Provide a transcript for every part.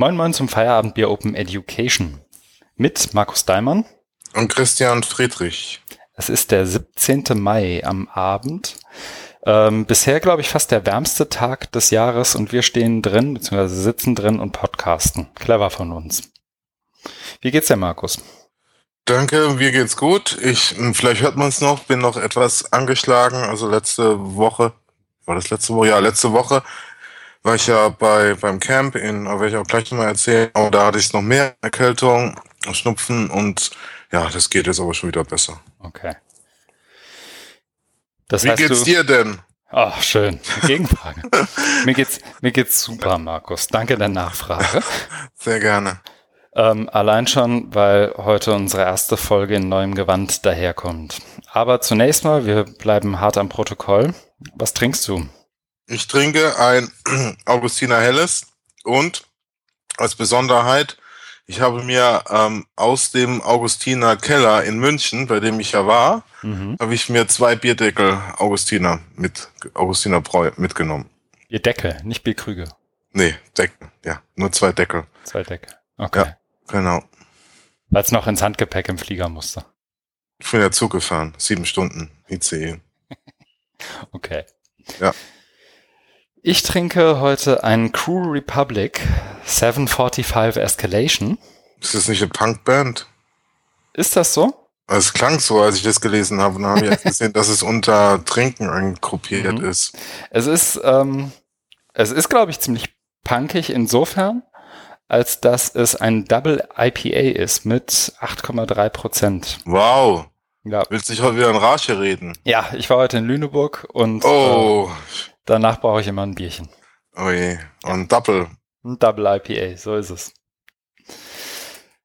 Moin Moin zum Feierabendbier Open Education mit Markus Daimann und Christian Friedrich. Es ist der 17. Mai am Abend. Ähm, bisher, glaube ich, fast der wärmste Tag des Jahres und wir stehen drin, beziehungsweise sitzen drin und podcasten. Clever von uns. Wie geht's dir, Markus? Danke, mir geht's gut. Ich, vielleicht hört man es noch, bin noch etwas angeschlagen. Also letzte Woche, war das letzte Woche? Ja, letzte Woche war ich ja bei, beim Camp in, werde ich auch gleich nochmal erzählen, aber da hatte ich noch mehr Erkältung, Schnupfen und ja, das geht jetzt aber schon wieder besser. Okay. Das Wie geht's du, dir denn? Ach, schön. Gegenfrage. mir geht's, mir geht's super, Markus. Danke der Nachfrage. Sehr gerne. Ähm, allein schon, weil heute unsere erste Folge in neuem Gewand daherkommt. Aber zunächst mal, wir bleiben hart am Protokoll. Was trinkst du? Ich trinke ein Augustiner Helles und als Besonderheit, ich habe mir ähm, aus dem Augustiner Keller in München, bei dem ich ja war, mhm. habe ich mir zwei Bierdeckel Augustiner mit Augustiner Bräu mitgenommen. Bierdeckel, nicht Bierkrüge. Nee, Deckel, ja, nur zwei Deckel. Zwei Deckel, okay. Ja, genau. Weil es noch ins Handgepäck im Flieger musste. Ich bin ja Zug gefahren, sieben Stunden ICE. okay. Ja. Ich trinke heute einen Crew Republic 745 Escalation. Ist das nicht eine Punkband? Ist das so? Es klang so, als ich das gelesen habe. Und habe jetzt gesehen, dass es unter Trinken eingruppiert mhm. ist. Es ist, ähm, es ist, glaube ich, ziemlich punkig insofern, als dass es ein Double IPA ist mit 8,3 Prozent. Wow. Ja. Willst du dich heute wieder in Rache reden? Ja, ich war heute in Lüneburg und oh. äh, Danach brauche ich immer ein Bierchen. Oh je. Und Double. Ein Double IPA, so ist es.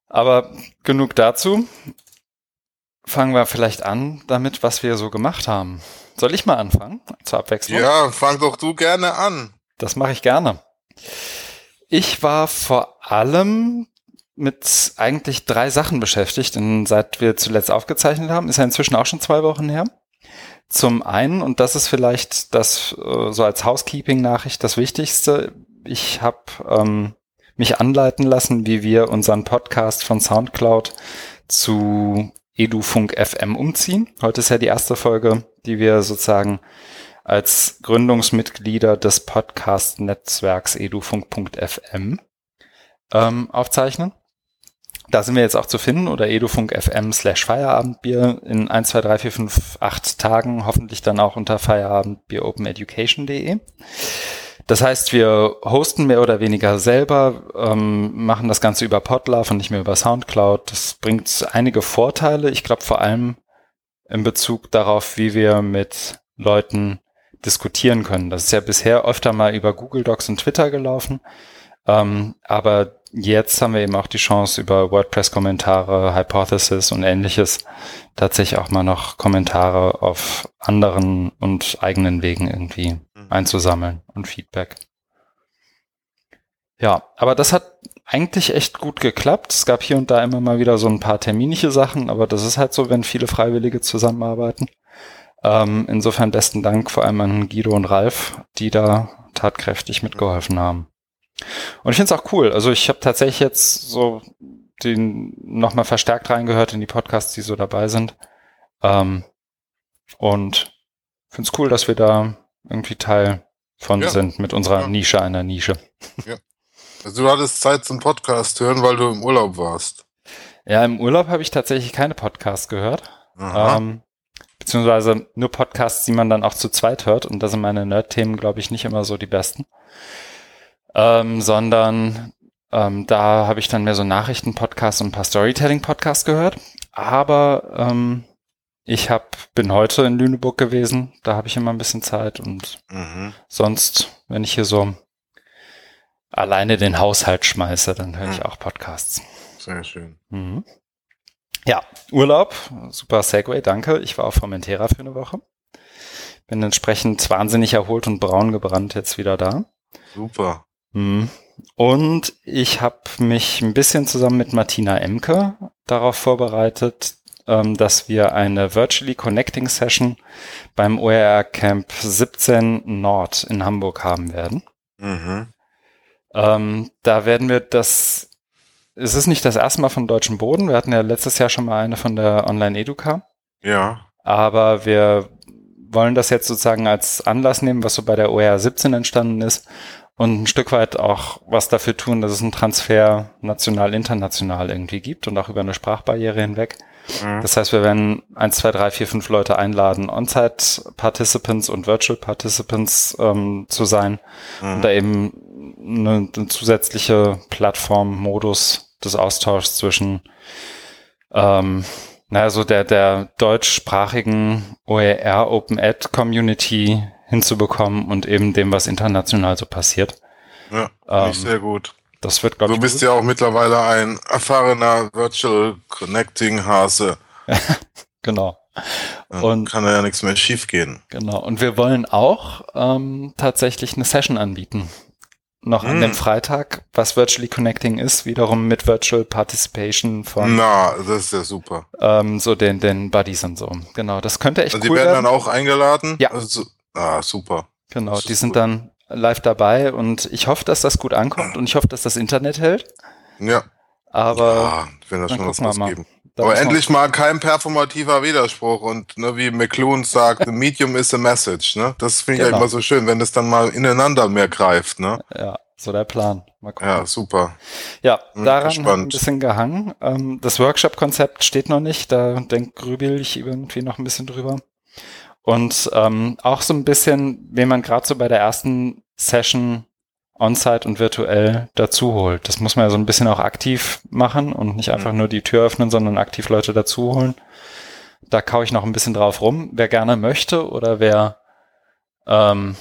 Aber genug dazu. Fangen wir vielleicht an damit, was wir so gemacht haben. Soll ich mal anfangen zur Abwechslung? Ja, fang doch du gerne an. Das mache ich gerne. Ich war vor allem mit eigentlich drei Sachen beschäftigt, denn seit wir zuletzt aufgezeichnet haben, ist ja inzwischen auch schon zwei Wochen her. Zum einen, und das ist vielleicht das äh, so als Housekeeping-Nachricht das Wichtigste, ich habe ähm, mich anleiten lassen, wie wir unseren Podcast von SoundCloud zu EduFunk FM umziehen. Heute ist ja die erste Folge, die wir sozusagen als Gründungsmitglieder des Podcast-Netzwerks edufunk.fm ähm, aufzeichnen. Da sind wir jetzt auch zu finden oder edufunk FM slash Feierabendbier in 1, 2, 3, 4, 5, 8 Tagen, hoffentlich dann auch unter feierabendbieropeneducation.de. Das heißt, wir hosten mehr oder weniger selber, ähm, machen das Ganze über Podlove und nicht mehr über Soundcloud. Das bringt einige Vorteile. Ich glaube vor allem in Bezug darauf, wie wir mit Leuten diskutieren können. Das ist ja bisher öfter mal über Google Docs und Twitter gelaufen. Ähm, aber jetzt haben wir eben auch die Chance, über WordPress-Kommentare, Hypothesis und ähnliches tatsächlich auch mal noch Kommentare auf anderen und eigenen Wegen irgendwie mhm. einzusammeln und Feedback. Ja, aber das hat eigentlich echt gut geklappt. Es gab hier und da immer mal wieder so ein paar terminische Sachen, aber das ist halt so, wenn viele Freiwillige zusammenarbeiten. Ähm, insofern besten Dank vor allem an Guido und Ralf, die da tatkräftig mitgeholfen haben. Und ich finde es auch cool. Also ich habe tatsächlich jetzt so den nochmal verstärkt reingehört in die Podcasts, die so dabei sind. Ähm, und finde es cool, dass wir da irgendwie Teil von ja. sind mit unserer ja. Nische einer Nische. Ja. Also du hattest Zeit zum Podcast hören, weil du im Urlaub warst. Ja, im Urlaub habe ich tatsächlich keine Podcasts gehört. Ähm, beziehungsweise nur Podcasts, die man dann auch zu zweit hört. Und da sind meine Nerd-Themen, glaube ich, nicht immer so die besten ähm, sondern ähm, da habe ich dann mehr so Nachrichten-Podcasts und ein paar Storytelling-Podcasts gehört. Aber ähm, ich hab, bin heute in Lüneburg gewesen, da habe ich immer ein bisschen Zeit und mhm. sonst, wenn ich hier so alleine den Haushalt schmeiße, dann höre ich mhm. auch Podcasts. Sehr schön. Mhm. Ja, Urlaub, super Segway, danke. Ich war auf Formentera für eine Woche. Bin entsprechend wahnsinnig erholt und braun gebrannt jetzt wieder da. Super. Und ich habe mich ein bisschen zusammen mit Martina Emke darauf vorbereitet, ähm, dass wir eine Virtually Connecting Session beim OER Camp 17 Nord in Hamburg haben werden. Mhm. Ähm, da werden wir das, es ist nicht das erste Mal von deutschem Boden. Wir hatten ja letztes Jahr schon mal eine von der Online-Educa. Ja. Aber wir wollen das jetzt sozusagen als Anlass nehmen, was so bei der OER 17 entstanden ist und ein Stück weit auch was dafür tun, dass es einen Transfer national, international irgendwie gibt und auch über eine Sprachbarriere hinweg. Mhm. Das heißt, wir werden eins, zwei, drei, vier, fünf Leute einladen, On-Site Participants und Virtual Participants ähm, zu sein mhm. und da eben eine, eine zusätzliche Plattform, Modus des Austauschs zwischen ähm, naja, so der, der deutschsprachigen OER Open Ed Community hinzubekommen und eben dem, was international so passiert. Ja, ähm, sehr gut. Das wird, glaube ich. Du bist gut. ja auch mittlerweile ein erfahrener Virtual Connecting Hase. genau. Dann und kann ja nichts mehr schief gehen. Genau. Und wir wollen auch ähm, tatsächlich eine Session anbieten. Noch hm. an dem hm. Freitag, was Virtually Connecting ist, wiederum mit Virtual Participation von. Na, das ist ja super. Ähm, so den, den Buddies und so. Genau, das könnte echt also cool Die werden dann auch eingeladen? Ja. Also, ah, super. Genau, die sind gut. dann live dabei und ich hoffe, dass das gut ankommt und ich hoffe, dass das Internet hält. Ja. Aber ja, wenn das schon was ausgeben. Aber endlich mal kein performativer Widerspruch und ne, wie McLuhan sagt, the medium is a message. Ne? Das finde ich genau. ja immer so schön, wenn das dann mal ineinander mehr greift. Ne? Ja, so der Plan. Mal gucken. Ja, super. Ja, daran gespannt. hat ein bisschen gehangen. Ähm, das Workshop-Konzept steht noch nicht, da denk grübel ich irgendwie noch ein bisschen drüber. Und ähm, auch so ein bisschen, wen man gerade so bei der ersten Session on-site und virtuell dazu holt. Das muss man ja so ein bisschen auch aktiv machen und nicht einfach mhm. nur die Tür öffnen, sondern aktiv Leute dazu holen. Da kaue ich noch ein bisschen drauf rum. Wer gerne möchte oder wer ähm,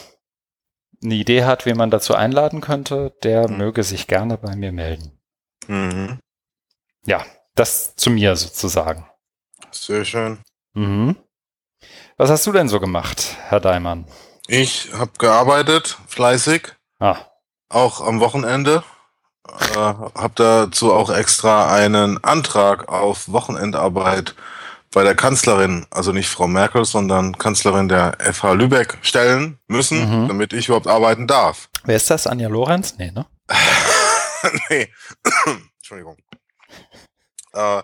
eine Idee hat, wen man dazu einladen könnte, der mhm. möge sich gerne bei mir melden. Mhm. Ja, das zu mir sozusagen. Sehr schön. Mhm. Was hast du denn so gemacht, Herr Daimann? Ich habe gearbeitet, fleißig. Ah. Auch am Wochenende. Äh, habe dazu auch extra einen Antrag auf Wochenendarbeit bei der Kanzlerin, also nicht Frau Merkel, sondern Kanzlerin der FH Lübeck stellen müssen, mhm. damit ich überhaupt arbeiten darf. Wer ist das? Anja Lorenz? Nee, ne? nee. Entschuldigung. Äh,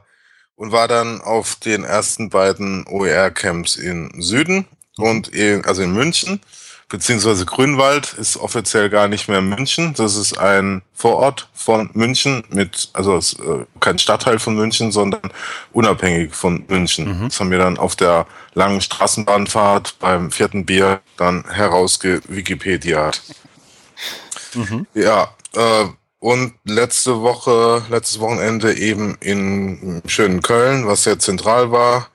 und war dann auf den ersten beiden OER-Camps in Süden und in, also in München, beziehungsweise Grünwald ist offiziell gar nicht mehr München. Das ist ein Vorort von München mit, also äh, kein Stadtteil von München, sondern unabhängig von München. Mhm. Das haben wir dann auf der langen Straßenbahnfahrt beim vierten Bier dann herausgewikipediat. Mhm. Ja, äh, und letzte Woche, letztes Wochenende eben in schönen Köln, was sehr zentral war,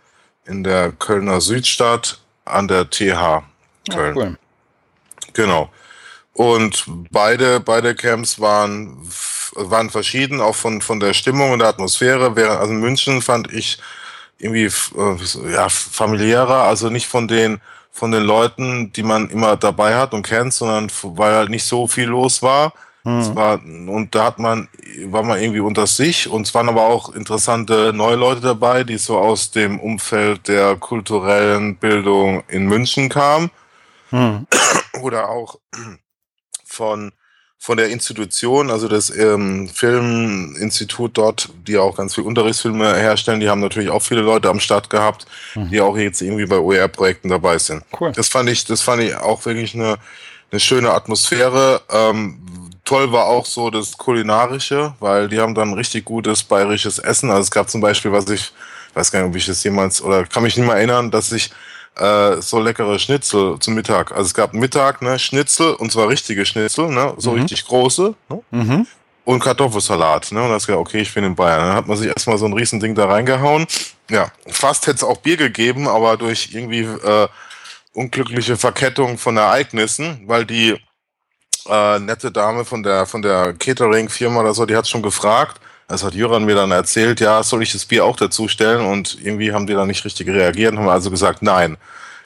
in der Kölner Südstadt an der TH Köln. Ja, cool. Genau. Und beide, beide Camps waren, waren verschieden, auch von, von der Stimmung und der Atmosphäre. Während, also in München fand ich irgendwie, äh, ja, familiärer, also nicht von den, von den Leuten, die man immer dabei hat und kennt, sondern weil halt nicht so viel los war. Mhm. War, und da hat man, war man irgendwie unter sich und es waren aber auch interessante neue Leute dabei, die so aus dem Umfeld der kulturellen Bildung in München kamen. Mhm. Oder auch von, von der Institution, also das ähm, Filminstitut dort, die auch ganz viele Unterrichtsfilme herstellen, die haben natürlich auch viele Leute am Start gehabt, mhm. die auch jetzt irgendwie bei OER-Projekten dabei sind. Cool. Das fand ich, das fand ich auch wirklich eine, eine schöne Atmosphäre. Ähm, toll war auch so das Kulinarische, weil die haben dann richtig gutes bayerisches Essen. Also es gab zum Beispiel, was ich, weiß gar nicht, ob ich das jemals, oder kann mich nicht mehr erinnern, dass ich äh, so leckere Schnitzel zum Mittag. Also es gab Mittag, ne, Schnitzel, und zwar richtige Schnitzel, ne, so mhm. richtig große, ne? Mhm. Und Kartoffelsalat, ne? Und da hast gedacht, okay, ich bin in Bayern. Dann hat man sich erstmal so ein Riesending da reingehauen. Ja, fast hätte es auch Bier gegeben, aber durch irgendwie äh, unglückliche Verkettung von Ereignissen, weil die äh, nette Dame von der von der Catering-Firma oder so, die hat schon gefragt. Das hat Jöran mir dann erzählt, ja, soll ich das Bier auch dazu stellen? Und irgendwie haben die da nicht richtig reagiert, haben also gesagt, nein.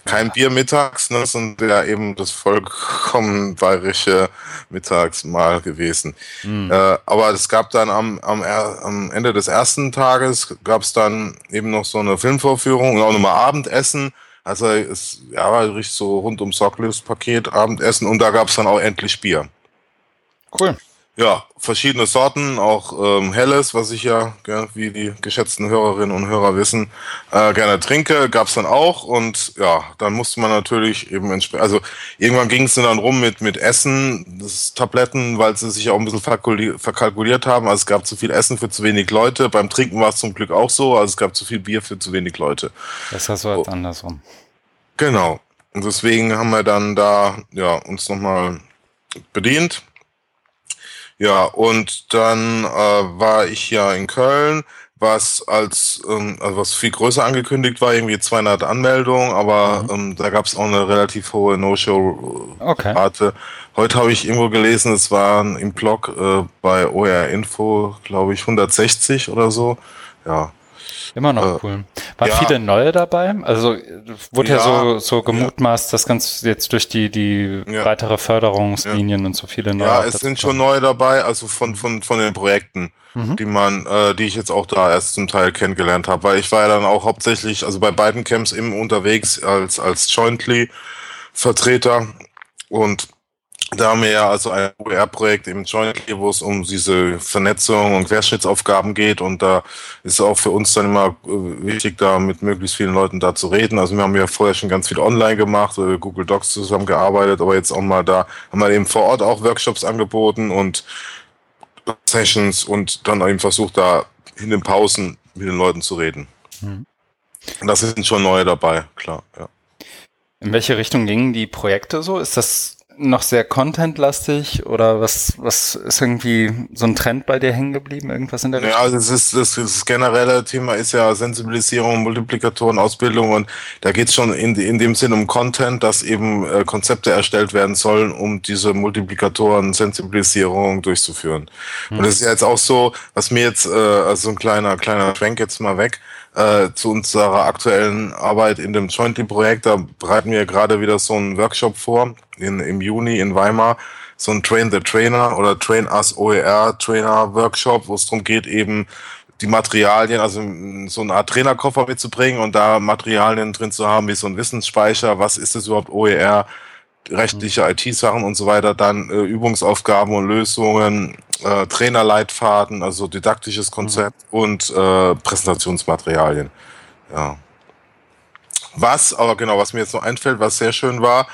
Kein Bier mittags, ne, sondern ja eben das vollkommen bayerische Mittagsmahl gewesen. Mhm. Äh, aber es gab dann am, am, am Ende des ersten Tages gab es dann eben noch so eine Filmvorführung und auch nochmal Abendessen also es ja, war richtig so rund um Socklist-Paket, Abendessen und da gab es dann auch endlich Bier. Cool. Ja, verschiedene Sorten, auch ähm, Helles, was ich ja, wie die geschätzten Hörerinnen und Hörer wissen, äh, gerne trinke, gab's dann auch. Und ja, dann musste man natürlich eben entsprechend, also irgendwann ging es dann rum mit, mit Essen, das Tabletten, weil sie sich auch ein bisschen verkalkuliert haben. Also es gab zu viel Essen für zu wenig Leute. Beim Trinken war es zum Glück auch so, also es gab zu viel Bier für zu wenig Leute. Das war so als oh. andersrum. Genau. Und deswegen haben wir dann da ja, uns nochmal bedient ja, und dann äh, war ich ja in Köln, was als ähm, also was viel größer angekündigt war, irgendwie 200 Anmeldungen, aber mhm. ähm, da gab es auch eine relativ hohe No-Show-Rate. Okay. Heute habe ich irgendwo gelesen, es waren im Blog äh, bei OR Info, glaube ich, 160 oder so. Ja, Immer noch äh, cool. Waren ja. viele neue dabei? Also wurde ja, ja so, so gemutmaßt, ja. dass ganz jetzt durch die, die weitere Förderungslinien und so viele neue. Ja, es sind schon neue dabei, also von, von, von den Projekten, mhm. die man, äh, die ich jetzt auch da erst zum Teil kennengelernt habe. Weil ich war ja dann auch hauptsächlich, also bei beiden Camps eben unterwegs als, als Jointly Vertreter und da haben wir ja also ein OER-Projekt im Jointly, wo es um diese Vernetzung und Querschnittsaufgaben geht. Und da ist auch für uns dann immer äh, wichtig, da mit möglichst vielen Leuten da zu reden. Also wir haben ja vorher schon ganz viel online gemacht, Google Docs zusammengearbeitet, aber jetzt auch mal da haben wir eben vor Ort auch Workshops angeboten und Sessions und dann eben versucht, da in den Pausen mit den Leuten zu reden. Mhm. Und das sind schon neue dabei, klar, ja. In welche Richtung gingen die Projekte so? Ist das noch sehr contentlastig oder was, was ist irgendwie so ein Trend bei dir hängen geblieben? Irgendwas in der Richtung? Ja, also das, ist, das, das generelle Thema ist ja Sensibilisierung, Multiplikatoren, Ausbildung und da geht es schon in, in dem Sinn um Content, dass eben äh, Konzepte erstellt werden sollen, um diese Multiplikatoren, Sensibilisierung durchzuführen. Hm. Und das ist ja jetzt auch so, was mir jetzt, äh, also ein kleiner, kleiner Schwenk jetzt mal weg, äh, zu unserer aktuellen Arbeit in dem Jointly-Projekt. Da bereiten wir gerade wieder so einen Workshop vor in, im Juni in Weimar. So ein Train the Trainer oder Train Us OER Trainer Workshop, wo es darum geht, eben die Materialien, also so eine Art Trainerkoffer mitzubringen und da Materialien drin zu haben, wie so ein Wissensspeicher, was ist das überhaupt OER, rechtliche mhm. IT-Sachen und so weiter, dann äh, Übungsaufgaben und Lösungen, äh, Trainerleitfaden, also didaktisches Konzept mhm. und äh, Präsentationsmaterialien. Ja. Was, aber genau, was mir jetzt noch einfällt, was sehr schön war,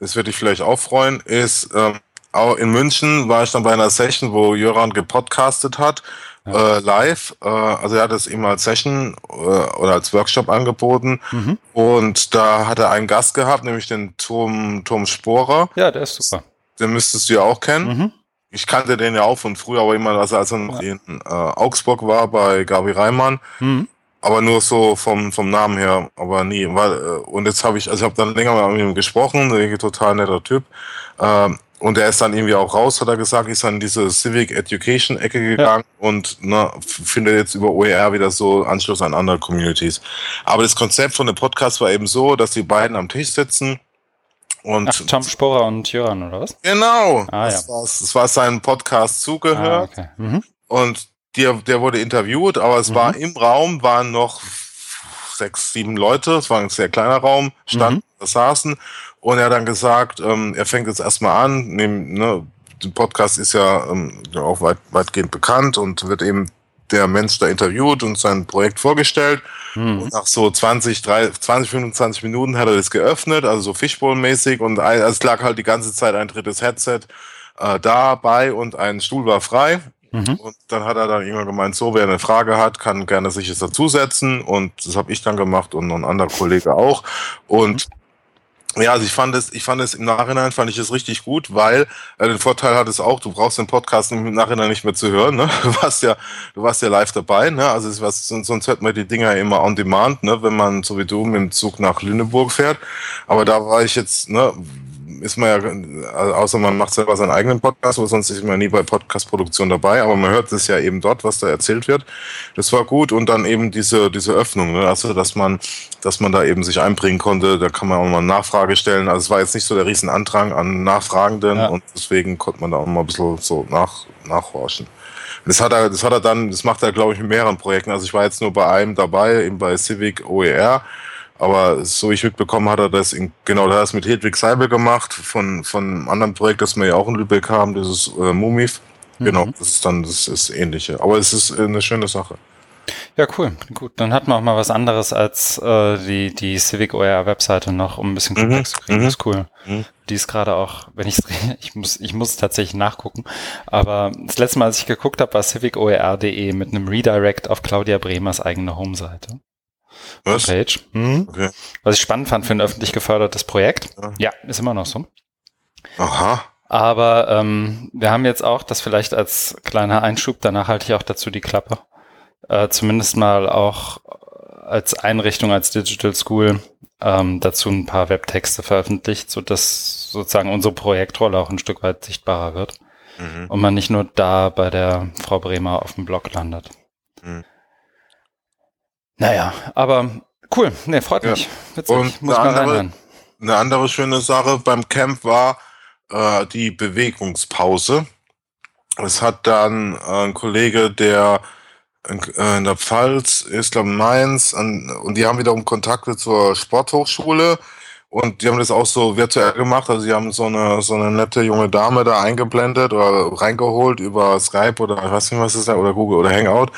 das würde ich vielleicht auch freuen, ist, ähm, auch in München war ich dann bei einer Session, wo Jöran gepodcastet hat, ja. äh, live. Äh, also er hat es ihm als Session äh, oder als Workshop angeboten. Mhm. Und da hat er einen Gast gehabt, nämlich den Tom, Tom Sporer. Ja, der ist super. Den müsstest du ja auch kennen. Mhm. Ich kannte den ja auch von früher, aber immer, also als er noch ja. in äh, Augsburg war bei Gabi Reimann. Mhm. Aber nur so vom, vom Namen her, aber nie. Weil, äh, und jetzt habe ich, also ich habe dann länger mit ihm gesprochen, ein total netter Typ. Ähm, und er ist dann irgendwie auch raus, hat er gesagt, ist dann in diese Civic Education Ecke gegangen ja. und ne, findet jetzt über OER wieder so Anschluss an andere Communities. Aber das Konzept von dem Podcast war eben so, dass die beiden am Tisch sitzen und Ach, Tom Sporer und Jörn, oder was? Genau. Ah, das, ja. war's, das war seinem Podcast zugehört. Ah, okay. mhm. Und der, der wurde interviewt, aber es mhm. war im Raum, waren noch sechs, sieben Leute, es war ein sehr kleiner Raum, standen, mhm. saßen und er hat dann gesagt, ähm, er fängt jetzt erstmal an, nehm, ne, der Podcast ist ja ähm, auch weit, weitgehend bekannt und wird eben der Mensch da interviewt und sein Projekt vorgestellt. Mhm. Und nach so 20, 30, 20, 25 Minuten hat er das geöffnet, also so Fishbowl-mäßig und es lag halt die ganze Zeit ein drittes Headset äh, dabei und ein Stuhl war frei. Mhm. Und dann hat er dann irgendwann gemeint, so, wer eine Frage hat, kann gerne sich es dazusetzen. Und das habe ich dann gemacht und ein anderer Kollege auch. Und mhm. ja, also ich fand es, ich fand es im Nachhinein fand ich es richtig gut, weil äh, den Vorteil hat es auch, du brauchst den Podcast im Nachhinein nicht mehr zu hören, ne? Du warst ja, du warst ja live dabei, ne? Also es was, sonst hört man die Dinger immer on demand, ne? Wenn man so wie du mit dem Zug nach Lüneburg fährt. Aber da war ich jetzt, ne? Ist man ja, also außer man macht selber seinen eigenen Podcast, aber sonst ist man nie bei Podcast-Produktion dabei, aber man hört es ja eben dort, was da erzählt wird. Das war gut und dann eben diese, diese Öffnung, ne? also dass man, dass man da eben sich einbringen konnte, da kann man auch mal Nachfrage stellen. Also es war jetzt nicht so der riesen Andrang an Nachfragenden ja. und deswegen konnte man da auch mal ein bisschen so nach, nachhorchen. Das hat er, das hat er dann, das macht er, glaube ich, mit mehreren Projekten. Also ich war jetzt nur bei einem dabei, eben bei Civic OER. Aber so ich mitbekommen hat er das in, genau das mit Hedwig Seibel gemacht von von einem anderen Projekt, das wir ja auch in Lübeck haben, dieses äh, Mumif Genau, das ist dann das ist ähnliche. Aber es ist eine schöne Sache. Ja, cool. Gut, dann hat man auch mal was anderes als äh, die, die Civic OER Webseite noch, um ein bisschen Mhm, Kontext zu kriegen. mhm. Das ist cool. Mhm. Die ist gerade auch, wenn ich ich muss, ich muss tatsächlich nachgucken. Aber das letzte Mal, als ich geguckt habe, war civicoer.de mit einem Redirect auf Claudia Bremers eigene Homeseite. Was? Page. Mhm. Okay. Was ich spannend fand für ein öffentlich gefördertes Projekt. Ja. Ist immer noch so. Aha. Aber ähm, wir haben jetzt auch, das vielleicht als kleiner Einschub, danach halte ich auch dazu die Klappe, äh, zumindest mal auch als Einrichtung, als Digital School ähm, dazu ein paar Webtexte veröffentlicht, so dass sozusagen unsere Projektrolle auch ein Stück weit sichtbarer wird Mhm. und man nicht nur da bei der Frau Bremer auf dem Blog landet. Mhm. Naja, aber cool, nee, freut Ja. mich. Witzig, Und muss eine man andere-. Eine andere schöne Sache beim Camp war äh, die Bewegungspause. Es hat dann äh, ein Kollege, der in, äh, in der Pfalz ist, glaube Mainz, an, und die haben wiederum Kontakte zur Sporthochschule und die haben das auch so virtuell gemacht. Also sie haben so eine so eine nette junge Dame da eingeblendet oder reingeholt über Skype oder ich weiß nicht was ist da oder Google oder Hangout.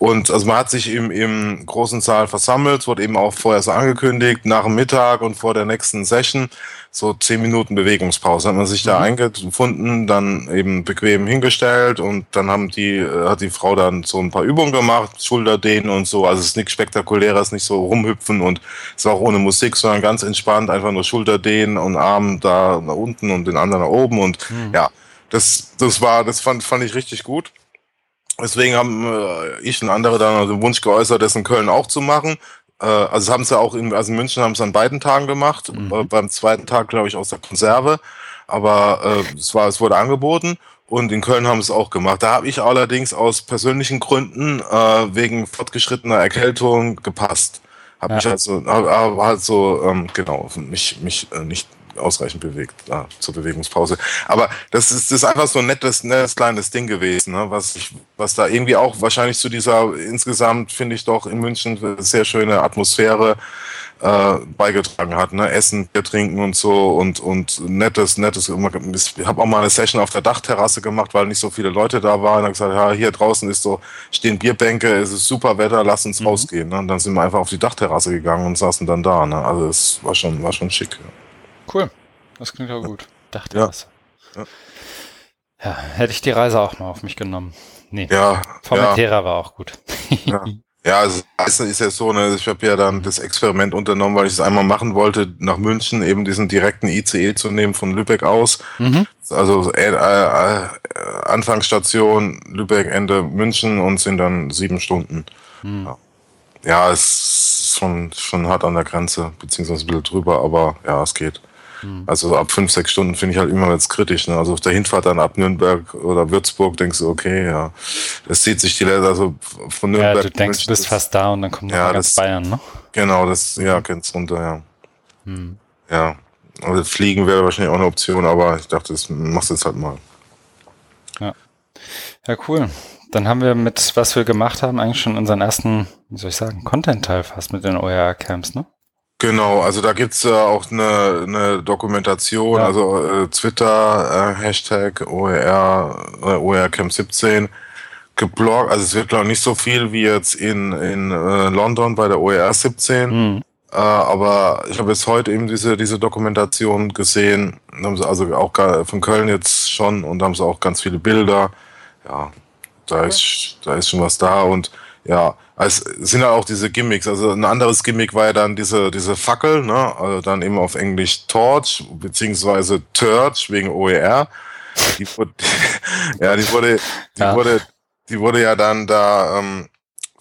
Und also man hat sich im, im großen Saal versammelt, es wurde eben auch vorher so angekündigt, nach dem Mittag und vor der nächsten Session, so zehn Minuten Bewegungspause. Hat man sich da Mhm. eingefunden, dann eben bequem hingestellt und dann haben die, äh, hat die Frau dann so ein paar Übungen gemacht, Schulterdehnen und so. Also es ist nichts Spektakuläres, nicht so rumhüpfen und es war auch ohne Musik, sondern ganz entspannt, einfach nur Schulterdehnen und Arm da nach unten und den anderen nach oben und Mhm. ja, das, das war, das fand, fand ich richtig gut. Deswegen haben äh, ich und andere dann den Wunsch geäußert, das in Köln auch zu machen. Äh, also haben sie auch in, also in München haben es an beiden Tagen gemacht. Mhm. Äh, beim zweiten Tag, glaube ich, aus der Konserve. Aber äh, es war, es wurde angeboten. Und in Köln haben sie es auch gemacht. Da habe ich allerdings aus persönlichen Gründen äh, wegen fortgeschrittener Erkältung gepasst. Habe Ja. mich also, hab, hab halt so, ähm, genau, mich, mich äh, nicht ausreichend bewegt äh, zur Bewegungspause. Aber das ist, das ist einfach so ein nettes, nettes kleines Ding gewesen, ne? was, ich, was da irgendwie auch wahrscheinlich zu dieser insgesamt, finde ich doch in München sehr schöne Atmosphäre äh, beigetragen hat. Ne? Essen, Bier trinken und so und, und nettes, nettes. Ich habe auch mal eine Session auf der Dachterrasse gemacht, weil nicht so viele Leute da waren. Und hab gesagt, ja, hier draußen ist so, stehen Bierbänke, es ist super Wetter, lass uns Mhm. rausgehen. Ne? Und dann sind wir einfach auf die Dachterrasse gegangen und saßen dann da. Ne? Also es war schon, war schon schick. Ja. Cool. Das klingt auch gut. Dachte Ja. was. Ja. Ja, hätte ich die Reise auch mal auf mich genommen. Nee. Ja, ja, Formentera war auch gut. Ja. ja, also es ist ja so, ne, ich habe ja dann das Experiment unternommen, weil ich es einmal machen wollte, nach München eben diesen direkten ICE zu nehmen von Lübeck aus. Mhm. Also äh, äh, Anfangsstation Lübeck, Ende München und sind dann sieben Stunden. Hm. Ja, es ist schon, schon hart an der Grenze, beziehungsweise ein bisschen drüber, aber ja, es geht. Hm. Also ab fünf, sechs Stunden finde ich halt immer jetzt kritisch. Ne? Also auf der Hinfahrt dann ab Nürnberg oder Würzburg denkst du, okay, ja, das zieht sich die Länder, also von Ja, Nürnberg. du denkst, du bist das- fast da und dann kommt Ja, ganz das- Bayern, ne? Genau, das, ja, geht's runter, ja. Hm. Ja. Also fliegen wäre wahrscheinlich auch eine Option, aber ich dachte, das machst du jetzt halt mal. Ja, cool. Dann haben wir mit, was wir gemacht haben, eigentlich schon unseren ersten, wie soll ich sagen, Content-Teil fast mit den OER-Camps, ne? Genau, also da gibt's äh, auch eine, eine Dokumentation, Ja. also äh, Twitter, äh, Hashtag OER, äh, OERCamp 17 gebloggt, also es wird glaube ich nicht so viel wie jetzt in, in äh, London bei der OER 17, Hm. äh, aber ich habe jetzt heute eben diese, diese Dokumentation gesehen, haben sie also auch von Köln jetzt schon und haben sie auch ganz viele Bilder, ja, da ist, da ist schon was da und ja, es sind ja auch diese Gimmicks. Also ein anderes Gimmick war ja dann diese, diese Fackel, ne? Also dann eben auf Englisch Torch, beziehungsweise Turch wegen OER. Die wurde, ja, die wurde, die Ja. wurde, die wurde ja dann da, ähm,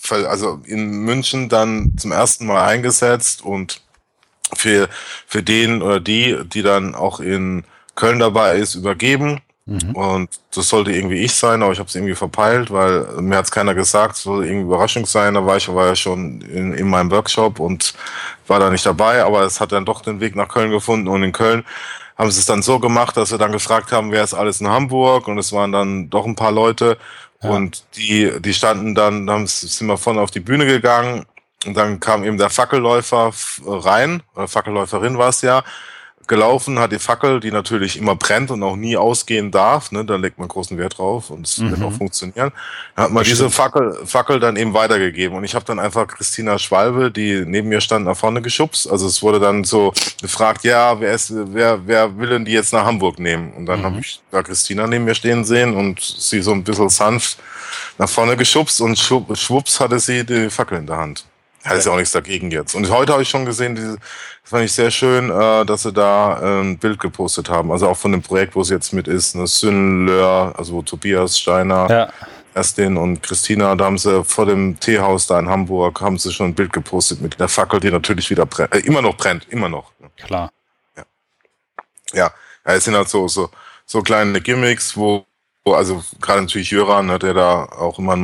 also in München dann zum ersten Mal eingesetzt und für, für den oder die, die dann auch in Köln dabei ist, übergeben. Mhm. Und das sollte irgendwie ich sein, aber ich habe es irgendwie verpeilt, weil mir hat's keiner gesagt, es soll irgendwie Überraschung sein. Da war ich war ja schon in, in meinem Workshop und war da nicht dabei, aber es hat dann doch den Weg nach Köln gefunden und in Köln haben sie es dann so gemacht, dass wir dann gefragt haben, wer ist alles in Hamburg und es waren dann doch ein paar Leute Ja. und die, die standen dann, dann sind wir vorne auf die Bühne gegangen und dann kam eben der Fackelläufer rein, oder Fackelläuferin war es ja, gelaufen, hat die Fackel, die natürlich immer brennt und auch nie ausgehen darf. Ne? Da legt man großen Wert drauf und es mhm. wird auch funktionieren. Dann hat man diese Fackel, Fackel dann eben weitergegeben. Und ich habe dann einfach Christina Schwalbe, die neben mir stand, nach vorne geschubst. Also es wurde dann so gefragt, ja, wer ist, wer, wer will denn die jetzt nach Hamburg nehmen? Und dann mhm. habe ich da Christina neben mir stehen sehen und sie so ein bisschen sanft nach vorne geschubst und schwupps hatte sie die Fackel in der Hand. Hat ja. ja auch nichts dagegen jetzt. Und heute habe ich schon gesehen, diese, das fand ich sehr schön, äh, dass sie da äh, ein Bild gepostet haben. Also auch von dem Projekt, wo sie jetzt mit ist, ne, Sünlör, also wo Tobias Steiner, ja. Erstin und Christina, da haben sie vor dem Teehaus da in Hamburg, haben sie schon ein Bild gepostet mit der Fackel, die natürlich wieder brennt, äh, immer noch brennt, immer noch. Klar. Ja. Ja, ja es sind halt so, so, so kleine Gimmicks, wo, wo also gerade natürlich Jöran, ne, der da auch immer ein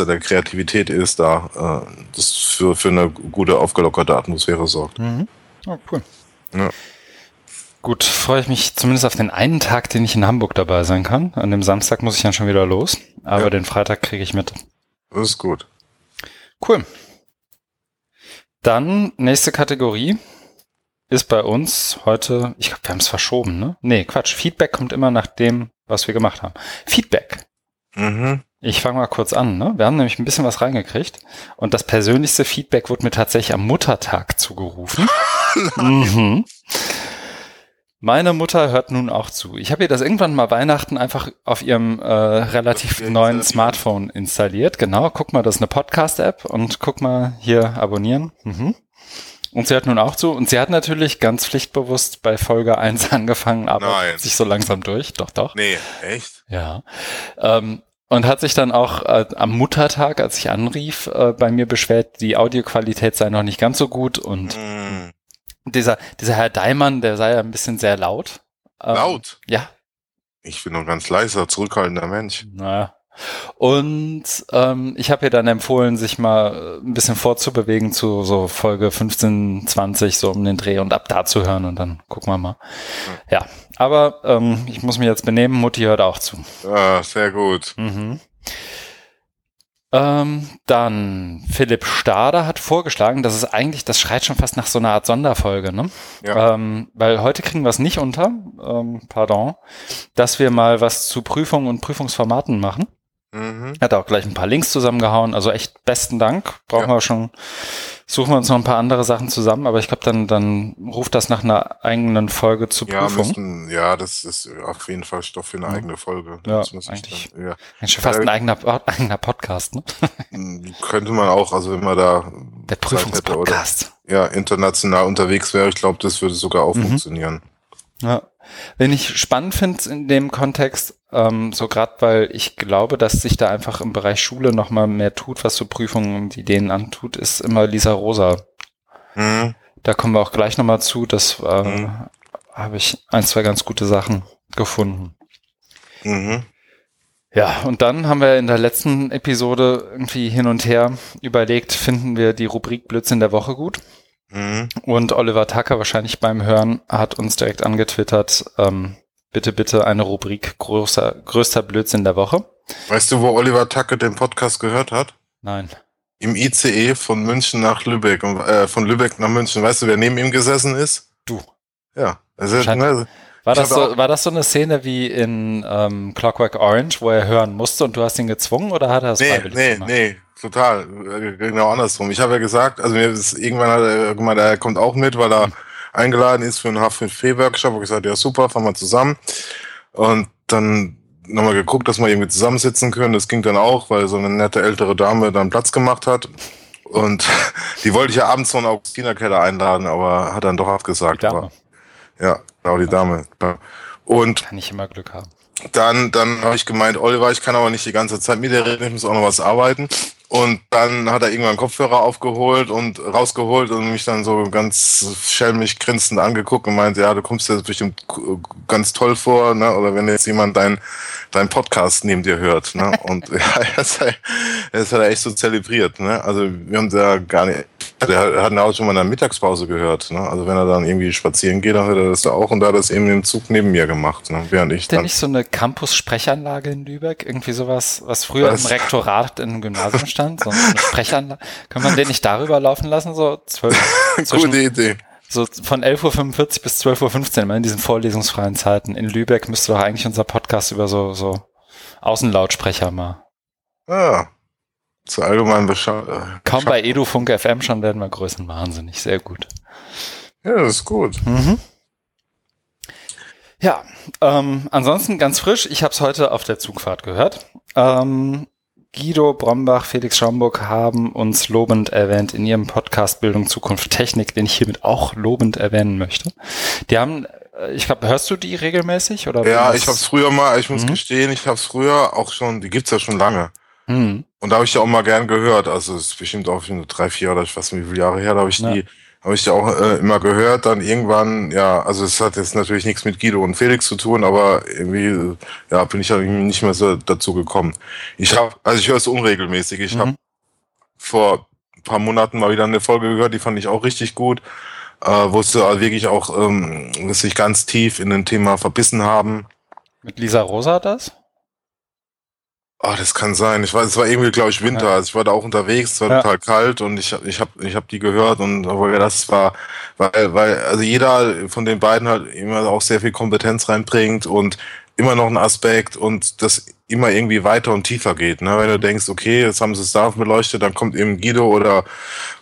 Meister der Kreativität ist, da äh, das für, für eine gute, aufgelockerte Atmosphäre sorgt. Mhm. Oh, cool. Ja. Gut, freue ich mich zumindest auf den einen Tag, den ich in Hamburg dabei sein kann. An dem Samstag muss ich dann schon wieder los, aber ja. den Freitag kriege ich mit. Das ist gut. Cool. Dann nächste Kategorie ist bei uns heute, ich glaube, wir haben es verschoben, ne? Nee, Quatsch. Feedback kommt immer nach dem, was wir gemacht haben. Feedback. Mhm. Ich fange mal kurz an. Ne? Wir haben nämlich ein bisschen was reingekriegt und das persönlichste Feedback wurde mir tatsächlich am Muttertag zugerufen. mhm. Meine Mutter hört nun auch zu. Ich habe ihr das irgendwann mal Weihnachten einfach auf ihrem äh, relativ neuen Smartphone installiert. Genau, guck mal, das ist eine Podcast-App und guck mal hier abonnieren. Mhm. Und sie hört nun auch zu. Und sie hat natürlich ganz pflichtbewusst bei Folge 1 angefangen, aber Nein. sich so langsam durch. Doch, doch. Nee, echt? Ja. Ähm, und hat sich dann auch äh, am Muttertag, als ich anrief, äh, bei mir beschwert, die Audioqualität sei noch nicht ganz so gut und mm. dieser, dieser Herr Daimann, der sei ja ein bisschen sehr laut. Ähm, laut? Ja. Ich bin nur ganz leiser, zurückhaltender Mensch. Naja. Und ähm, ich habe ihr dann empfohlen, sich mal ein bisschen vorzubewegen zu so Folge 15, 20, so um den Dreh und ab da zu hören und dann gucken wir mal. Ja, aber ähm, ich muss mich jetzt benehmen, Mutti hört auch zu. Ah, sehr gut. Mhm. Ähm, dann Philipp Stader hat vorgeschlagen, das ist eigentlich, das schreit schon fast nach so einer Art Sonderfolge, ne? Ja. Ähm, weil heute kriegen wir es nicht unter, ähm, pardon, dass wir mal was zu Prüfungen und Prüfungsformaten machen. Mhm. Hat auch gleich ein paar Links zusammengehauen. Also echt besten Dank. Brauchen ja. wir schon, suchen wir uns noch ein paar andere Sachen zusammen, aber ich glaube, dann, dann ruft das nach einer eigenen Folge zu ja, Prüfung. Müssten, ja, das ist auf jeden Fall Stoff für eine ja. eigene Folge. Ja, eigentlich, dann, ja. eigentlich fast ein eigener, eigener Podcast, ne? Könnte man auch, also wenn man da der Prüfungspodcast. Ja, international unterwegs wäre, ich glaube, das würde sogar auch mhm. funktionieren. Ja. Wenn ich spannend finde in dem Kontext, ähm, so gerade weil ich glaube, dass sich da einfach im Bereich Schule nochmal mehr tut, was so Prüfungen und Ideen antut, ist immer Lisa Rosa. Mhm. Da kommen wir auch gleich nochmal zu. Das äh, mhm. habe ich ein, zwei ganz gute Sachen gefunden. Mhm. Ja, und dann haben wir in der letzten Episode irgendwie hin und her überlegt, finden wir die Rubrik Blödsinn der Woche gut? Mhm. Und Oliver Tucker wahrscheinlich beim Hören hat uns direkt angetwittert, ähm, bitte, bitte eine Rubrik großer, größter Blödsinn der Woche. Weißt du, wo Oliver Tucker den Podcast gehört hat? Nein. Im ICE von München nach Lübeck, äh, von Lübeck nach München. Weißt du, wer neben ihm gesessen ist? Du. Ja. Also, ne, war das, so, war das so eine Szene wie in ähm, Clockwork Orange, wo er hören musste und du hast ihn gezwungen oder hat er es nee, freiwillig nee, gemacht? Nee, nee, total. Genau andersrum. Ich habe ja gesagt, also mir ist irgendwann hat er gemeint, er kommt auch mit, weil er hm. eingeladen ist für einen H5P-Workshop. Und gesagt, ja super, fahren wir zusammen. Und dann nochmal geguckt, dass wir irgendwie zusammensitzen können. Das ging dann auch, weil so eine nette ältere Dame dann Platz gemacht hat. Und die wollte ich ja abends von Augustina Keller einladen, aber hat dann doch abgesagt. Aber, ja, genau, die Dame. Und kann ich immer Glück haben. Dann, dann habe ich gemeint, Oliver, ich kann aber nicht die ganze Zeit mit dir reden, ich muss auch noch was arbeiten. Und dann hat er irgendwann Kopfhörer aufgeholt und rausgeholt und mich dann so ganz schelmig grinsend angeguckt und meinte, ja, du kommst dir bestimmt ganz toll vor, ne? Oder wenn jetzt jemand dein, dein Podcast neben dir hört, ne? Und ja, das, das hat er echt so zelebriert, ne? Also wir haben da gar nicht, der hat auch schon mal in der Mittagspause gehört, ne? Also wenn er dann irgendwie spazieren geht, dann hört er das da auch und da hat er das eben im Zug neben mir gemacht, ne? Während ich Ist denn nicht so eine Campus-Sprechanlage in Lübeck? Irgendwie sowas, was früher was? im Rektorat in Gymnasium stand? so eine Sprechanlage. Kann man den nicht darüber laufen lassen, so zwölf? Gute Idee. so von 11.45 Uhr bis 12.15 Uhr, immer in diesen vorlesungsfreien Zeiten. In Lübeck müsste doch eigentlich unser Podcast über so, so Außenlautsprecher mal. Ja. Zur allgemeinen Bescheid. Kaum bei EduFunk FM schon werden wir größeren wahnsinnig. Sehr gut. Ja, das ist gut. Mhm. Ja, ähm, ansonsten ganz frisch. Ich habe es heute auf der Zugfahrt gehört. Ähm, Guido Brombach, Felix Schaumburg haben uns lobend erwähnt in ihrem Podcast Bildung, Zukunft, Technik, den ich hiermit auch lobend erwähnen möchte. Die haben, äh, ich glaube, hörst du die regelmäßig? Oder ja, ich habe es früher mal, ich muss mhm. gestehen, ich habe es früher auch schon, die gibt's ja schon lange. Mhm. Und da habe ich ja auch mal gern gehört. Also es ist bestimmt auch schon drei, vier oder ich weiß nicht wie viele Jahre her, da habe ich ja. die habe ich ja auch äh, immer gehört. Dann irgendwann, ja, also es hat jetzt natürlich nichts mit Guido und Felix zu tun, aber irgendwie, ja, bin ich ja nicht mehr so dazu gekommen. Ich habe, also ich höre es unregelmäßig. Ich mhm. habe vor ein paar Monaten mal wieder eine Folge gehört, die fand ich auch richtig gut. Äh, wo sie wirklich auch ähm, sich ganz tief in ein Thema verbissen haben. Mit Lisa Rosa das? Oh, das kann sein. Ich weiß, es war irgendwie, glaube ich, Winter. Also ich war da auch unterwegs, es war ja. total kalt und ich, ich habe ich hab die gehört und aber das war, weil, weil, also jeder von den beiden halt immer auch sehr viel Kompetenz reinbringt und immer noch ein Aspekt und das immer irgendwie weiter und tiefer geht. Ne? Wenn du denkst, okay, jetzt haben sie es da beleuchtet, dann kommt eben Guido oder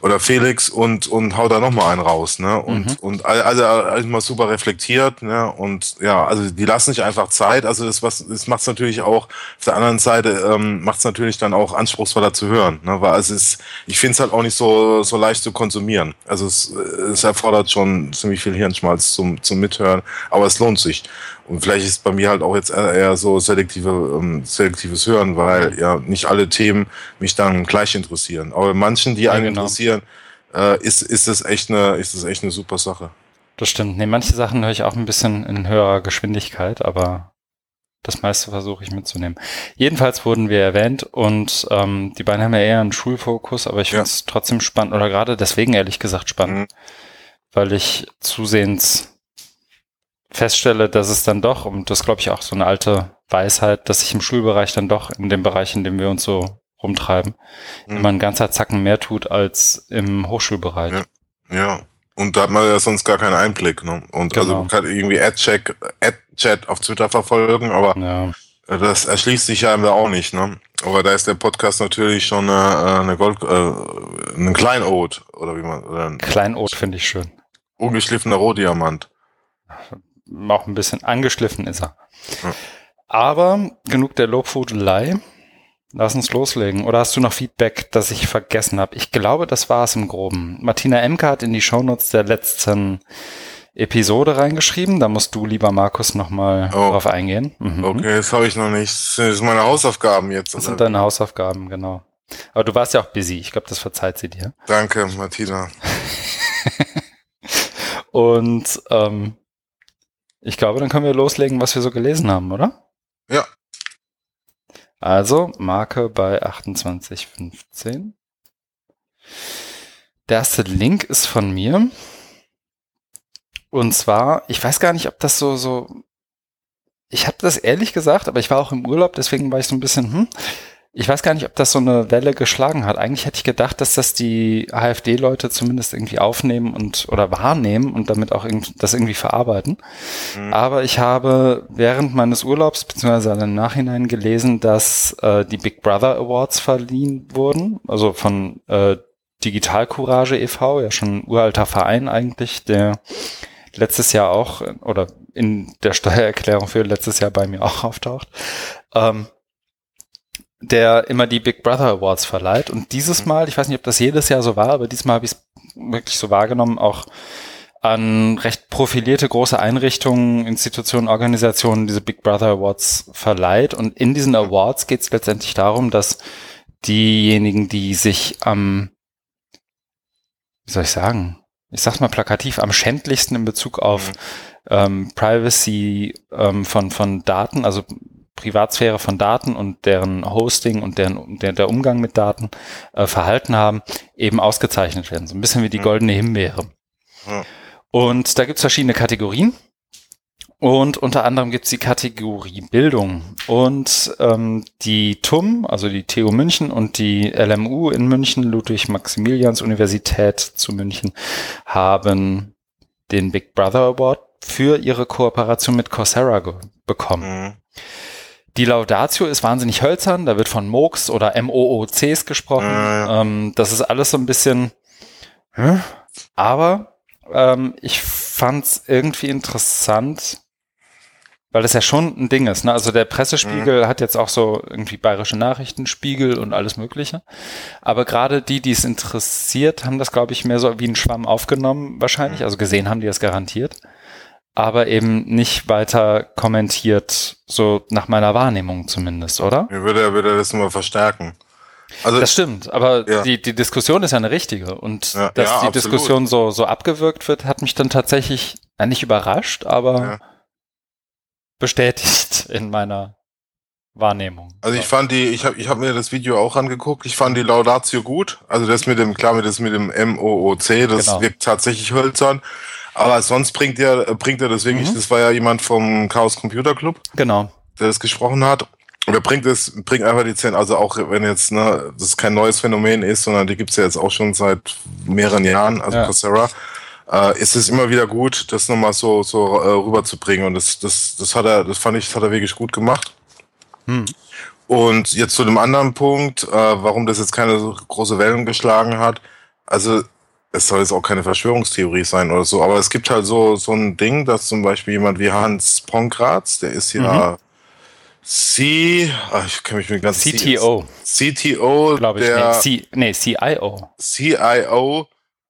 oder Felix und und haut da noch mal einen raus. Ne? Und mhm. und also, also mal super reflektiert. Ne? Und ja, also die lassen sich einfach Zeit. Also das was das macht es natürlich auch auf der anderen Seite ähm, macht es natürlich dann auch anspruchsvoller zu hören. Ne? Weil es ist, ich finde es halt auch nicht so so leicht zu konsumieren. Also es, es erfordert schon ziemlich viel Hirnschmalz zum zum Mithören, aber es lohnt sich. Und vielleicht ist bei mir halt auch jetzt eher so selektive, ähm, selektives Hören, weil ja nicht alle Themen mich dann gleich interessieren. Aber manchen, die einen genau. interessieren, äh, ist, ist das echt eine, ist das echt eine super Sache. Das stimmt. Nee, manche Sachen höre ich auch ein bisschen in höherer Geschwindigkeit, aber das meiste versuche ich mitzunehmen. Jedenfalls wurden wir erwähnt und ähm, die beiden haben ja eher einen Schulfokus, aber ich finde es ja. trotzdem spannend oder gerade deswegen ehrlich gesagt spannend, mhm. weil ich zusehends feststelle, dass es dann doch, und das glaube ich auch so eine alte Weisheit, dass sich im Schulbereich dann doch in dem Bereich, in dem wir uns so rumtreiben, mhm. immer ein ganzer Zacken mehr tut als im Hochschulbereich. Ja. ja. Und da hat man ja sonst gar keinen Einblick. Ne? Und also genau. also man kann irgendwie Ad-Check, Ad-Chat auf Twitter verfolgen, aber ja. das erschließt sich ja immer auch nicht. Ne? Aber da ist der Podcast natürlich schon eine, eine Gold, äh, ein Kleinod oder wie man. Oder ein Kleinod finde ich schön. Ungeschliffener Rohdiamant auch ein bisschen angeschliffen ist er. Ja. Aber genug der Lobfudelei. Lass uns loslegen. Oder hast du noch Feedback, das ich vergessen habe? Ich glaube, das war es im Groben. Martina Emke hat in die Shownotes der letzten Episode reingeschrieben. Da musst du, lieber Markus, nochmal oh. drauf eingehen. Mhm. Okay, das habe ich noch nicht. Das sind meine Hausaufgaben jetzt. Das sind deine Hausaufgaben, genau. Aber du warst ja auch busy. Ich glaube, das verzeiht sie dir. Danke, Martina. Und ähm, ich glaube, dann können wir loslegen, was wir so gelesen haben, oder? Ja. Also, Marke bei 2815. Der erste Link ist von mir. Und zwar, ich weiß gar nicht, ob das so, so, ich habe das ehrlich gesagt, aber ich war auch im Urlaub, deswegen war ich so ein bisschen, hm, ich weiß gar nicht, ob das so eine Welle geschlagen hat. Eigentlich hätte ich gedacht, dass das die AfD-Leute zumindest irgendwie aufnehmen und oder wahrnehmen und damit auch irgendwie, das irgendwie verarbeiten. Mhm. Aber ich habe während meines Urlaubs beziehungsweise im Nachhinein gelesen, dass äh, die Big Brother Awards verliehen wurden, also von äh, Digital Courage e.V., ja schon ein uralter Verein eigentlich, der letztes Jahr auch oder in der Steuererklärung für letztes Jahr bei mir auch auftaucht. Ähm, der immer die Big Brother Awards verleiht. Und dieses mhm. Mal, ich weiß nicht, ob das jedes Jahr so war, aber diesmal habe ich es wirklich so wahrgenommen, auch an recht profilierte große Einrichtungen, Institutionen, Organisationen diese Big Brother Awards verleiht. Und in diesen Awards geht es letztendlich darum, dass diejenigen, die sich am, wie soll ich sagen, ich sag's mal plakativ, am schändlichsten in Bezug auf mhm. ähm, Privacy ähm, von, von Daten, also Privatsphäre von Daten und deren Hosting und deren, der, der Umgang mit Daten äh, verhalten haben, eben ausgezeichnet werden. So ein bisschen wie die goldene Himbeere. Ja. Und da gibt es verschiedene Kategorien. Und unter anderem gibt es die Kategorie Bildung. Und ähm, die TUM, also die TU München und die LMU in München, Ludwig-Maximilians-Universität zu München, haben den Big Brother Award für ihre Kooperation mit Coursera bekommen. Mhm. Die Laudatio ist wahnsinnig hölzern, da wird von MOOCs oder MOOCs gesprochen. Ja. Ähm, das ist alles so ein bisschen, hm? aber ähm, ich fand es irgendwie interessant, weil das ja schon ein Ding ist. Ne? Also der Pressespiegel mhm. hat jetzt auch so irgendwie bayerische Nachrichtenspiegel und alles Mögliche. Aber gerade die, die es interessiert, haben das, glaube ich, mehr so wie ein Schwamm aufgenommen wahrscheinlich. Mhm. Also gesehen haben die das garantiert. Aber eben nicht weiter kommentiert, so nach meiner Wahrnehmung zumindest, oder? Mir würde, würde das nur verstärken. Also, das stimmt, aber ja. die, die Diskussion ist ja eine richtige. Und ja, dass ja, die absolut. Diskussion so, so abgewürgt wird, hat mich dann tatsächlich ja, nicht überrascht, aber bestätigt in meiner Wahrnehmung. Also ich fand die, ich habe ich hab mir das Video auch angeguckt, ich fand die Laudatio gut. Also das mit dem, klar, mit das mit dem MOOC, das genau. wirkt tatsächlich hölzern. Aber sonst bringt er, bringt er das wirklich, mhm. das war ja jemand vom Chaos Computer Club. Genau. Der das gesprochen hat. Und er bringt es, bringt einfach die Zähne, also auch wenn jetzt, ne, das kein neues Phänomen ist, sondern die gibt's ja jetzt auch schon seit mehreren Jahren, also ja. Coursera, äh, ist es immer wieder gut, das nochmal so, so äh, rüberzubringen. Und das, das, das hat er, das fand ich, das hat er wirklich gut gemacht. Hm. Und jetzt zu dem anderen Punkt, äh, warum das jetzt keine so große Wellen geschlagen hat. Also es soll jetzt auch keine Verschwörungstheorie sein oder so, aber es gibt halt so, so ein Ding, dass zum Beispiel jemand wie Hans Ponkratz, der ist ja mhm. C, ach, ich kenne mich mit ganz CTO. CTO, glaube ich. Der, nee, C, nee, CIO. CIO,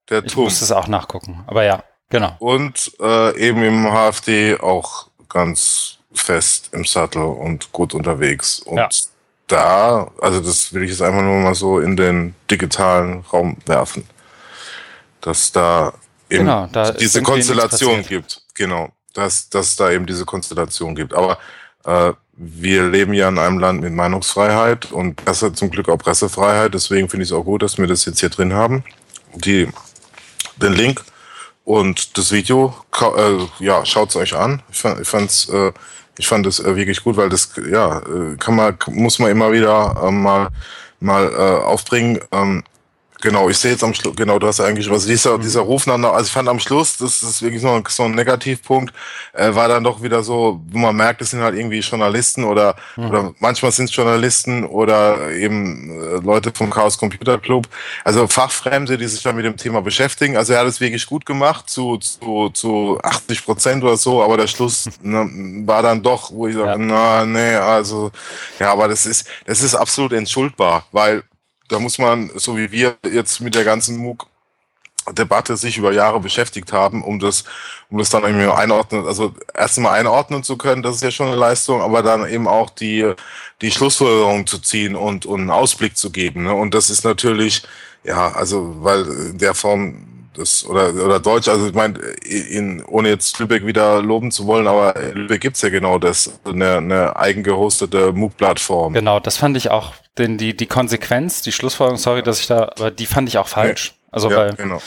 der Ich TUM. muss es auch nachgucken, aber ja, genau. Und äh, eben im HFD auch ganz fest im Sattel und gut unterwegs. Und ja. da, also das will ich jetzt einfach nur mal so in den digitalen Raum werfen dass da eben genau, da diese Konstellation gibt. Genau, dass, dass da eben diese Konstellation gibt. Aber äh, wir leben ja in einem Land mit Meinungsfreiheit und Presse, zum Glück auch Pressefreiheit. Deswegen finde ich es auch gut, dass wir das jetzt hier drin haben. Die, den Link und das Video, äh, ja, schaut's euch an. Ich fand, ich fand's, äh, ich fand es äh, wirklich gut, weil das, ja, äh, kann man, muss man immer wieder äh, mal, mal äh, aufbringen. Ähm, Genau, ich sehe jetzt am Schluss, genau, du hast ja eigentlich, also dieser, mhm. dieser Ruf nach, also ich fand am Schluss, das ist wirklich so ein, so ein Negativpunkt, äh, war dann doch wieder so, wo man merkt, es sind halt irgendwie Journalisten oder, mhm. oder manchmal sind es Journalisten oder eben äh, Leute vom Chaos Computer Club, also Fachfremde, die sich dann mit dem Thema beschäftigen. Also er hat es wirklich gut gemacht, zu, zu, zu 80 Prozent oder so, aber der Schluss ne, war dann doch, wo ich sage, ja. na, nee, also, ja, aber das ist, das ist absolut entschuldbar, weil da muss man, so wie wir jetzt mit der ganzen MOOC Debatte sich über Jahre beschäftigt haben, um das, um das dann irgendwie einordnen, also erstmal einordnen zu können, das ist ja schon eine Leistung, aber dann eben auch die, die Schlussfolgerung zu ziehen und, und einen Ausblick zu geben. Ne? Und das ist natürlich, ja, also, weil in der Form das, oder, oder Deutsch, also ich meine, in, ohne jetzt Lübeck wieder loben zu wollen, aber Lübeck gibt's ja genau das, eine, eine eigengehostete MOOC-Plattform. Genau, das fand ich auch, denn die, die Konsequenz, die Schlussfolgerung, sorry, dass ich da, aber die fand ich auch falsch. Nee. Also, ja, weil, genau.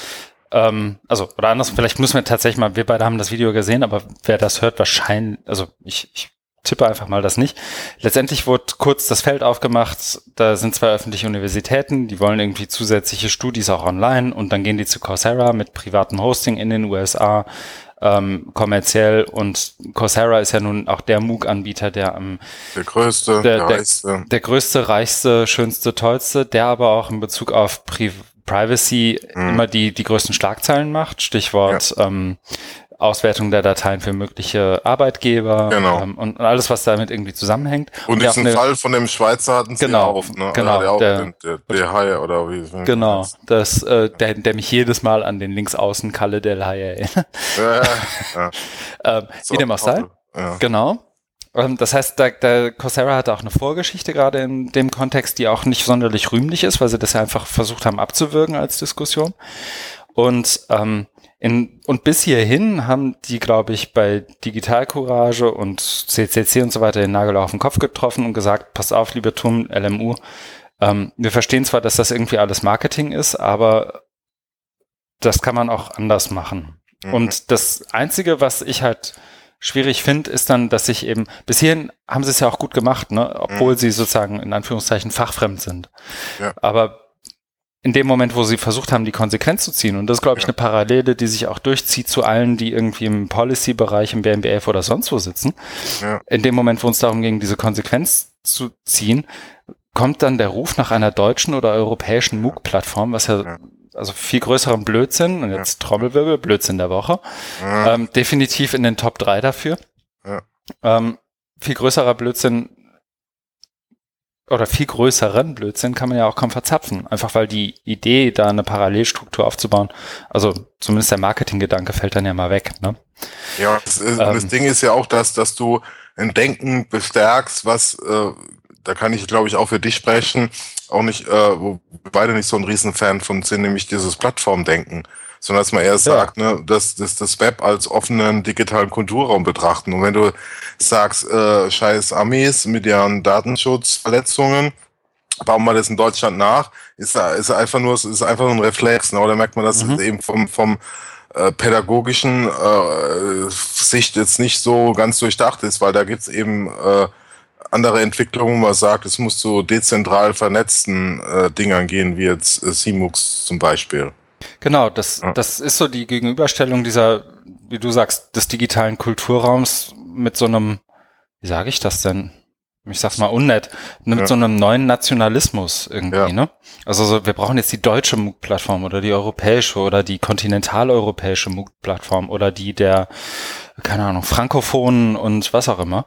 ähm, also, oder anders, vielleicht müssen wir tatsächlich mal, wir beide haben das Video gesehen, aber wer das hört, wahrscheinlich, also ich, ich tippe einfach mal das nicht. Letztendlich wurde kurz das Feld aufgemacht, da sind zwei öffentliche Universitäten, die wollen irgendwie zusätzliche Studis auch online und dann gehen die zu Coursera mit privatem Hosting in den USA, ähm, kommerziell und Coursera ist ja nun auch der MOOC-Anbieter, der am der größte, der, der, der, der, größte, reichste, schönste, tollste, der aber auch in Bezug auf Pri Privacy mhm. immer die, die größten Schlagzeilen macht. Stichwort ja. ähm, Auswertung der Dateien für mögliche Arbeitgeber genau. ähm, und alles, was damit irgendwie zusammenhängt. Und, und diesen eine, Fall von dem Schweizer hatten sie genau, auf, ne? Genau, der, der, der, der Haie oder wie Genau, das, äh, der, der mich jedes Mal an den Linksaußen Kalle del Haie erinnert. Ja, ja. ähm, so, wie dem auch sei. Ja. Genau. Ähm, das heißt, der, der Coursera hat auch eine Vorgeschichte gerade in dem Kontext, die auch nicht sonderlich rühmlich ist, weil sie das ja einfach versucht haben abzuwürgen als Diskussion. Und ähm, in, und bis hierhin haben die, glaube ich, bei Digital Courage und CCC und so weiter den Nagel auf den Kopf getroffen und gesagt, pass auf, lieber TUM, LMU, ähm, wir verstehen zwar, dass das irgendwie alles Marketing ist, aber das kann man auch anders machen. Mhm. Und das Einzige, was ich halt schwierig finde, ist dann, dass sich eben, bis hierhin haben sie es ja auch gut gemacht, ne? obwohl mhm. sie sozusagen in Anführungszeichen fachfremd sind. Ja. Aber in dem Moment, wo sie versucht haben, die Konsequenz zu ziehen, und das ist, glaube ich, Ja. eine Parallele, die sich auch durchzieht zu allen, die irgendwie im Policy-Bereich, im BMBF oder sonst wo sitzen, Ja. in dem Moment, wo uns darum ging, diese Konsequenz zu ziehen, kommt dann der Ruf nach einer deutschen oder europäischen MOOC-Plattform, was ja, Ja. also viel größeren Blödsinn, und jetzt Trommelwirbel, Blödsinn der Woche, Ja. ähm, definitiv in den Top 3 dafür. Ja. Ähm, viel größerer Blödsinn oder viel größeren Blödsinn kann man ja auch kaum verzapfen. Einfach weil die Idee, da eine Parallelstruktur aufzubauen, also zumindest der Marketinggedanke fällt dann ja mal weg. Ne? Ja, das, ist, Ähm. das Ding ist ja auch, dass, dass du ein Denken bestärkst, was, äh, da kann ich, glaube ich, auch für dich sprechen, auch nicht, äh, wo wir beide nicht so ein Riesenfan von sind, nämlich dieses Plattformdenken. Sondern dass man eher sagt, ne, dass, dass das Web als offenen digitalen Kulturraum betrachten. Und wenn du sagst, äh, scheiß Amis mit ihren Datenschutzverletzungen, bauen wir das in Deutschland nach, ist, ist einfach nur, ist einfach nur ein Reflex, ne? Oder merkt man, dass Mhm. es eben vom, vom äh, pädagogischen äh, Sicht jetzt nicht so ganz durchdacht ist, weil da gibt's eben äh, andere Entwicklungen, wo man sagt, es muss zu dezentral vernetzten äh, Dingern gehen, wie jetzt äh, CMUX zum Beispiel. Genau, das, Ja. das ist so die Gegenüberstellung dieser, wie du sagst, des digitalen Kulturraums mit so einem, wie sage ich das denn? Ich sag's mal unnett, mit Ja. so einem neuen Nationalismus irgendwie, Ja. ne? Also so, wir brauchen jetzt die deutsche MOOC-Plattform oder die europäische oder die kontinentaleuropäische MOOC-Plattform oder die der, keine Ahnung, Frankophonen und was auch immer.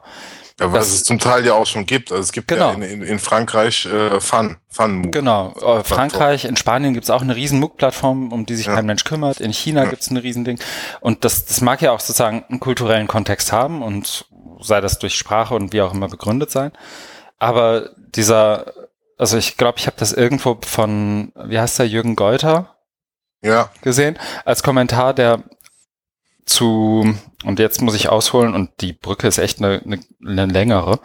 Ja, was Das- es zum Teil ja auch schon gibt. Also es gibt Genau. ja in, in, in Frankreich äh, Fun, Fun Genau. Äh, Frankreich, in Spanien gibt's auch eine riesen MOOC-Plattform, um die sich Ja. kein Mensch kümmert. In China Ja. gibt's ein Riesending. Und das, das mag ja auch sozusagen einen kulturellen Kontext haben und sei das durch Sprache und wie auch immer begründet sein. Aber dieser, also ich glaube, ich habe das irgendwo von, wie heißt der, Jürgen Geuter Ja, gesehen, als Kommentar, der zu, und jetzt muss ich ausholen, und die Brücke ist echt eine, eine, eine längere.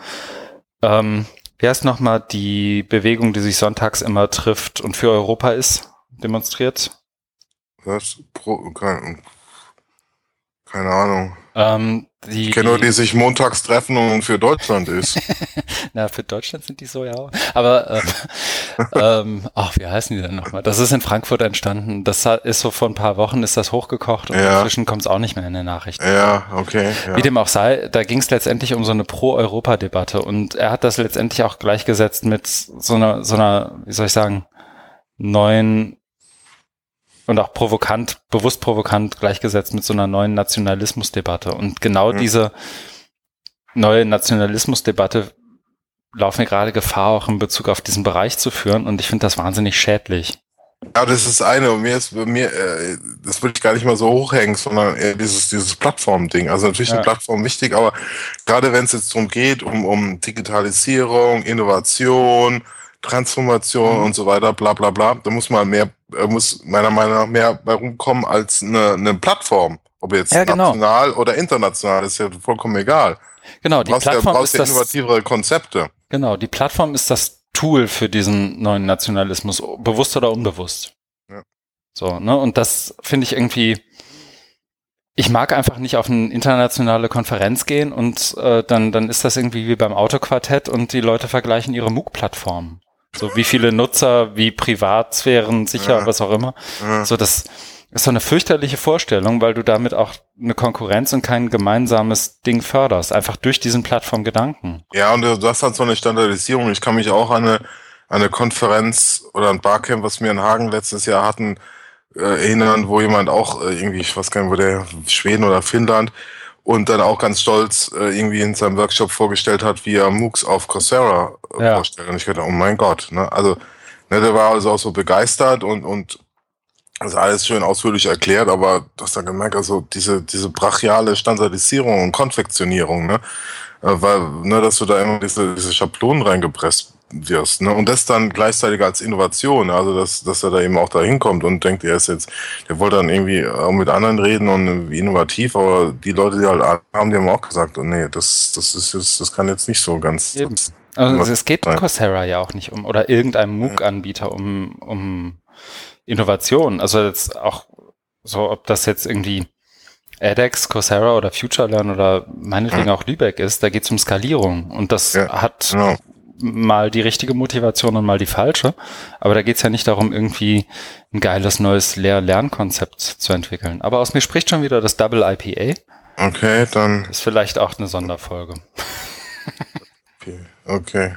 Ähm, wie heißt nochmal die Bewegung, die sich sonntags immer trifft und für Europa ist, demonstriert? das pro, keine, keine Ahnung. Ähm, die, Ich kenne nur, die sich montags treffen und für Deutschland ist. Na, für Deutschland sind die so ja auch. Aber ähm, ähm, ach, wie heißen die denn nochmal? Das ist in Frankfurt entstanden. Das ist so vor ein paar Wochen ist das hochgekocht und Ja. inzwischen kommt es auch nicht mehr in den Nachrichten. ja, okay. Ja. Wie dem auch sei, da ging es letztendlich um so eine Pro-Europa-Debatte und er hat das letztendlich auch gleichgesetzt mit so einer, so einer, wie soll ich sagen, neuen und auch provokant, bewusst provokant gleichgesetzt mit so einer neuen Nationalismusdebatte. Und genau Mhm. diese neue Nationalismusdebatte laufen wir gerade Gefahr, auch in Bezug auf diesen Bereich zu führen. Und ich finde das wahnsinnig schädlich. Ja, das ist eine. Und mir ist bei mir, äh, das würde ich gar nicht mal so hochhängen, sondern eher dieses, dieses Plattform-Ding. Also natürlich Ja. eine Plattform wichtig, aber gerade wenn es jetzt darum geht, um, um Digitalisierung, Innovation, Transformation Mhm. und so weiter, bla bla bla, da muss man mehr, äh, muss meiner Meinung nach mehr bei rumkommen als eine, eine Plattform. Ob jetzt Ja, genau. national oder international, ist ja vollkommen egal. Genau, die ja, Plattform brauchst ist ja das, innovativere Konzepte. genau, die Plattform ist das Tool für diesen neuen Nationalismus, bewusst oder unbewusst. Ja. So, ne, und das finde ich irgendwie, ich mag einfach nicht auf eine internationale Konferenz gehen und äh, dann, dann ist das irgendwie wie beim Autoquartett und die Leute vergleichen ihre MOOC-Plattformen. So wie viele Nutzer, wie Privatsphären, sicher, Ja. was auch immer. Ja. So, das ist so eine fürchterliche Vorstellung, weil du damit auch eine Konkurrenz und kein gemeinsames Ding förderst, einfach durch diesen Plattformgedanken. Ja, und du hast halt so eine Standardisierung. Ich kann mich auch an eine, an eine Konferenz oder ein Barcamp, was wir in Hagen letztes Jahr hatten, äh, erinnern, wo jemand auch äh, irgendwie, ich weiß gar nicht, wo der Schweden oder Finnland und dann auch ganz stolz äh, irgendwie in seinem Workshop vorgestellt hat, wie er MOOCs auf Coursera äh, Ja. vorstellt. Und ich dachte, oh mein Gott, ne? Also, ne, der war also auch so begeistert und, und das alles schön ausführlich erklärt, aber du hast dann gemerkt, also diese, diese brachiale Standardisierung und Konfektionierung, ne? Äh, Weil, ne, dass du da immer diese, diese Schablonen reingepresst wirst, ne? Und das dann gleichzeitig als Innovation, also dass, dass er da eben auch da hinkommt und denkt, er ist jetzt, der wollte dann irgendwie auch mit anderen reden und innovativ, aber die Leute, die halt haben, die haben auch gesagt, oh nee, das, das ist jetzt, das kann jetzt nicht so ganz. Das, Also es geht. Coursera ja auch nicht um, oder irgendeinem MOOC-Anbieter um, um Innovation. Also jetzt auch so, ob das jetzt irgendwie edX, Coursera oder FutureLearn oder meinetwegen auch Lübeck ist, da geht es um Skalierung. Und das Ja, hat genau. Mal die richtige Motivation und mal die falsche. Aber da geht's ja nicht darum, irgendwie ein geiles neues Lehr-Lernkonzept zu entwickeln. Aber aus mir spricht schon wieder das Double IPA. Okay, dann. Ist vielleicht auch eine Sonderfolge. Okay. okay.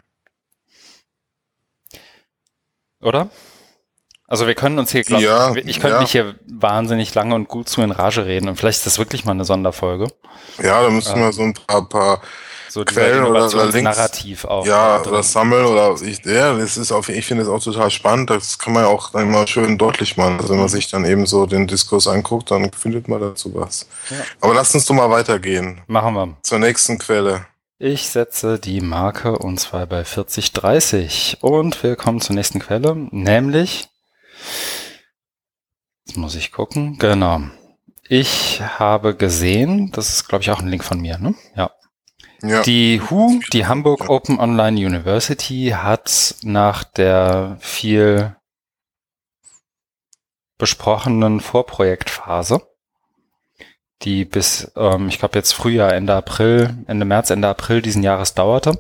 Oder? Also wir können uns hier, glaube Ja, ich, ich könnte ja. mich hier wahnsinnig lange und gut zu in Rage reden und vielleicht ist das wirklich mal eine Sonderfolge. Ja, da müssen wir so ein paar, paar So Quellen oder- oder Links. Narrativ auch. ja, oder sammeln oder ich, ja, das ist auf, ich finde es auch total spannend. Das kann man ja auch dann mal schön deutlich machen. Also wenn man sich dann eben so den Diskurs anguckt, dann findet man dazu was. Ja. Aber lass uns doch mal weitergehen Machen wir. zur nächsten Quelle. Ich setze die Marke und zwar bei 4030 und wir kommen zur nächsten Quelle, nämlich, jetzt muss ich gucken, genau. Ich habe gesehen, das ist glaube ich auch ein Link von mir, ne? Ja. Ja. Die HU, die Hamburg Open Online University, hat nach der viel besprochenen Vorprojektphase, die bis, ähm, ich glaube jetzt Frühjahr, Ende April, Ende März, Ende April diesen Jahres dauerte,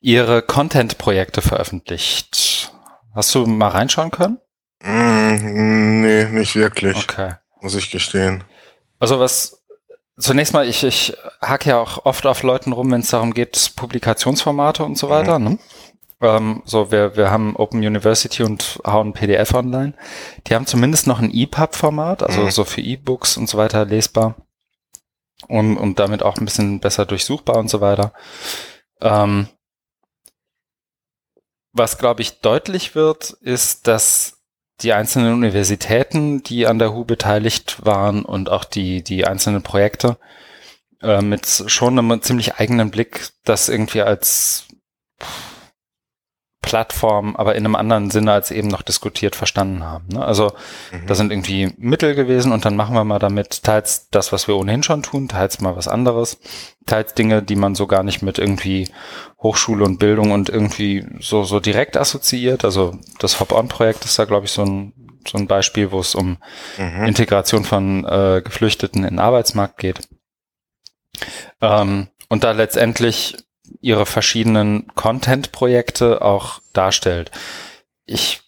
ihre Content-Projekte veröffentlicht. Hast du mal reinschauen können? Mm, nee, nicht wirklich, Okay. muss ich gestehen. Also was zunächst mal, ich, ich hack ja auch oft auf Leuten rum, wenn es darum geht, Publikationsformate und so weiter. Ne? Ähm, so, wir, wir haben Open University und hauen PDF online. Die haben zumindest noch ein EPUB-Format, also Mhm. so für E-Books und so weiter lesbar und, und damit auch ein bisschen besser durchsuchbar und so weiter. Ähm, was, glaube ich, deutlich wird, ist, dass die einzelnen Universitäten, die an der HU beteiligt waren und auch die, die einzelnen Projekte äh, mit schon einem ziemlich eigenen Blick das irgendwie als Plattform, aber in einem anderen Sinne als eben noch diskutiert verstanden haben. Ne? Also Mhm. da sind irgendwie Mittel gewesen und dann machen wir mal damit teils das, was wir ohnehin schon tun, teils mal was anderes, teils Dinge, die man so gar nicht mit irgendwie Hochschule und Bildung und irgendwie so, so direkt assoziiert. Also das Hop-On-Projekt ist da, glaube ich, so ein, so ein Beispiel, wo es um Mhm. Integration von äh, Geflüchteten in den Arbeitsmarkt geht. Ähm, und da letztendlich ihre verschiedenen Content-Projekte auch darstellt. Ich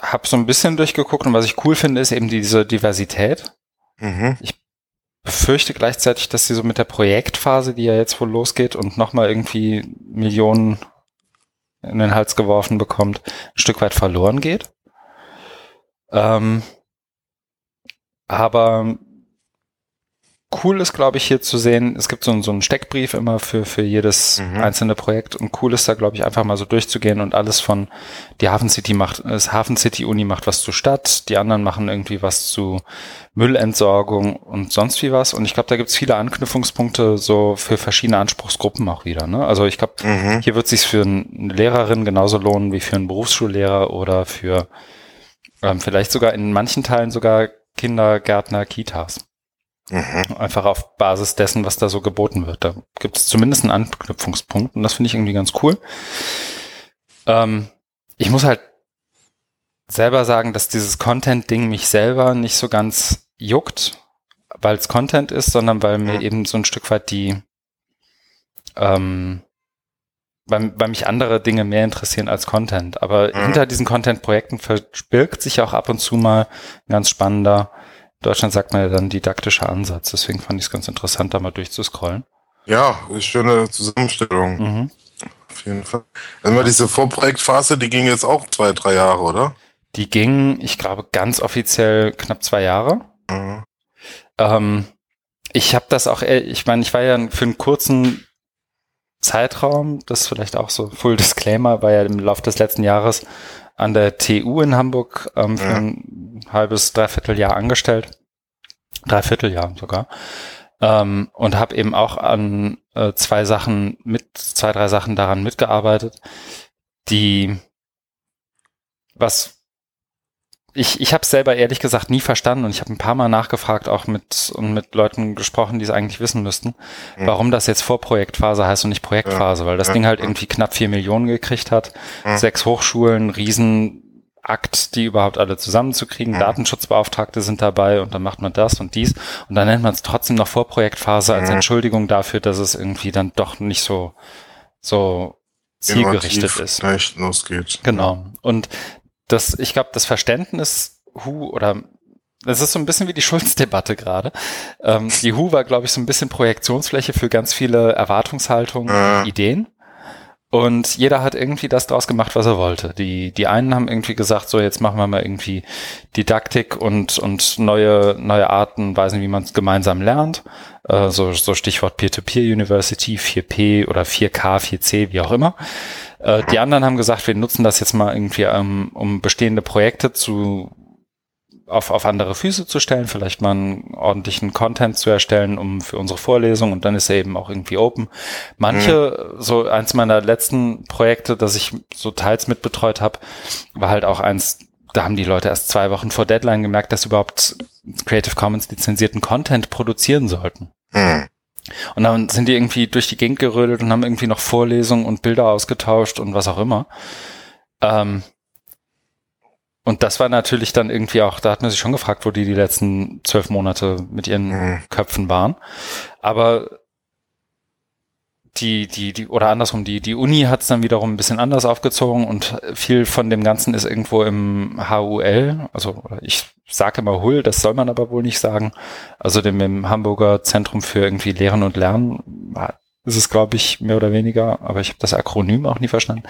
habe so ein bisschen durchgeguckt und was ich cool finde, ist eben diese Diversität. Mhm. Befürchte gleichzeitig, dass sie so mit der Projektphase, die ja jetzt wohl losgeht und nochmal irgendwie Millionen in den Hals geworfen bekommt, ein Stück weit verloren geht. Ähm, aber cool ist, glaube ich, hier zu sehen, es gibt so, einen- so einen Steckbrief immer für, für jedes Mhm. einzelne Projekt und cool ist da, glaube ich, einfach mal so durchzugehen und alles von die Hafen City macht, das Hafen City Uni macht was zur Stadt, die anderen machen irgendwie was zu Müllentsorgung und sonst wie was und ich glaube, da gibt es viele Anknüpfungspunkte so für verschiedene Anspruchsgruppen auch wieder. Ne? Also ich glaube, Mhm. hier wird sich für eine Lehrerin genauso lohnen wie für einen Berufsschullehrer oder für ähm, vielleicht sogar in manchen Teilen sogar Kindergärtner, Kitas. Mhm. Einfach auf Basis dessen, was da so geboten wird. Da gibt es zumindest einen Anknüpfungspunkt und das finde ich irgendwie ganz cool. Ähm, ich muss halt selber sagen, dass dieses Content-Ding mich selber nicht so ganz juckt, weil es Content ist, sondern weil mir Mhm. eben so ein Stück weit die, ähm, weil, weil mich andere Dinge mehr interessieren als Content. Aber Mhm. hinter diesen Content-Projekten verbirgt sich auch ab und zu mal ein ganz spannender, Deutschland sagt man ja dann didaktischer Ansatz. Deswegen fand ich es ganz interessant, da mal durchzuscrollen. Ja, schöne Zusammenstellung, Mhm. auf jeden Fall. Also diese Vorprojektphase, die ging jetzt auch zwei, drei Jahre, oder? Die ging, ich glaube, ganz offiziell knapp zwei Jahre. Mhm. Ähm, ich habe das auch, äh, ich meine, ich war ja für einen kurzen Zeitraum, das ist vielleicht auch so Full Disclaimer, war ja im Laufe des letzten Jahres an der TU in Hamburg ähm, für Ja. ein halbes, dreiviertel Jahr angestellt. Dreivierteljahr sogar. Ähm, und habe eben auch an äh, zwei Sachen mit, zwei, drei Sachen daran mitgearbeitet, die was ich, ich habe es selber ehrlich gesagt nie verstanden und ich habe ein paar Mal nachgefragt, auch mit und mit Leuten gesprochen, die es eigentlich wissen müssten, Mhm. warum das jetzt Vorprojektphase heißt und nicht Projektphase, weil das ja, Ding halt ja. irgendwie knapp vier Millionen gekriegt hat, Mhm. sechs Hochschulen, Riesenakt, die überhaupt alle zusammenzukriegen, Mhm. Datenschutzbeauftragte sind dabei und dann macht man das und dies und dann nennt man es trotzdem noch Vorprojektphase als Mhm. Entschuldigung dafür, dass es irgendwie dann doch nicht so so zielgerichtet ist. Genau. Und das, ich glaube, das Verständnis Who oder es ist so ein bisschen wie die Schulz-Debatte gerade. Ähm, die Who war, glaube ich, so ein bisschen Projektionsfläche für ganz viele Erwartungshaltungen, Ja. Ideen. Und jeder hat irgendwie das draus gemacht, was er wollte. Die, die einen haben irgendwie gesagt, so jetzt machen wir mal irgendwie Didaktik und, und neue, neue Arten, Weisen, wie man es gemeinsam lernt. Äh, so, so Stichwort Peer-to-Peer-University, 4P oder 4K, 4C, wie auch immer. Äh, die anderen haben gesagt, wir nutzen das jetzt mal irgendwie, ähm, um bestehende Projekte zu auf, auf andere Füße zu stellen, vielleicht mal einen ordentlichen Content zu erstellen, um für unsere Vorlesung und dann ist er eben auch irgendwie open. Manche, so eins meiner letzten Projekte, das ich so teils mitbetreut habe, war halt auch eins, da haben die Leute erst zwei Wochen vor Deadline gemerkt, dass überhaupt Creative Commons lizenzierten Content produzieren sollten. Hm. Und dann sind die irgendwie durch die Gegend gerödelt und haben irgendwie noch Vorlesungen und Bilder ausgetauscht und was auch immer. Ähm, und das war natürlich dann irgendwie auch, da hat man sich schon gefragt, wo die die letzten zwölf Monate mit ihren Hm. Köpfen waren. Aber die, die, die, oder andersrum, die, die Uni hat es dann wiederum ein bisschen anders aufgezogen und viel von dem Ganzen ist irgendwo im HUL, also ich sage immer HUL, das soll man aber wohl nicht sagen, also dem im Hamburger Zentrum für irgendwie Lehren und Lernen war- ist es, glaube ich, mehr oder weniger, aber ich habe das Akronym auch nie verstanden.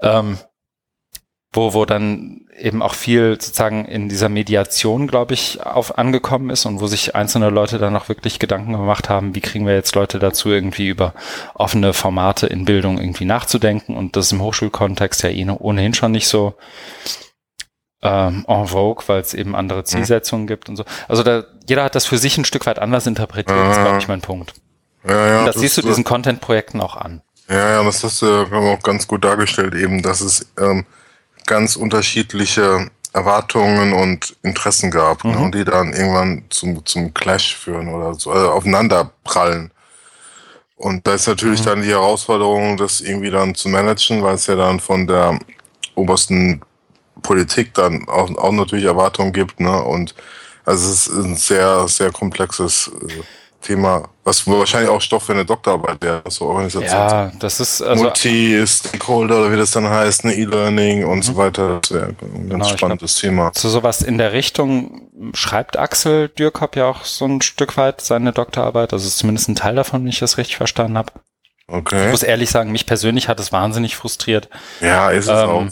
Ähm, wo, wo dann eben auch viel sozusagen in dieser Mediation, glaube ich, auf angekommen ist und wo sich einzelne Leute dann auch wirklich Gedanken gemacht haben, wie kriegen wir jetzt Leute dazu, irgendwie über offene Formate in Bildung irgendwie nachzudenken und das im Hochschulkontext ja eh ohnehin schon nicht so ähm, en vogue, weil es eben andere Zielsetzungen gibt und so. Also da, jeder hat das für sich ein Stück weit anders interpretiert, ist, glaube ich, mein Punkt. Ja, ja, Und das, siehst du äh, diesen Content-Projekten auch an. Ja, ja, das hast du glaub ich, auch ganz gut dargestellt, eben, dass es ähm, ganz unterschiedliche Erwartungen und Interessen gab ne, Mhm. und die dann irgendwann zum, zum Clash führen oder so, also aufeinander prallen. Und da ist natürlich Mhm. dann die Herausforderung, das irgendwie dann zu managen, weil es ja dann von der obersten Politik dann auch, auch natürlich Erwartungen gibt, ne? Und also es ist ein sehr, sehr komplexes äh, Thema, was wahrscheinlich auch Stoff für eine Doktorarbeit wäre, so Organisation. Ja, das ist also Multi-Stakeholder oder wie das dann heißt, ne, E-Learning und so weiter. Das wäre ein ganz Genau, ich spannendes Thema. zu sowas in der Richtung schreibt Axel Dürkop ja auch so ein Stück weit seine Doktorarbeit. Also zumindest ein Teil davon, wenn ich das richtig verstanden habe. Ich Okay. muss ehrlich sagen, mich persönlich hat es wahnsinnig frustriert, Ja, ist es Ähm, auch.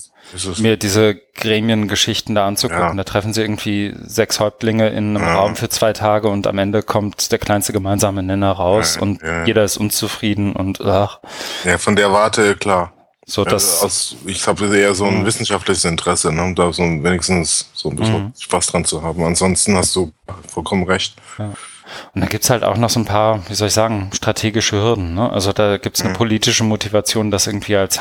Mir diese Gremiengeschichten da anzugucken. Ja. Da treffen sie irgendwie sechs Häuptlinge in einem Ja. Raum für zwei Tage und am Ende kommt der kleinste gemeinsame Nenner raus Ja, und jeder ist unzufrieden und ach, Ja, von der Warte, klar. so das. also ich habe eher so ein Mhm. wissenschaftliches Interesse, ne, um da so wenigstens so ein bisschen Mhm. Spaß dran zu haben. Ansonsten hast du vollkommen recht. Und da gibt's halt auch noch so ein paar, wie soll ich sagen, strategische Hürden. Ne? Also da gibt's eine Mhm. politische Motivation, das irgendwie als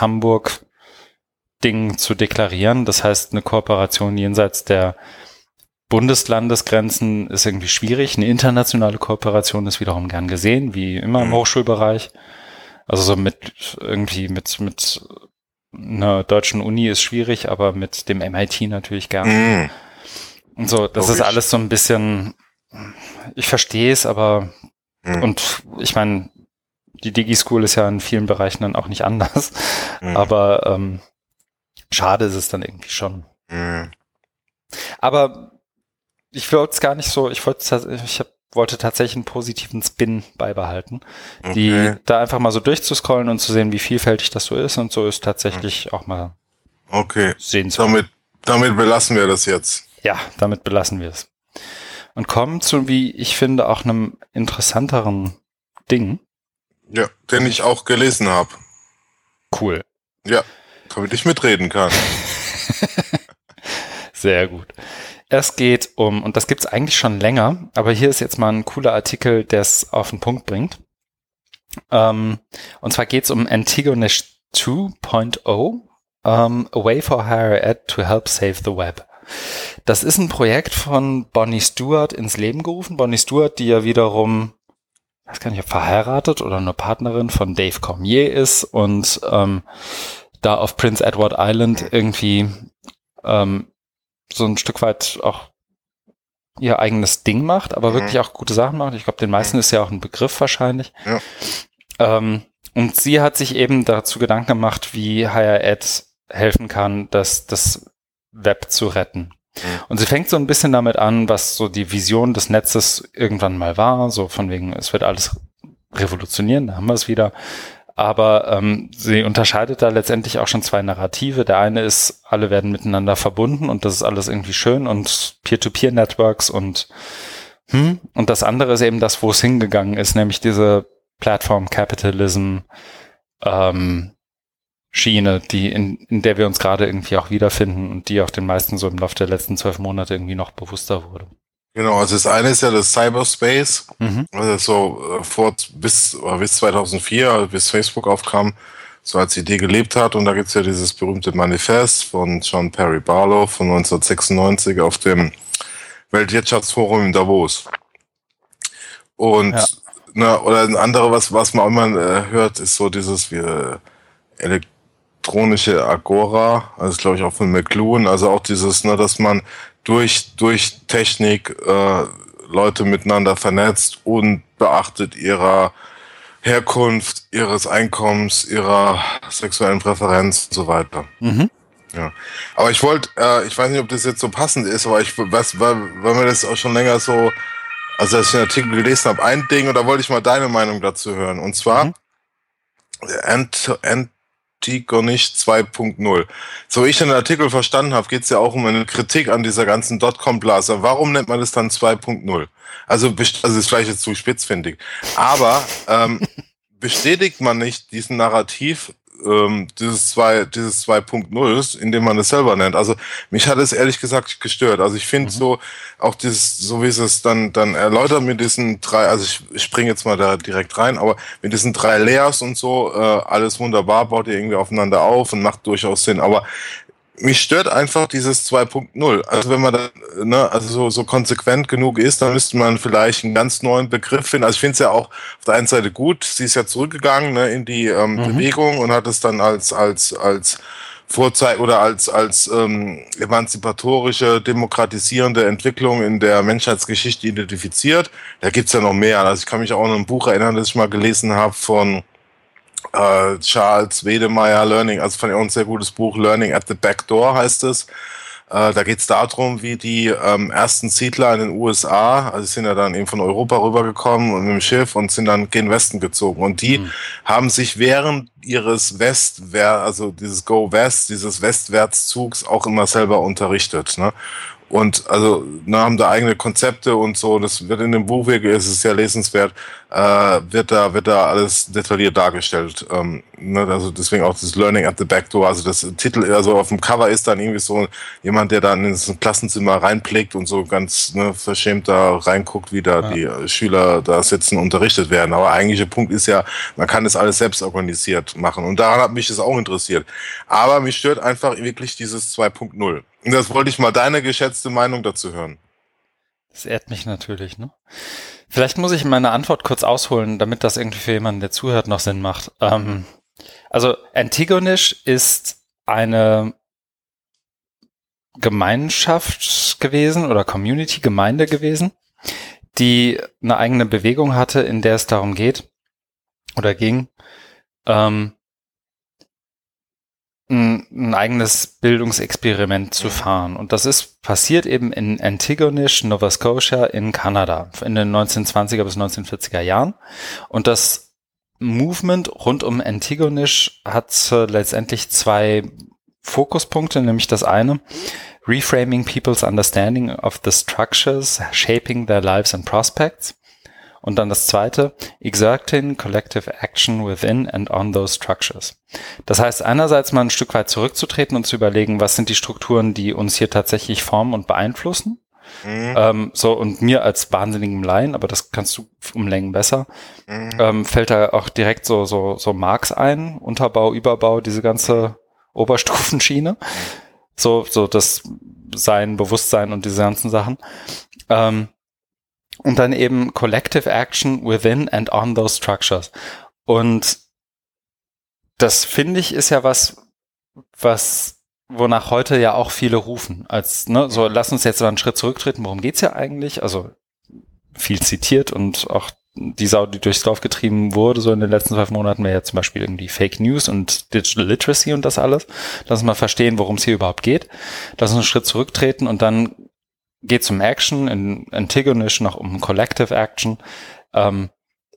Hamburg-Ding zu deklarieren. Das heißt, eine Kooperation jenseits der Bundeslandesgrenzen ist irgendwie schwierig. Eine internationale Kooperation ist wiederum gern gesehen, wie immer im Mhm. Hochschulbereich. Also so mit irgendwie mit, mit einer deutschen Uni ist schwierig, aber mit dem MIT natürlich gern. Mhm. Und so, das ist Logisch. alles so ein bisschen, ich verstehe es, aber Mhm. und ich meine, die Digi-School ist ja in vielen Bereichen dann auch nicht anders, Mhm. aber ähm, schade ist es dann irgendwie schon. Mhm. Aber ich wollte es gar nicht so, ich wollte ich hab, wollte tatsächlich einen positiven Spin beibehalten, die Okay. da einfach mal so durchzuscrollen und zu sehen, wie vielfältig das so ist und so ist tatsächlich auch mal okay. sehenswert. Damit, damit belassen wir das jetzt. Ja, damit belassen wir es. Und kommen zu, wie ich finde, auch einem interessanteren Ding. Ja, den ich auch gelesen habe. Cool. Ja, damit ich mitreden kann. Sehr gut. Es geht um, und das gibt's eigentlich schon länger, aber hier ist jetzt mal ein cooler Artikel, der es auf den Punkt bringt. Ähm, und zwar geht's um Antigone 2.0, ähm, A Way for Higher Ed to Help Save the Web. Das ist ein Projekt von Bonnie Stewart ins Leben gerufen. Bonnie Stewart, die ja wiederum, weiß gar nicht, ob verheiratet oder eine Partnerin von Dave Cormier ist und ähm, da auf Prince Edward Island irgendwie ähm, so ein Stück weit auch ihr eigenes Ding macht, aber Mhm. wirklich auch gute Sachen macht. Ich glaube, den meisten ist ja auch ein Begriff wahrscheinlich. Ja. Ähm, und sie hat sich eben dazu Gedanken gemacht, wie Higher Ed helfen kann, das, das Web zu retten. Und sie fängt so ein bisschen damit an, was so die Vision des Netzes irgendwann mal war, so von wegen, es wird alles revolutionieren, da haben wir es wieder. Aber ähm, sie unterscheidet da letztendlich auch schon zwei Narrative. Der eine ist, alle werden miteinander verbunden und das ist alles irgendwie schön und Peer-to-Peer-Networks und hm, und das andere ist eben das, wo es hingegangen ist, nämlich diese Platform Capitalism ähm, Schiene, die in, in der wir uns gerade irgendwie auch wiederfinden und die auch den meisten so im Laufe der letzten zwölf Monate irgendwie noch bewusster wurde. Genau, also das eine ist ja das Cyberspace, mhm. also so äh, vor bis, bis 2004, bis Facebook aufkam, so als Idee gelebt hat. Und da gibt's ja dieses berühmte Manifest von John Perry Barlow von 1996 auf dem Weltwirtschaftsforum in Davos. Und ja. na, oder ein anderes, was, was man immer äh, hört, ist so dieses wir elektronische Agora, also glaube ich auch von McLuhan, also auch dieses, ne, dass man durch, durch Technik äh, Leute miteinander vernetzt und beachtet ihrer Herkunft, ihres Einkommens, ihrer sexuellen Präferenz und so weiter. Mhm. Ja. Aber ich wollte, äh, ich weiß nicht, ob das jetzt so passend ist, aber ich weiß, weil, weil mir das auch schon länger so, also als ich den Artikel gelesen habe, ein Ding, und da wollte ich mal deine Meinung dazu hören. Und zwar mhm. Ant, Ant Antigonisch 2.0. So ich den Artikel verstanden habe, geht es ja auch um eine Kritik an dieser ganzen Dotcom-Blase. Warum nennt man das dann 2.0? Also, also ist vielleicht jetzt zu spitzfindig. Aber ähm, bestätigt man nicht diesen Narrativ ähm, dieses zwei, dieses 2.0, indem man es selber nennt. Also mich hat es ehrlich gesagt gestört. Also ich finde mhm. so, auch dieses, so wie es es dann, dann erläutert mit diesen drei, also ich, ich springe jetzt mal da direkt rein, aber mit diesen drei Layers und so, äh, alles wunderbar, baut ihr irgendwie aufeinander auf und macht durchaus Sinn. Aber mich stört einfach dieses 2.0. Also wenn man da, ne, also so, so konsequent genug ist, dann müsste man vielleicht einen ganz neuen Begriff finden. Also ich finde es ja auch auf der einen Seite gut, sie ist ja zurückgegangen ne, in die ähm, mhm. Bewegung und hat es dann als, als, als Vorzeig oder als, als ähm, emanzipatorische, demokratisierende Entwicklung in der Menschheitsgeschichte identifiziert. Da gibt's ja noch mehr. Also ich kann mich auch an ein Buch erinnern, das ich mal gelesen habe von äh, Charles Wedemeyer Learning, also von uns sehr gutes Buch Learning at the Back Door heißt es. Äh, da geht es darum, wie die ähm, ersten Siedler in den USA, also sind ja dann eben von Europa rübergekommen und mit dem Schiff und sind dann gen Westen gezogen. Und die mhm. haben sich während ihres West, also dieses Go West, dieses Westwärtszugs auch immer selber unterrichtet. Ne? Und also na, haben da eigene Konzepte und so. Das wird in dem Buch, es ist sehr lesenswert, äh, wird da wird da alles detailliert dargestellt. Ähm, ne, also deswegen auch das Learning at the Back Door. Also das Titel, also auf dem Cover ist dann irgendwie so jemand, der dann ins Klassenzimmer reinblickt und so ganz ne, verschämt da reinguckt, wie da ja. die Schüler da sitzen unterrichtet werden. Aber eigentlicher Punkt ist ja, man kann das alles selbst organisiert machen. Und daran hat mich das auch interessiert. Aber mich stört einfach wirklich dieses 2.0. Und das wollte ich mal deine geschätzte Meinung dazu hören. Das ehrt mich natürlich, ne? Vielleicht muss ich meine Antwort kurz ausholen, damit das irgendwie für jemanden, der zuhört, noch Sinn macht. Ähm, also Antigonisch ist eine Gemeinschaft gewesen oder Community, Gemeinde gewesen, die eine eigene Bewegung hatte, in der es darum geht oder ging, ähm, ein, ein eigenes Bildungsexperiment zu fahren. Und das ist passiert eben in Antigonish, Nova Scotia in Kanada in den 1920er bis 1940er Jahren. Und das Movement rund um Antigonish hat äh, letztendlich zwei Fokuspunkte, nämlich das eine, Reframing People's Understanding of the Structures Shaping Their Lives and Prospects. Und dann das zweite, exerting collective action within and on those structures. Das heißt, einerseits mal ein Stück weit zurückzutreten und zu überlegen, was sind die Strukturen, die uns hier tatsächlich formen und beeinflussen. Mhm. Ähm, so, und mir als wahnsinnigen Laien, aber das kannst du um Längen besser, mhm. ähm, fällt da auch direkt so, so, so Marx ein, Unterbau, Überbau, diese ganze Oberstufenschiene. So, so das Sein, Bewusstsein und diese ganzen Sachen. Ähm, und dann eben Collective Action within and on those structures. Und das finde ich ist ja was, was, wonach heute ja auch viele rufen. Als, ne, so lass uns jetzt mal einen Schritt zurücktreten, worum geht's ja eigentlich? Also viel zitiert und auch die Sau, die durchs Dorf getrieben wurde, so in den letzten zwölf Monaten, wäre ja zum Beispiel irgendwie Fake News und Digital Literacy und das alles. Lass uns mal verstehen, worum es hier überhaupt geht. Lass uns einen Schritt zurücktreten und dann geht zum Action, in Antigonish noch um Collective Action. Ähm,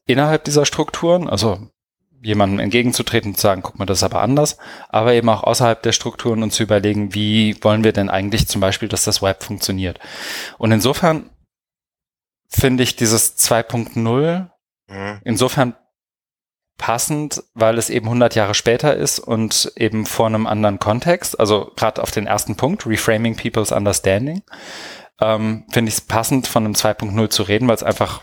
innerhalb dieser Strukturen, also jemandem entgegenzutreten und zu sagen, guck mal, das ist aber anders, aber eben auch außerhalb der Strukturen und zu überlegen, wie wollen wir denn eigentlich zum Beispiel, dass das Web funktioniert. Und insofern finde ich dieses 2.0 mhm. insofern passend, weil es eben 100 Jahre später ist und eben vor einem anderen Kontext, also gerade auf den ersten Punkt, Reframing People's Understanding, ähm, finde ich es passend, von einem 2.0 zu reden, weil es einfach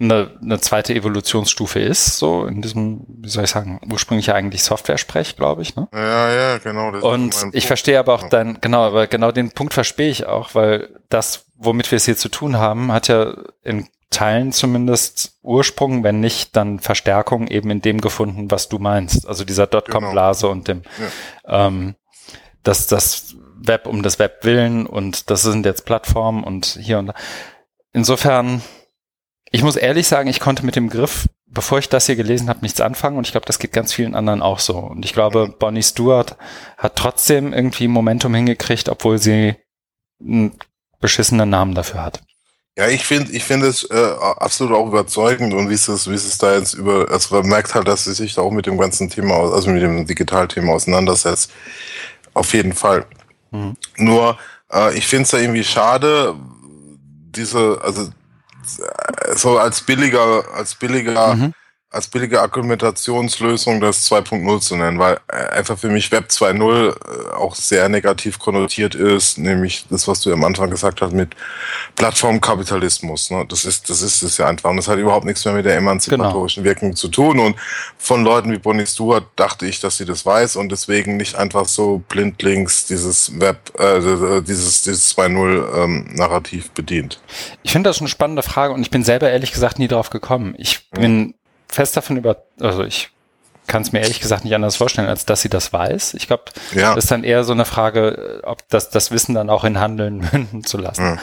eine, eine zweite Evolutionsstufe ist, so in diesem, wie soll ich sagen, ursprünglich ja eigentlich Software-Sprech, glaube ich. Ne? Ja, ja, genau. und ich verstehe aber auch dein, genau, aber genau den Punkt verstehe ich auch, weil das, womit wir es hier zu tun haben, hat ja in Teilen zumindest Ursprung, wenn nicht, dann Verstärkung eben in dem gefunden, was du meinst. Also dieser Dotcom-Blase genau. und dem, ja. ähm, dass das Web um das Web willen und das sind jetzt Plattformen und hier und da. Insofern, ich muss ehrlich sagen, ich konnte mit dem Griff, bevor ich das hier gelesen habe, nichts anfangen und ich glaube, das geht ganz vielen anderen auch so. Und ich glaube, Bonnie Stewart hat trotzdem irgendwie Momentum hingekriegt, obwohl sie einen beschissenen Namen dafür hat. Ja, ich finde, ich finde es äh, absolut auch überzeugend und wie es, wie es da jetzt über, also man merkt halt, dass sie sich da auch mit dem ganzen Thema, also mit dem Digitalthema auseinandersetzt. Auf jeden Fall. Mhm. Nur, äh, ich finde es ja irgendwie schade, diese, also so als billiger, als billiger, mhm. Als billige Argumentationslösung das 2.0 zu nennen, weil äh, einfach für mich Web 2.0 äh, auch sehr negativ konnotiert ist, nämlich das, was du am Anfang gesagt hast mit Plattformkapitalismus. Ne? Das ist, das ist es ja einfach. Und das hat überhaupt nichts mehr mit der emanzipatorischen genau. Wirkung zu tun. Und von Leuten wie Bonnie Stewart dachte ich, dass sie das weiß und deswegen nicht einfach so blindlings dieses Web, äh, dieses, dieses 2.0 ähm, Narrativ bedient. Ich finde das eine spannende Frage und ich bin selber ehrlich gesagt nie drauf gekommen. Ich bin fest davon über, also ich kann es mir ehrlich gesagt nicht anders vorstellen, als dass sie das weiß. Ich glaube, ja. das ist dann eher so eine Frage, ob das, das Wissen dann auch in Handeln münden zu lassen. Mhm.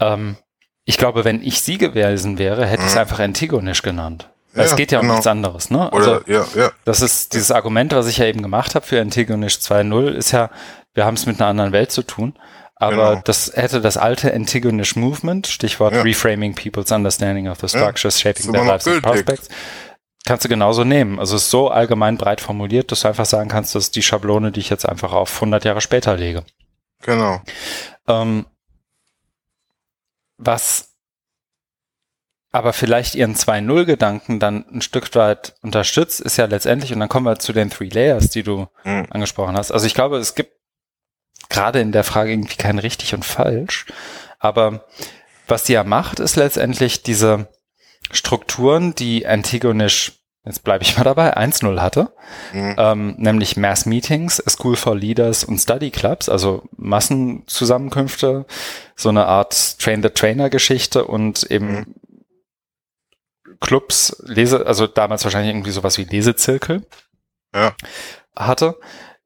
Ähm, ich glaube, wenn ich sie gewesen wäre, hätte ich es mhm. einfach Antigonisch genannt. Ja, es geht ja genau. um nichts anderes, ne? Also, Oder, ja, ja. Das ist dieses Argument, was ich ja eben gemacht habe für Antigonisch 2.0, ist ja, wir haben es mit einer anderen Welt zu tun. Aber genau. das hätte das alte Antigonish Movement, Stichwort ja. Reframing People's Understanding of the Structures, ja, Shaping Their Lives and Prospects, kannst du genauso nehmen. Also es ist so allgemein breit formuliert, dass du einfach sagen kannst, das ist die Schablone, die ich jetzt einfach auf 100 Jahre später lege. Genau. Ähm, was aber vielleicht ihren 2.0-Gedanken dann ein Stück weit unterstützt, ist ja letztendlich, und dann kommen wir zu den Three Layers, die du mhm. angesprochen hast. Also ich glaube, es gibt gerade in der Frage irgendwie kein richtig und falsch, aber was die ja macht, ist letztendlich diese Strukturen, die Antigonisch, jetzt bleibe ich mal dabei, 1.0 hatte, mhm. ähm, nämlich Mass Meetings, A School for Leaders und Study Clubs, also Massenzusammenkünfte, so eine Art Train-the-Trainer-Geschichte und eben mhm. Clubs, Lese, also damals wahrscheinlich irgendwie sowas wie Lesezirkel ja. hatte,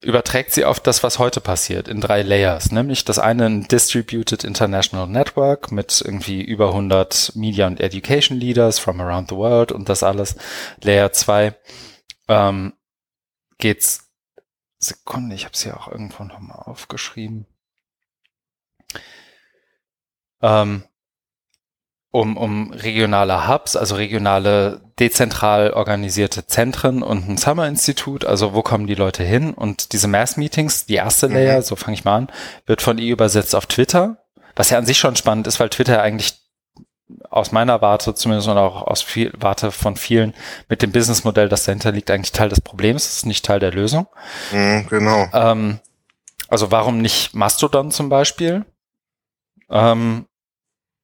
überträgt sie auf das, was heute passiert, in drei Layers. Nämlich das eine ein Distributed International Network mit irgendwie über 100 Media und Education Leaders from around the world und das alles. Layer 2 ähm, geht's Sekunde, ich habe es ja auch irgendwo nochmal aufgeschrieben. Ähm, um, um regionale Hubs, also regionale dezentral organisierte Zentren und ein Summer-Institut, also wo kommen die Leute hin? Und diese Mass-Meetings, die erste mhm. Layer, so fange ich mal an, wird von ihr übersetzt auf Twitter, was ja an sich schon spannend ist, weil Twitter eigentlich aus meiner Warte zumindest und auch aus viel, Warte von vielen mit dem Businessmodell, das dahinter liegt, eigentlich Teil des Problems, ist nicht Teil der Lösung. Mhm, genau. Ähm, also warum nicht Mastodon zum Beispiel? Ähm,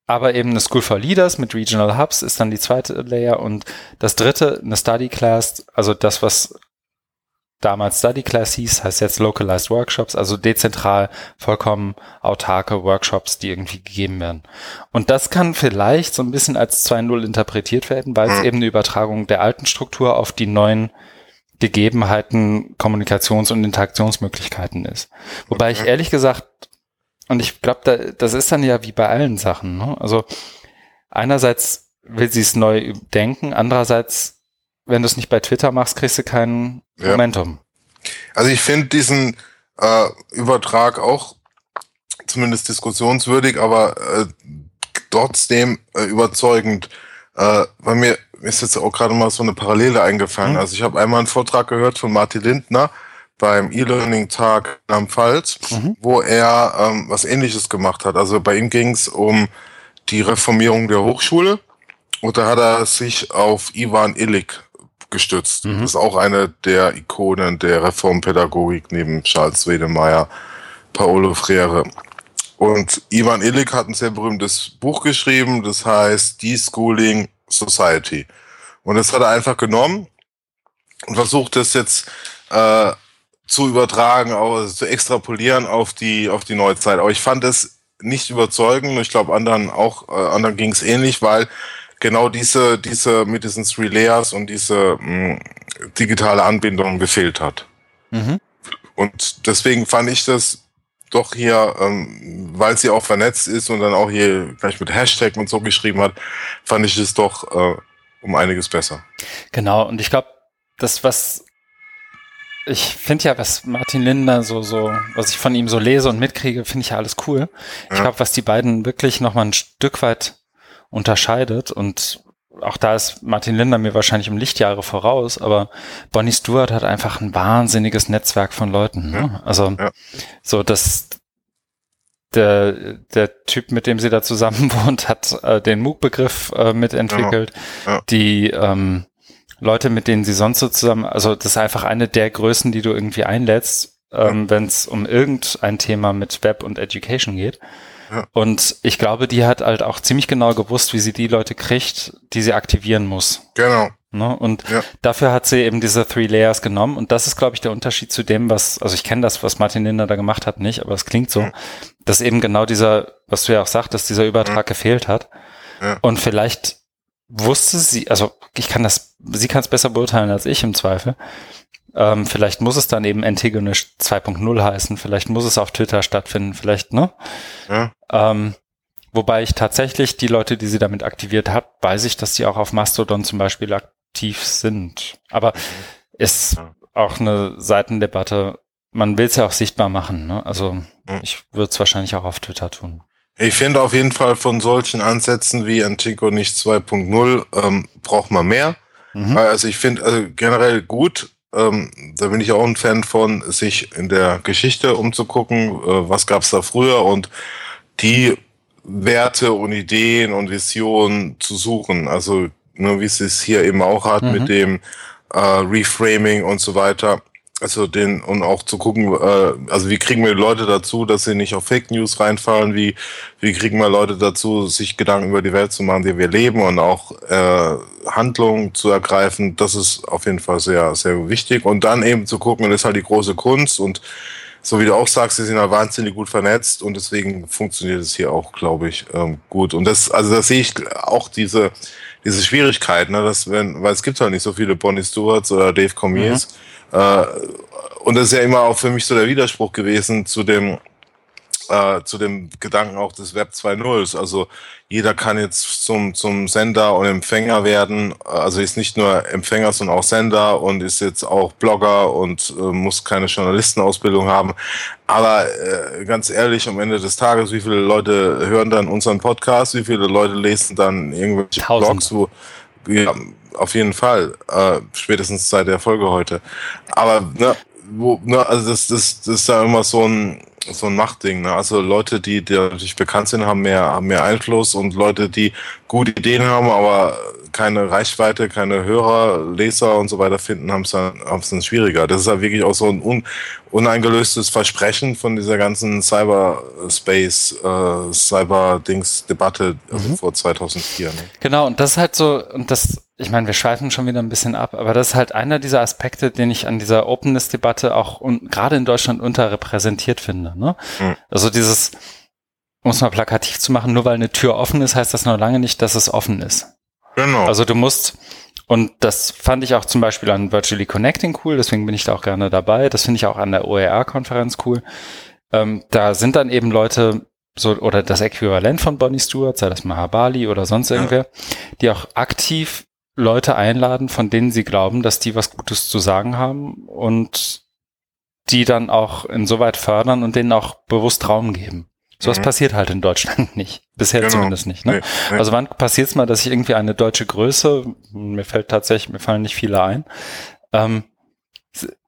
aber eben eine School for Leaders mit Regional Hubs ist dann die zweite Layer und das dritte, eine Study Class, also das, was damals Study Class hieß, heißt jetzt Localized Workshops, also dezentral, vollkommen autarke Workshops, die irgendwie gegeben werden. Und das kann vielleicht so ein bisschen als 2.0 interpretiert werden, weil es mhm. eben eine Übertragung der alten Struktur auf die neuen Gegebenheiten, Kommunikations- und Interaktionsmöglichkeiten ist. Wobei ich ehrlich gesagt und ich glaube, da, das ist dann ja wie bei allen Sachen. Ne? Also einerseits will sie es neu denken. Andererseits, wenn du es nicht bei Twitter machst, kriegst du kein Ja. Momentum. Also ich finde diesen äh, Übertrag auch zumindest diskussionswürdig, aber äh, trotzdem äh, überzeugend. Äh, bei mir ist jetzt auch gerade mal so eine Parallele eingefallen. Mhm. Also ich habe einmal einen Vortrag gehört von Martin Lindner beim E-Learning-Tag am Pfalz, Mhm. wo er ähm, was Ähnliches gemacht hat. Also bei ihm ging es um die Reformierung der Hochschule und da hat er sich auf Ivan Illig gestützt. Mhm. Das ist auch eine der Ikonen der Reformpädagogik neben Charles Wedemeyer, Paolo Freire. Und Ivan Illig hat ein sehr berühmtes Buch geschrieben, das heißt Deschooling Society. Und das hat er einfach genommen und versucht es jetzt äh, zu übertragen, auch zu extrapolieren auf die auf die Neuzeit. Aber ich fand es nicht überzeugend. Ich glaube anderen auch äh, anderen ging es ähnlich, weil genau diese diese mit diesen Three Layers und diese mh, digitale Anbindung gefehlt hat. Mhm. Und deswegen fand ich das doch hier, ähm, weil sie auch vernetzt ist und dann auch hier gleich mit Hashtag und so geschrieben hat, fand ich es doch äh, um einiges besser. Genau, und ich glaube, das, was ich finde ja, was Martin Lindner so, so, was ich von ihm so lese und mitkriege, finde ich ja alles cool. Ich Ja. glaube, was die beiden wirklich nochmal ein Stück weit unterscheidet und auch da ist Martin Lindner mir wahrscheinlich um Lichtjahre voraus, aber Bonnie Stewart hat einfach ein wahnsinniges Netzwerk von Leuten. Ne? Also Ja. so, dass der, der Typ, mit dem sie da zusammen wohnt, hat äh, den MOOC-Begriff äh, mitentwickelt. Ja. Die ähm, Leute, mit denen sie sonst so zusammen, also das ist einfach eine der Größen, die du irgendwie einlädst, ähm, wenn es um irgendein Thema mit Web und Education geht. Ja. Und ich glaube, die hat halt auch ziemlich genau gewusst, wie sie die Leute kriegt, die sie aktivieren muss. Genau. Ne? Und Ja. dafür hat sie eben diese Three Layers genommen. Und das ist, glaube ich, der Unterschied zu dem, was, also ich kenne das, was Martin Lindner da gemacht hat, nicht, aber es klingt so, Mhm. dass eben genau dieser, was du ja auch sagtest, dieser Übertrag gefehlt hat. Ja. Und vielleicht wusste sie, also ich kann das, sie kann es besser beurteilen als ich im Zweifel. Ähm, vielleicht muss es dann eben Antigonish 2.0 heißen, vielleicht muss es auf Twitter stattfinden, vielleicht, ne? Ja. Ähm, wobei ich tatsächlich die Leute, die sie damit aktiviert hat, weiß ich, dass die auch auf Mastodon zum Beispiel aktiv sind. Aber ist Ja. auch eine Seitendebatte. Man will es ja auch sichtbar machen. Ne? Also Mhm. ich würde es wahrscheinlich auch auf Twitter tun. Ich finde auf jeden Fall von solchen Ansätzen wie Antico nicht 2.0 ähm, braucht man mehr. Mhm. Also ich finde also generell gut, ähm, da bin ich auch ein Fan von, sich in der Geschichte umzugucken, äh, was gab's da früher und die Werte und Ideen und Visionen zu suchen. Also nur wie es es hier eben auch hat Mhm. mit dem äh, Reframing und so weiter. Also den und auch zu gucken, äh, also wie kriegen wir Leute dazu, dass sie nicht auf Fake News reinfallen, wie wie kriegen wir Leute dazu, sich Gedanken über die Welt zu machen, die wir leben und auch äh, Handlungen zu ergreifen. Das ist auf jeden Fall sehr sehr wichtig und dann eben zu gucken, das ist halt die große Kunst und so wie du auch sagst, sie sind ja wahnsinnig gut vernetzt und deswegen funktioniert es hier auch, glaube ich, ähm, gut. Und das, also da sehe ich auch diese, diese Schwierigkeit, ne, dass wenn, weil es gibt halt nicht so viele Bonnie Stewarts oder Dave Cormiers. Äh, und das ist ja immer auch für mich so der Widerspruch gewesen zu dem, äh, zu dem Gedanken auch des Web 2.0. Also jeder kann jetzt zum, zum Sender und Empfänger werden. Also ist nicht nur Empfänger, sondern auch Sender und ist jetzt auch Blogger und äh, muss keine Journalistenausbildung haben. Aber äh, ganz ehrlich, am Ende des Tages, wie viele Leute hören dann unseren Podcast? Wie viele Leute lesen dann irgendwelche Tausende. Blogs, wo ja, auf jeden Fall. Äh, spätestens seit der Folge heute. Aber ne, wo, ne, also das, das, das ist da immer so ein so ein Machtding. Ne? Also Leute, die, die natürlich bekannt sind, haben mehr, haben mehr Einfluss und Leute, die gute Ideen haben, aber keine Reichweite, keine Hörer, Leser und so weiter finden, haben es dann, haben es dann schwieriger. Das ist ja wirklich auch so ein un, uneingelöstes Versprechen von dieser ganzen Cyberspace, äh, Cyber-Dings-Debatte also vor 2004. Ne? Genau, und das ist halt so, und das, ich meine, wir schweifen schon wieder ein bisschen ab, aber das ist halt einer dieser Aspekte, den ich an dieser Openness-Debatte auch un, gerade in Deutschland unterrepräsentiert finde. Ne? Mhm. Also dieses, um es mal plakativ zu machen, nur weil eine Tür offen ist, heißt das noch lange nicht, dass es offen ist. Genau. Also du musst, und das fand ich auch zum Beispiel an Virtually Connecting cool, deswegen bin ich da auch gerne dabei. Das finde ich auch an der OER-Konferenz cool. Ähm, da sind dann eben Leute, so, oder das Äquivalent von Bonnie Stewart, sei das Mahabali oder sonst irgendwer, die auch aktiv Leute einladen, von denen sie glauben, dass die was Gutes zu sagen haben und die dann auch insoweit fördern und denen auch bewusst Raum geben. Sowas mhm. passiert halt in Deutschland nicht. Bisher genau. zumindest nicht. Ne? Nee, nee. Also wann passiert es mal, dass ich irgendwie eine deutsche Größe, mir fällt tatsächlich, mir fallen nicht viele ein, ähm,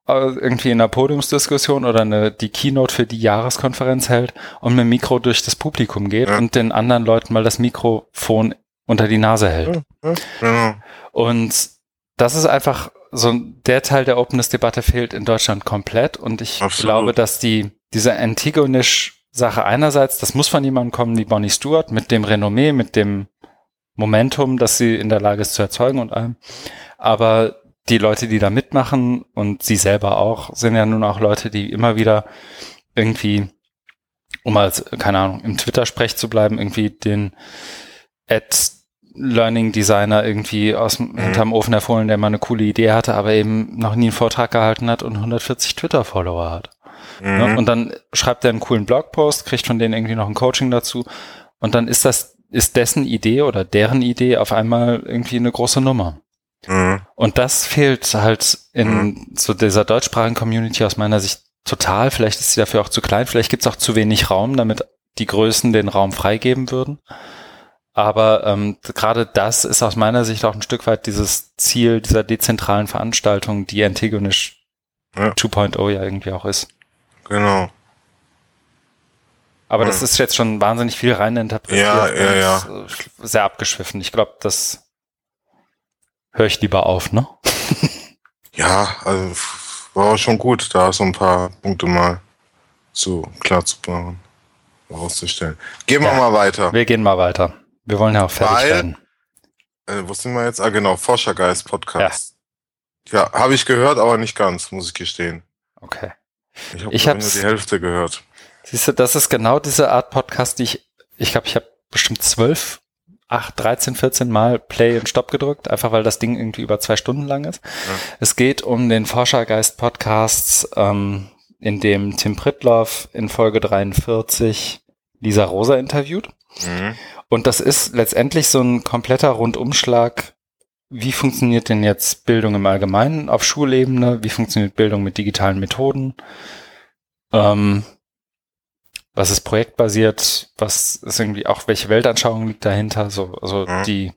irgendwie in einer Podiumsdiskussion oder eine, die Keynote für die Jahreskonferenz hält und mit dem Mikro durch das Publikum geht ja. und den anderen Leuten mal das Mikrofon unter die Nase hält. Ja, ja. Und das ist einfach so der Teil der Openness-Debatte fehlt in Deutschland komplett und ich Absolut. glaube, dass die diese Antigonisch Sache einerseits, das muss von jemandem kommen wie Bonnie Stewart mit dem Renommee, mit dem Momentum, das sie in der Lage ist zu erzeugen und allem. Aber die Leute, die da mitmachen und sie selber auch, sind ja nun auch Leute, die immer wieder irgendwie, um als, keine Ahnung, im Twitter-Sprech zu bleiben, irgendwie den Ad Learning Designer irgendwie aus mhm. hinterm Ofen erfohlen, der mal eine coole Idee hatte, aber eben noch nie einen Vortrag gehalten hat und 140 Twitter-Follower hat. Ne? Mhm. Und dann schreibt er einen coolen Blogpost, kriegt von denen irgendwie noch ein Coaching dazu und dann ist das, ist dessen Idee oder deren Idee auf einmal irgendwie eine große Nummer. Mhm. Und das fehlt halt in mhm. so dieser deutschsprachigen Community aus meiner Sicht total. Vielleicht ist sie dafür auch zu klein, vielleicht gibt es auch zu wenig Raum, damit die Größen den Raum freigeben würden. Aber ähm, gerade das ist aus meiner Sicht auch ein Stück weit dieses Ziel dieser dezentralen Veranstaltung, die Antigonisch ja. 2.0 ja irgendwie auch ist. Genau. Aber ja. das ist jetzt schon wahnsinnig viel rein interpretiert. Ja, ja, ja. Sehr abgeschwiffen. Ich glaube, das höre ich lieber auf, ne? ja, also war schon gut, da so ein paar Punkte mal zu klar zu machen, herauszustellen. Gehen wir ja, mal weiter. Wir gehen mal weiter. Wir wollen ja auch fertig Weil, werden. Äh, wo sind wir jetzt? Ah, genau, Forschergeist Podcast. Ja, ja habe ich gehört, aber nicht ganz, muss ich gestehen. Okay. Ich habe hab nur die Hälfte gehört. Siehst du, das ist genau diese Art Podcast, die ich, ich glaube, ich habe bestimmt zwölf, acht, 13, 14 Mal Play und Stopp gedrückt, einfach weil das Ding irgendwie über zwei Stunden lang ist. Ja. Es geht um den Forschergeist Podcasts, ähm, in dem Tim Pritloff in Folge 43 Lisa Rosa interviewt. Mhm. Und das ist letztendlich so ein kompletter Rundumschlag. Wie funktioniert denn jetzt Bildung im Allgemeinen auf Schulebene? Wie funktioniert Bildung mit digitalen Methoden? Ähm, was ist projektbasiert? Was ist irgendwie auch, welche Weltanschauung liegt dahinter? So, also mhm. die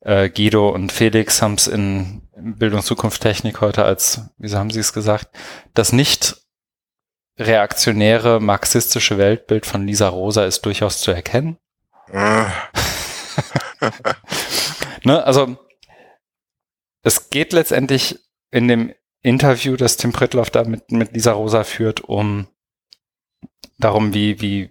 äh, Guido und Felix haben es in Bildung Zukunft Technik heute als, wie haben sie es gesagt, das nicht reaktionäre marxistische Weltbild von Lisa Rosa ist durchaus zu erkennen. ne, also es geht letztendlich in dem Interview, das Tim Pritloff da mit, mit Lisa Rosa führt, um darum, wie, wie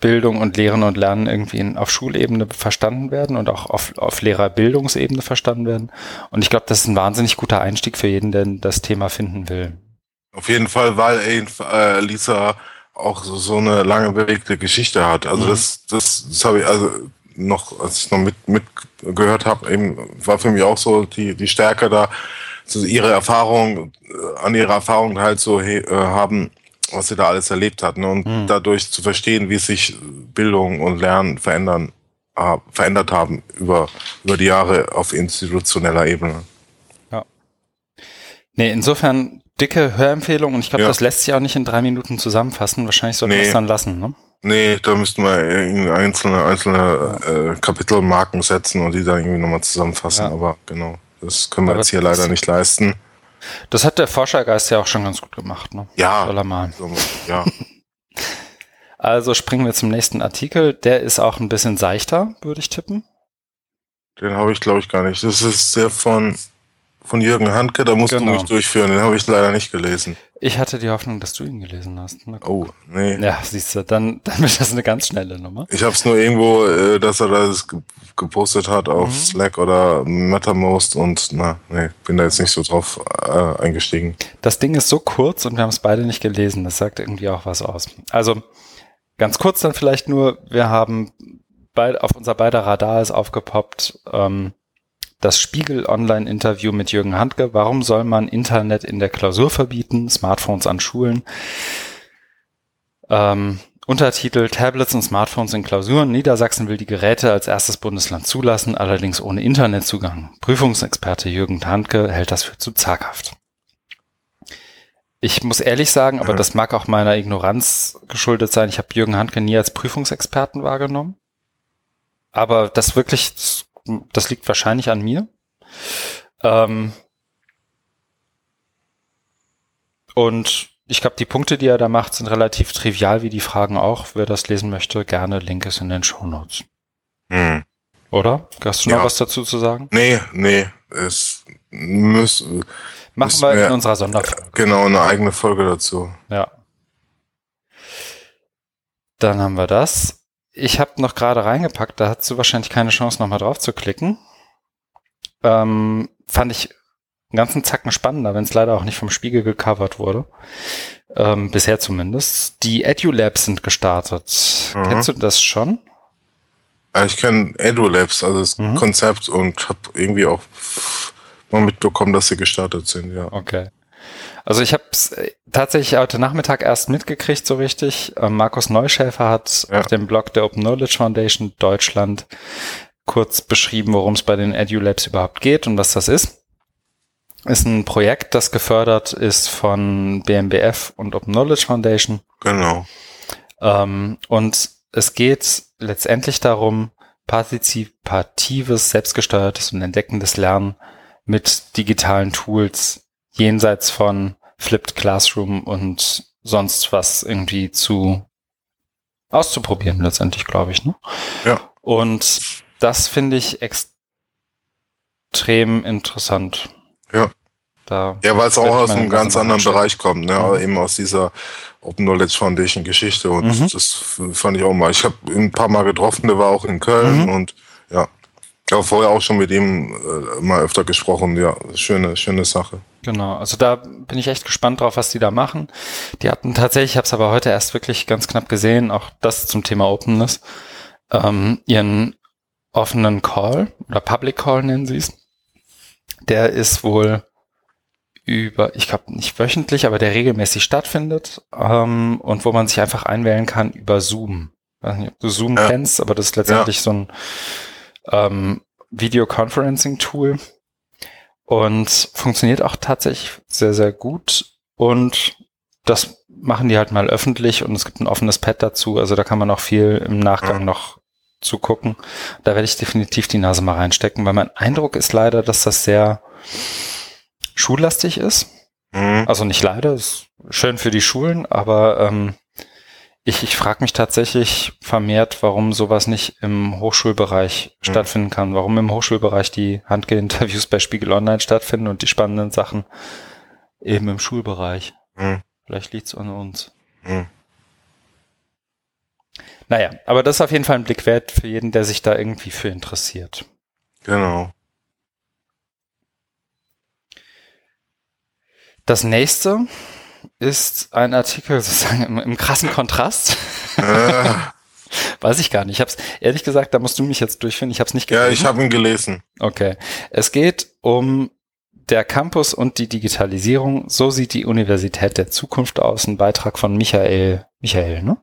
Bildung und Lehren und Lernen irgendwie in, auf Schulebene verstanden werden und auch auf, auf Lehrerbildungsebene verstanden werden. Und ich glaube, das ist ein wahnsinnig guter Einstieg für jeden, der das Thema finden will. Auf jeden Fall, weil äh, Lisa auch so, so eine lange bewegte Geschichte hat. Also mhm. das, das, das habe ich also noch, als ich noch mit, mit gehört habe, eben war für mich auch so die, die Stärke da, so ihre Erfahrung, äh, an ihre Erfahrung halt so äh, haben, was sie da alles erlebt hat. Ne? Und mhm. dadurch zu verstehen, wie sich Bildung und Lernen verändern, äh, verändert haben über, über die Jahre auf institutioneller Ebene. Ja. Nee, insofern dicke Hörempfehlung und ich glaube, ja. das lässt sich auch nicht in drei Minuten zusammenfassen. Wahrscheinlich sollten nee. wir es dann lassen, ne? Nee, da müssten wir einzelne, einzelne ja. äh, Kapitelmarken setzen und die dann irgendwie nochmal zusammenfassen. Ja. Aber genau, das können wir Aber jetzt hier leider nicht leisten. Das hat der Forschergeist ja auch schon ganz gut gemacht, ne? Ja. Soll er mal. Ja. also springen wir zum nächsten Artikel. Der ist auch ein bisschen seichter, würde ich tippen. Den habe ich, glaube ich, gar nicht. Das ist der von von Jürgen Handke, da musst genau. du mich durchführen, den habe ich leider nicht gelesen. Ich hatte die Hoffnung, dass du ihn gelesen hast. Oh, nee. Ja, siehst du, dann, dann wird das eine ganz schnelle Nummer. Ich habe es nur irgendwo, äh, dass er das gepostet hat auf mhm. Slack oder MetaMost und na, nee, bin da jetzt nicht so drauf äh, eingestiegen. Das Ding ist so kurz und wir haben es beide nicht gelesen, das sagt irgendwie auch was aus. Also, ganz kurz dann vielleicht nur, wir haben bei, auf unser beider Radar ist aufgepoppt, ähm, das Spiegel Online-Interview mit Jürgen Handke. Warum soll man Internet in der Klausur verbieten? Smartphones an Schulen. Ähm, Untertitel Tablets und Smartphones in Klausuren. Niedersachsen will die Geräte als erstes Bundesland zulassen, allerdings ohne Internetzugang. Prüfungsexperte Jürgen Handke hält das für zu zaghaft. Ich muss ehrlich sagen, aber das mag auch meiner Ignoranz geschuldet sein. Ich habe Jürgen Handke nie als Prüfungsexperten wahrgenommen. Aber das wirklich, das liegt wahrscheinlich an mir. Ähm und ich glaube, die Punkte, die er da macht, sind relativ trivial, wie die Fragen auch. Wer das lesen möchte, gerne Link ist in den Shownotes. Hm. Oder? Hast du noch Ja. was dazu zu sagen? Nee, nee, es muss Machen wir in unserer Sonderfolge. genau eine eigene Folge dazu. Ja. Dann haben wir das. Ich habe noch gerade reingepackt, da hast du wahrscheinlich keine Chance, nochmal drauf zu klicken. Ähm, fand ich einen ganzen Zacken spannender, wenn es leider auch nicht vom Spiegel gecovert wurde. Ähm, bisher zumindest. Die EduLabs sind gestartet. Mhm. Kennst du das schon? Ja, Ich kenne EduLabs, also das Mhm. Konzept und habe irgendwie auch mal mitbekommen, dass sie gestartet sind, ja. Okay. Also ich habe es tatsächlich heute Nachmittag erst mitgekriegt, so richtig. Ähm, Markus Neuschäfer hat Ja. auf dem Blog der Open Knowledge Foundation Deutschland kurz beschrieben, worum es bei den EduLabs überhaupt geht und was das ist. Ist ein Projekt, das gefördert ist von BMBF und Open Knowledge Foundation. Genau. Ähm, und es geht letztendlich darum, partizipatives, selbstgesteuertes und entdeckendes Lernen mit digitalen Tools jenseits von Flipped Classroom und sonst was irgendwie zu auszuprobieren, letztendlich, glaube ich. Ne? Ja. Und das finde ich extrem interessant. Ja. Da Ja, weil es auch aus einem ganz anderen anschauen. Bereich kommt, ne? Mhm. Aber eben aus dieser Open Knowledge Foundation Geschichte und Mhm. das fand ich auch mal. Ich habe ihn ein paar Mal getroffen, der war auch in Köln Mhm. und ja. Ich habe vorher auch schon mit ihm äh, mal öfter gesprochen. Ja, schöne, schöne Sache. Genau, also da bin ich echt gespannt drauf, was die da machen. Die hatten tatsächlich, ich habe es aber heute erst wirklich ganz knapp gesehen, auch das zum Thema Openness, ähm, ihren offenen Call oder Public Call nennen sie es. Der ist wohl über, ich glaube nicht wöchentlich, aber der regelmäßig stattfindet ähm, und wo man sich einfach einwählen kann über Zoom. Ich weiß nicht, ob du Zoom Ja. kennst, aber das ist letztendlich so ein ähm, Videoconferencing-Tool und funktioniert auch tatsächlich sehr, sehr gut. Und das machen die halt mal öffentlich und es gibt ein offenes Pad dazu. Also da kann man auch viel im Nachgang noch zugucken. Da werde ich definitiv die Nase mal reinstecken, weil mein Eindruck ist leider, dass das sehr schullastig ist. Mhm. Also nicht leider, ist schön für die Schulen, aber ähm, ich, ich frage mich tatsächlich vermehrt, warum sowas nicht im Hochschulbereich Mhm. stattfinden kann. Warum im Hochschulbereich die Handge-Interviews bei Spiegel Online stattfinden und die spannenden Sachen eben im Schulbereich. Mhm. Vielleicht liegt's an uns. Mhm. Naja, aber das ist auf jeden Fall ein Blick wert für jeden, der sich da irgendwie für interessiert. Genau. Das nächste ist ein Artikel sozusagen im, im krassen Kontrast. äh, Weiß ich gar nicht. Ich hab's ehrlich gesagt, da musst du mich jetzt durchfinden. Ich habe es nicht ja, gelesen. ich habe ihn gelesen. Okay. Es geht um der Campus und die Digitalisierung. So sieht die Universität der Zukunft aus. Ein Beitrag von Michael, Michael, ne?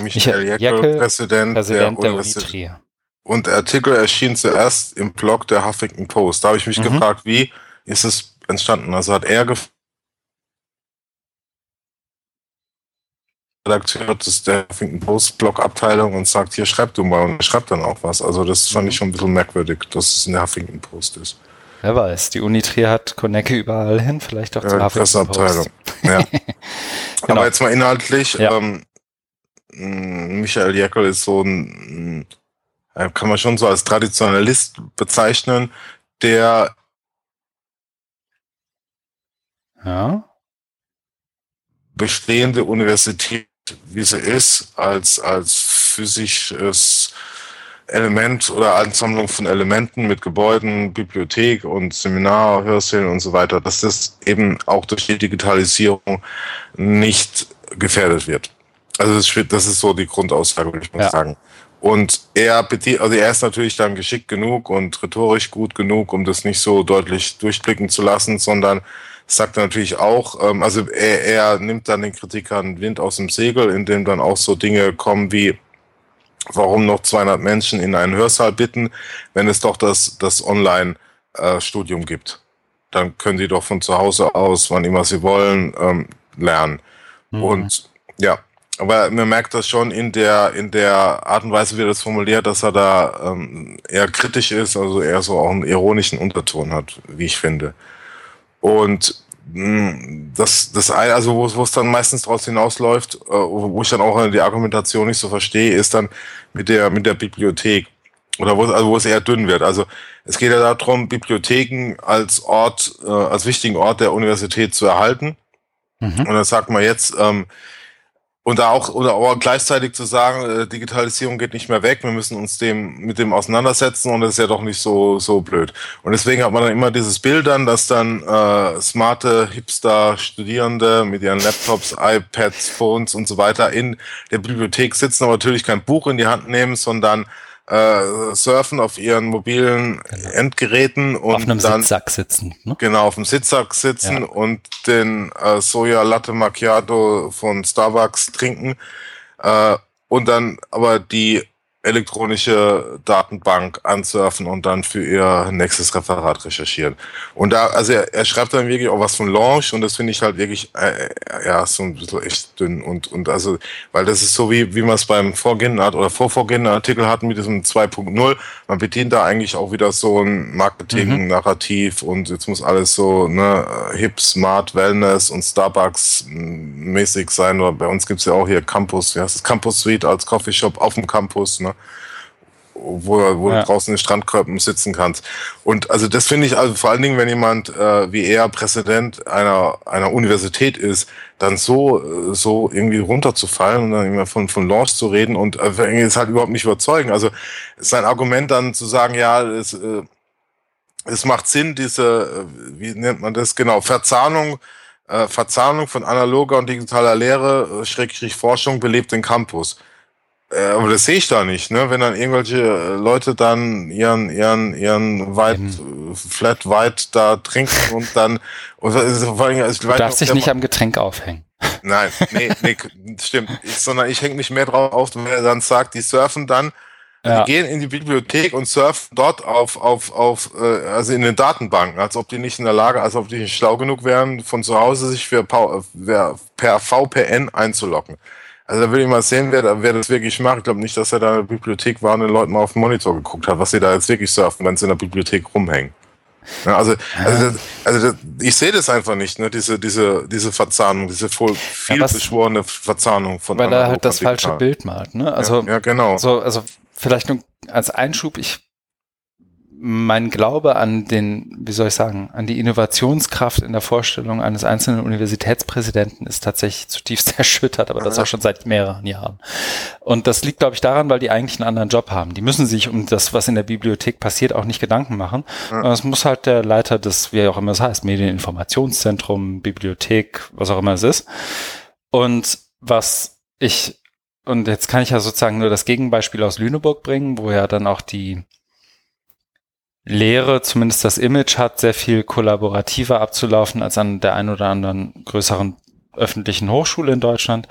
Michael Michael Jäckel, Präsident, Präsident der der Universität. Und der Artikel erschien zuerst im Blog der Huffington Post. Da habe ich mich Mhm. gefragt, wie ist es entstanden? Also hat er gef Redakteur des der Huffington Post Blog Abteilung und sagt, hier schreib du mal und schreibt dann auch was. Also das fand ich schon ein bisschen merkwürdig, dass es in der Huffington Post ist. Wer weiß, die Uni Trier hat Konecke überall hin, vielleicht auch zur Ja, Huffington. Post. Ja. Genau. Aber jetzt mal inhaltlich, Ja. ähm, Michael Jäckel ist so ein, äh, kann man schon so als Traditionalist bezeichnen, der Ja. bestehende Universität, wie sie ist, als, als physisches Element oder Ansammlung von Elementen mit Gebäuden, Bibliothek und Seminar, Hörsälen und so weiter, dass das eben auch durch die Digitalisierung nicht gefährdet wird. Also das, ist so die Grundaussage, würde ich mal Ja. sagen. Und er, also er ist natürlich dann geschickt genug und rhetorisch gut genug, um das nicht so deutlich durchblicken zu lassen, sondern sagt er natürlich auch, ähm, also er, er nimmt dann den Kritikern Wind aus dem Segel, indem dann auch so Dinge kommen wie, warum noch 200 Menschen in einen Hörsaal bitten, wenn es doch das, das Online-Studium äh, gibt. Dann können sie doch von zu Hause aus, wann immer sie wollen, ähm, lernen. Mhm. Und ja, aber man merkt das schon in der, in der Art und Weise, wie er das formuliert, dass er da ähm, eher kritisch ist, also eher so auch einen ironischen Unterton hat, wie ich finde. Und hm, das, das also wo, wo es dann meistens draus hinausläuft, äh, wo ich dann auch die Argumentation nicht so verstehe, ist dann mit der, mit der Bibliothek. Oder wo, also wo es eher dünn wird. Also es geht ja darum, Bibliotheken als Ort, äh, als wichtigen Ort der Universität zu erhalten. Mhm. Und dann sagt man jetzt, ähm, und da auch oder auch gleichzeitig zu sagen, äh, Digitalisierung geht nicht mehr weg, wir müssen uns dem mit dem auseinandersetzen und das ist ja doch nicht so so blöd. Und deswegen hat man dann immer dieses Bild dann, dass dann äh, smarte Hipster Studierende mit ihren Laptops, iPads, Phones und so weiter in der Bibliothek sitzen, aber natürlich kein Buch in die Hand nehmen, sondern äh, surfen auf ihren mobilen genau. Endgeräten und auf einem dann Sitzsack sitzen. Ne? Genau, auf dem Sitzsack sitzen ja. und den äh, Soja Latte Macchiato von Starbucks trinken äh, und dann aber die elektronische Datenbank ansurfen und dann für ihr nächstes Referat recherchieren. Und da, also er, er schreibt dann wirklich auch was von Launch und das finde ich halt wirklich, äh, äh, ja, so ein bisschen echt dünn und, und also, weil das ist so wie, wie man es beim vorgehenden oder vorvorgehenden Artikel hatten mit diesem 2.0. Man bedient da eigentlich auch wieder so ein Marketing-Narrativ mhm. und jetzt muss alles so, ne, hip, smart, Wellness und Starbucks mäßig sein. Oder bei uns gibt's ja auch hier Campus, ja, das Campus Suite als Coffeeshop auf dem Campus, ne? Wo, wo ja. du draußen in Strandkörpen sitzen kannst. Und also das finde ich also vor allen Dingen, wenn jemand äh, wie er Präsident einer einer Universität ist, dann so äh, so irgendwie runterzufallen und dann immer von von Launch zu reden und äh, ist halt überhaupt nicht überzeugen. Also sein Argument dann zu sagen, ja, es, äh, es macht Sinn, diese, äh, wie nennt man das genau, Verzahnung äh, Verzahnung von analoger und digitaler Lehre, Schrägstrich Forschung belebt den Campus. Äh, aber das sehe ich da nicht, ne? Wenn dann irgendwelche äh, Leute dann ihren, ihren, ihren White, mhm. Flat White da trinken und dann, und vor allem, also, du darfst dich nicht am Getränk aufhängen. Nein, nee, nee, stimmt. Ich, sondern ich hänge mich mehr drauf auf, wenn er dann sagt, die surfen dann, ja. die gehen in die Bibliothek und surfen dort auf, auf, auf, äh, also in den Datenbanken, als ob die nicht in der Lage, als ob die nicht schlau genug wären, von zu Hause sich für per VPN einzuloggen. Also da würde ich mal sehen, wer, wer das wirklich macht. Ich glaube nicht, dass er da in der Bibliothek war und den Leuten mal auf den Monitor geguckt hat, was sie da jetzt wirklich surfen, wenn sie in der Bibliothek rumhängen. Ja, also, also, das, also das, ich sehe das einfach nicht, ne? diese, diese, diese Verzahnung, diese voll viel ja, beschworene Verzahnung von Weil er halt das falsche Bild malt. Ne? Also, ja, ja, genau. So, also vielleicht nur als Einschub, ich mein Glaube an den, wie soll ich sagen, an die Innovationskraft in der Vorstellung eines einzelnen Universitätspräsidenten ist tatsächlich zutiefst erschüttert, aber das auch schon seit mehreren Jahren. Und das liegt, glaube ich, daran, weil die eigentlich einen anderen Job haben. Die müssen sich um das, was in der Bibliothek passiert, auch nicht Gedanken machen. Es muss halt der Leiter des, wie auch immer es heißt, Medieninformationszentrum, Bibliothek, was auch immer es ist. Und was ich und jetzt kann ich ja sozusagen nur das Gegenbeispiel aus Lüneburg bringen, wo ja dann auch die Lehre, zumindest das Image hat, sehr viel kollaborativer abzulaufen als an der ein oder anderen größeren öffentlichen Hochschule in Deutschland.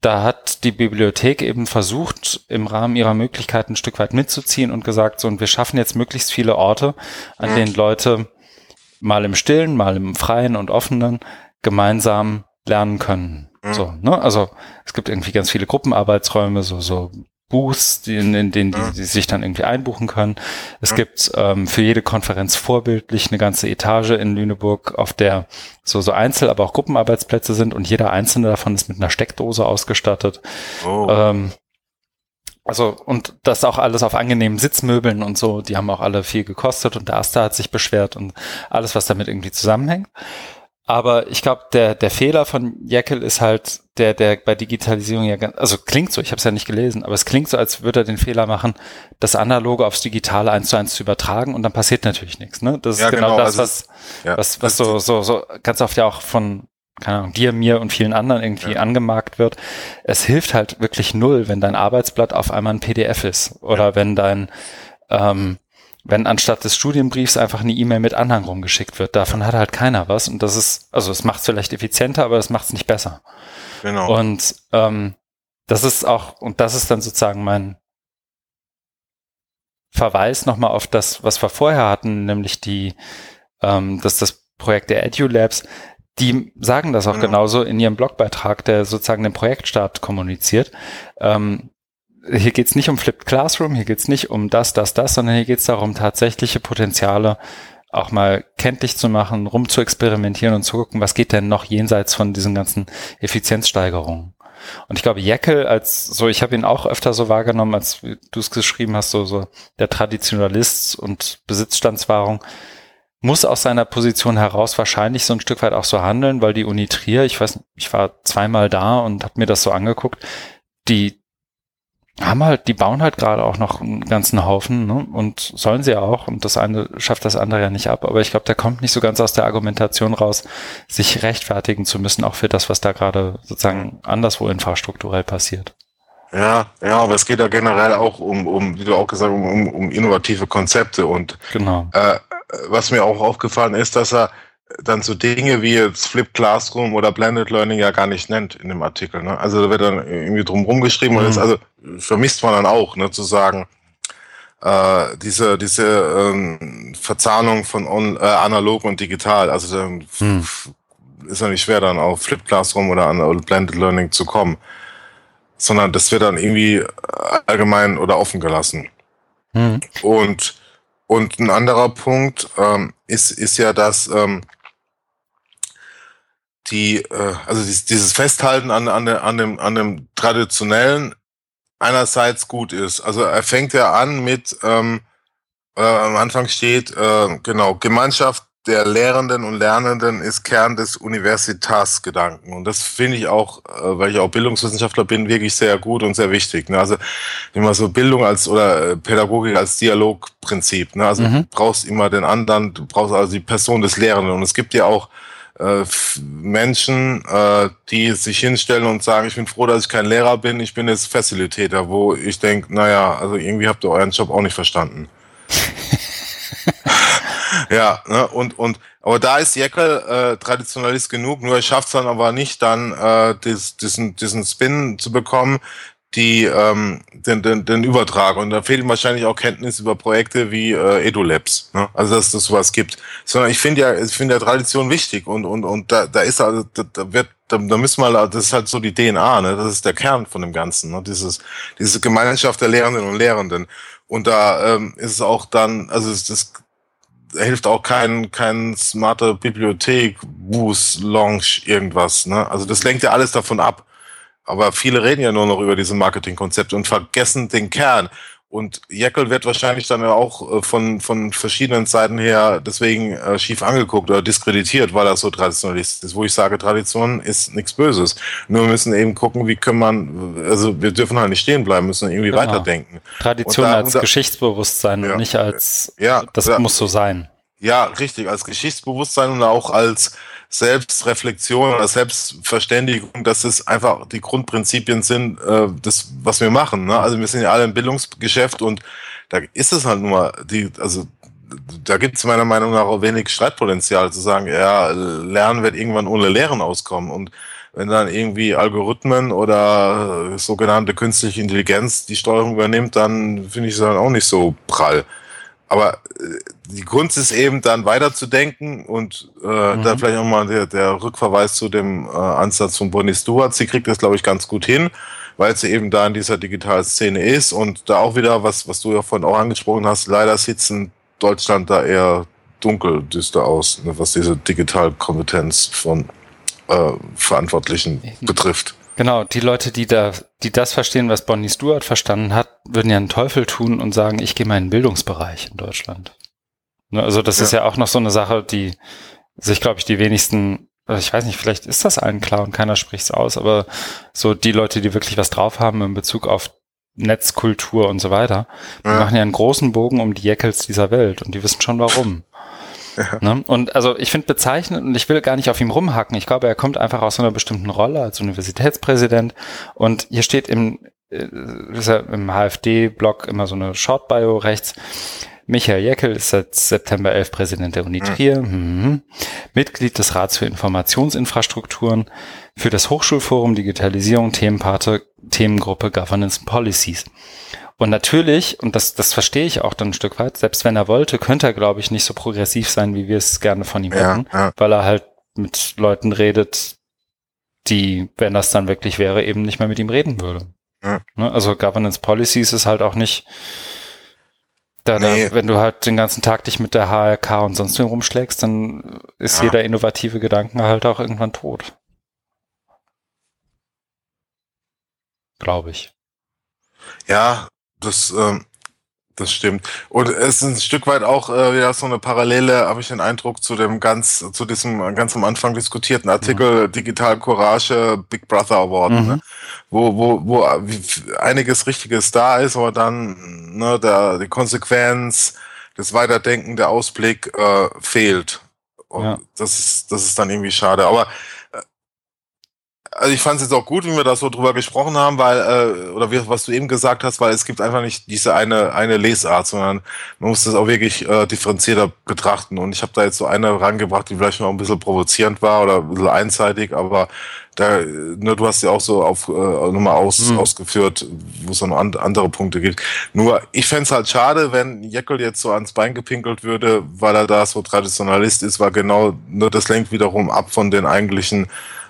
Da hat die Bibliothek eben versucht, im Rahmen ihrer Möglichkeiten ein Stück weit mitzuziehen und gesagt, so, und wir schaffen jetzt möglichst viele Orte, an denen Leute mal im Stillen, mal im Freien und Offenen gemeinsam lernen können. So, ne? Also es gibt irgendwie ganz viele Gruppenarbeitsräume, so, so Booths, die, in, in denen die, die sich dann irgendwie einbuchen können. Es gibt ähm, für jede Konferenz vorbildlich eine ganze Etage in Lüneburg, auf der so, so Einzel-, aber auch Gruppenarbeitsplätze sind und jeder einzelne davon ist mit einer Steckdose ausgestattet. Oh. Ähm, also, und das auch alles auf angenehmen Sitzmöbeln und so, die haben auch alle viel gekostet und der Asta hat sich beschwert und alles, was damit irgendwie zusammenhängt. Aber ich glaube, der, der Fehler von Jekyll ist halt, der, der bei Digitalisierung ja ganz, also klingt so, ich habe es ja nicht gelesen, aber es klingt so, als würde er den Fehler machen, das Analoge aufs Digitale eins zu eins zu übertragen und dann passiert natürlich nichts. Ne? Das ja, ist genau, genau das, also was, ja, was, was so, so, so ganz oft ja auch von keine Ahnung, dir, mir und vielen anderen irgendwie ja. angemarkt wird. Es hilft halt wirklich null, wenn dein Arbeitsblatt auf einmal ein PDF ist oder wenn dein ähm, wenn anstatt des Studienbriefs einfach eine E-Mail mit Anhang rumgeschickt wird. Davon hat halt keiner was. Und das ist, also es macht es vielleicht effizienter, aber es macht es nicht besser. Genau. Und ähm, das ist auch, und das ist dann sozusagen mein Verweis nochmal auf das, was wir vorher hatten, nämlich die, ähm, dass das Projekt der EduLabs, die sagen das auch genau. genauso in ihrem Blogbeitrag, der sozusagen den Projektstart kommuniziert. Ähm, hier geht's nicht um Flipped Classroom, hier geht's nicht um das, das, das, sondern hier geht's darum, tatsächliche Potenziale auch mal kenntlich zu machen, rum zu experimentieren und zu gucken, was geht denn noch jenseits von diesen ganzen Effizienzsteigerungen. Und ich glaube, Jekyll als so, ich habe ihn auch öfter so wahrgenommen, als du es geschrieben hast, so, so der Traditionalist und Besitzstandswahrung, muss aus seiner Position heraus wahrscheinlich so ein Stück weit auch so handeln, weil die Uni Trier, ich weiß, ich war zweimal da und habe mir das so angeguckt, die haben halt, die bauen halt gerade auch noch einen ganzen Haufen ne? und sollen sie auch und das eine schafft das andere ja nicht ab, aber ich glaube, der kommt nicht so ganz aus der Argumentation raus, sich rechtfertigen zu müssen, auch für das, was da gerade sozusagen anderswo infrastrukturell passiert. Ja, ja, aber es geht ja generell auch um, um wie du auch gesagt hast, um, um innovative Konzepte und genau. Äh, was mir auch aufgefallen ist, dass er dann so Dinge wie jetzt Flip Classroom oder Blended Learning ja gar nicht nennt in dem Artikel. Ne? Also da wird dann irgendwie drum rumgeschrieben mhm. und das also vermisst man dann auch, ne, zu sagen, äh, diese diese ähm, Verzahnung von on, äh, analog und digital. Also dann mhm. ist ja nicht schwer dann auf Flip Classroom oder an Blended Learning zu kommen, sondern das wird dann irgendwie allgemein oder offen gelassen. Mhm. Und und ein anderer Punkt ähm, ist, ist ja, dass ähm, die, äh, also dieses Festhalten an, an, an, dem, an dem traditionellen einerseits gut ist. Also er fängt ja an mit, ähm, äh, am Anfang steht, äh, genau, Gemeinschaft der Lehrenden und Lernenden ist Kern des Universitas-Gedanken. Und das finde ich auch, äh, weil ich auch Bildungswissenschaftler bin, wirklich sehr gut und sehr wichtig. Ne? Also immer so Bildung als oder äh, Pädagogik als Dialogprinzip. Ne? Also mhm. du brauchst immer den anderen, du brauchst also die Person des Lehrenden. Und es gibt ja auch äh, Menschen, äh, die sich hinstellen und sagen, ich bin froh, dass ich kein Lehrer bin, ich bin jetzt Facilitator, wo ich denke, naja, also irgendwie habt ihr euren Job auch nicht verstanden. ja, ne, und, und, aber da ist Jekyll äh, Traditionalist genug, nur er schafft es dann aber nicht, dann äh, dies, diesen, diesen Spin zu bekommen, die ähm, den, den, den Übertrag. Und da fehlt wahrscheinlich auch Kenntnis über Projekte wie äh, EduLabs. Ne? Also dass das sowas gibt. Sondern ich finde ja, ich finde ja Tradition wichtig und und und da, da ist also da, da wird da, da müssen wir, das ist halt so die DNA, ne? Das ist der Kern von dem Ganzen, ne? Dieses, diese Gemeinschaft der Lehrenden und Lehrenden. Und da ähm, ist es auch dann, also es, das hilft auch kein, kein smarter Bibliothek, Boost, Launch, irgendwas. Ne? Also das lenkt ja alles davon ab. Aber viele reden ja nur noch über diese Marketingkonzepte und vergessen den Kern. Und Jekyll wird wahrscheinlich dann auch äh, von, von verschiedenen Seiten her deswegen äh, schief angeguckt oder diskreditiert, weil er so traditionalistisch ist. Wo ich sage, Tradition ist nichts Böses. Nur wir müssen eben gucken, wie können man, also wir dürfen halt nicht stehen bleiben, müssen irgendwie genau. weiterdenken. Tradition da, als da, Geschichtsbewusstsein ja, und nicht als, ja, das da, muss so sein. Ja, richtig, als Geschichtsbewusstsein und auch als Selbstreflexion oder Selbstverständigung, dass es einfach die Grundprinzipien sind, äh, das, was wir machen. Ne? Also wir sind ja alle im Bildungsgeschäft und da ist es halt nur mal, die, also da gibt es meiner Meinung nach auch wenig Streitpotenzial zu sagen, ja, Lernen wird irgendwann ohne Lehren auskommen. Und wenn dann irgendwie Algorithmen oder sogenannte künstliche Intelligenz die Steuerung übernimmt, dann finde ich es dann auch nicht so prall. Aber äh, die Kunst ist eben dann weiterzudenken und äh, mhm. da vielleicht nochmal der, der Rückverweis zu dem äh, Ansatz von Bonnie Stewart. Sie kriegt das, glaube ich, ganz gut hin, weil sie eben da in dieser digitalen Szene ist und da auch wieder, was, was du ja vorhin auch angesprochen hast, leider in Deutschland da eher dunkel düster aus, ne, was diese Digitalkompetenz von äh, Verantwortlichen betrifft. Genau, die Leute, die da, die das verstehen, was Bonnie Stewart verstanden hat, würden ja einen Teufel tun und sagen, ich gehe mal in den Bildungsbereich in Deutschland. Ne, also das ja. ist ja auch noch so eine Sache, die sich, glaube ich, die wenigsten, also ich weiß nicht, vielleicht ist das allen klar und keiner spricht's aus, aber so die Leute, die wirklich was drauf haben in Bezug auf Netzkultur und so weiter, die ja. machen ja einen großen Bogen um die Jeckels dieser Welt und die wissen schon warum. Ja. Ne? Und also ich finde bezeichnend und ich will gar nicht auf ihm rumhacken. Ich glaube, er kommt einfach aus einer bestimmten Rolle als Universitätspräsident und hier steht im, äh, ist ja im HFD-Blog immer so eine Short-Bio rechts. Michael Jeckel ist seit September 11 Präsident der Uni Trier, mhm. Mitglied des Rats für Informationsinfrastrukturen, für das Hochschulforum Digitalisierung, Themenpate, Themengruppe Governance Policies. Und natürlich, und das, das verstehe ich auch dann ein Stück weit, selbst wenn er wollte, könnte er, glaube ich, nicht so progressiv sein, wie wir es gerne von ihm Ja, hätten, ja. weil er halt mit Leuten redet, die, wenn das dann wirklich wäre, eben nicht mehr mit ihm reden würde. Ja. Ne? Also Governance Policies ist halt auch nicht, da, Nee. da, wenn du halt den ganzen Tag dich mit der HRK und sonst wem rumschlägst, dann ist Ja. jeder innovative Gedanke halt auch irgendwann tot. Glaube ich. Ja, das, ähm, das stimmt. Und es ist ein Stück weit auch äh, wieder so eine Parallele, habe ich den Eindruck, zu dem ganz, zu diesem ganz am Anfang diskutierten Artikel Digital Courage Big Brother Award, Mhm. ne? Wo, wo, wo einiges Richtiges da ist, aber dann ne, der, die Konsequenz, das Weiterdenken, der Ausblick äh, fehlt. Und Ja. das ist, das ist dann irgendwie schade. Aber äh, also ich fand es jetzt auch gut, wie wir da so drüber gesprochen haben, weil, äh, oder wie, was du eben gesagt hast, weil es gibt einfach nicht diese eine, eine Lesart, sondern man muss das auch wirklich äh, differenzierter betrachten. Und ich habe da jetzt so eine rangebracht, die vielleicht noch ein bisschen provozierend war oder ein bisschen einseitig, aber da, ne, du hast ja auch so auf äh, nochmal aus, Hm. ausgeführt, wo es noch an, andere Punkte gibt. Nur ich fänd's halt schade, wenn Jekyll jetzt so ans Bein gepinkelt würde, weil er da so Traditionalist ist, weil genau nur das lenkt wiederum ab von den eigentlichen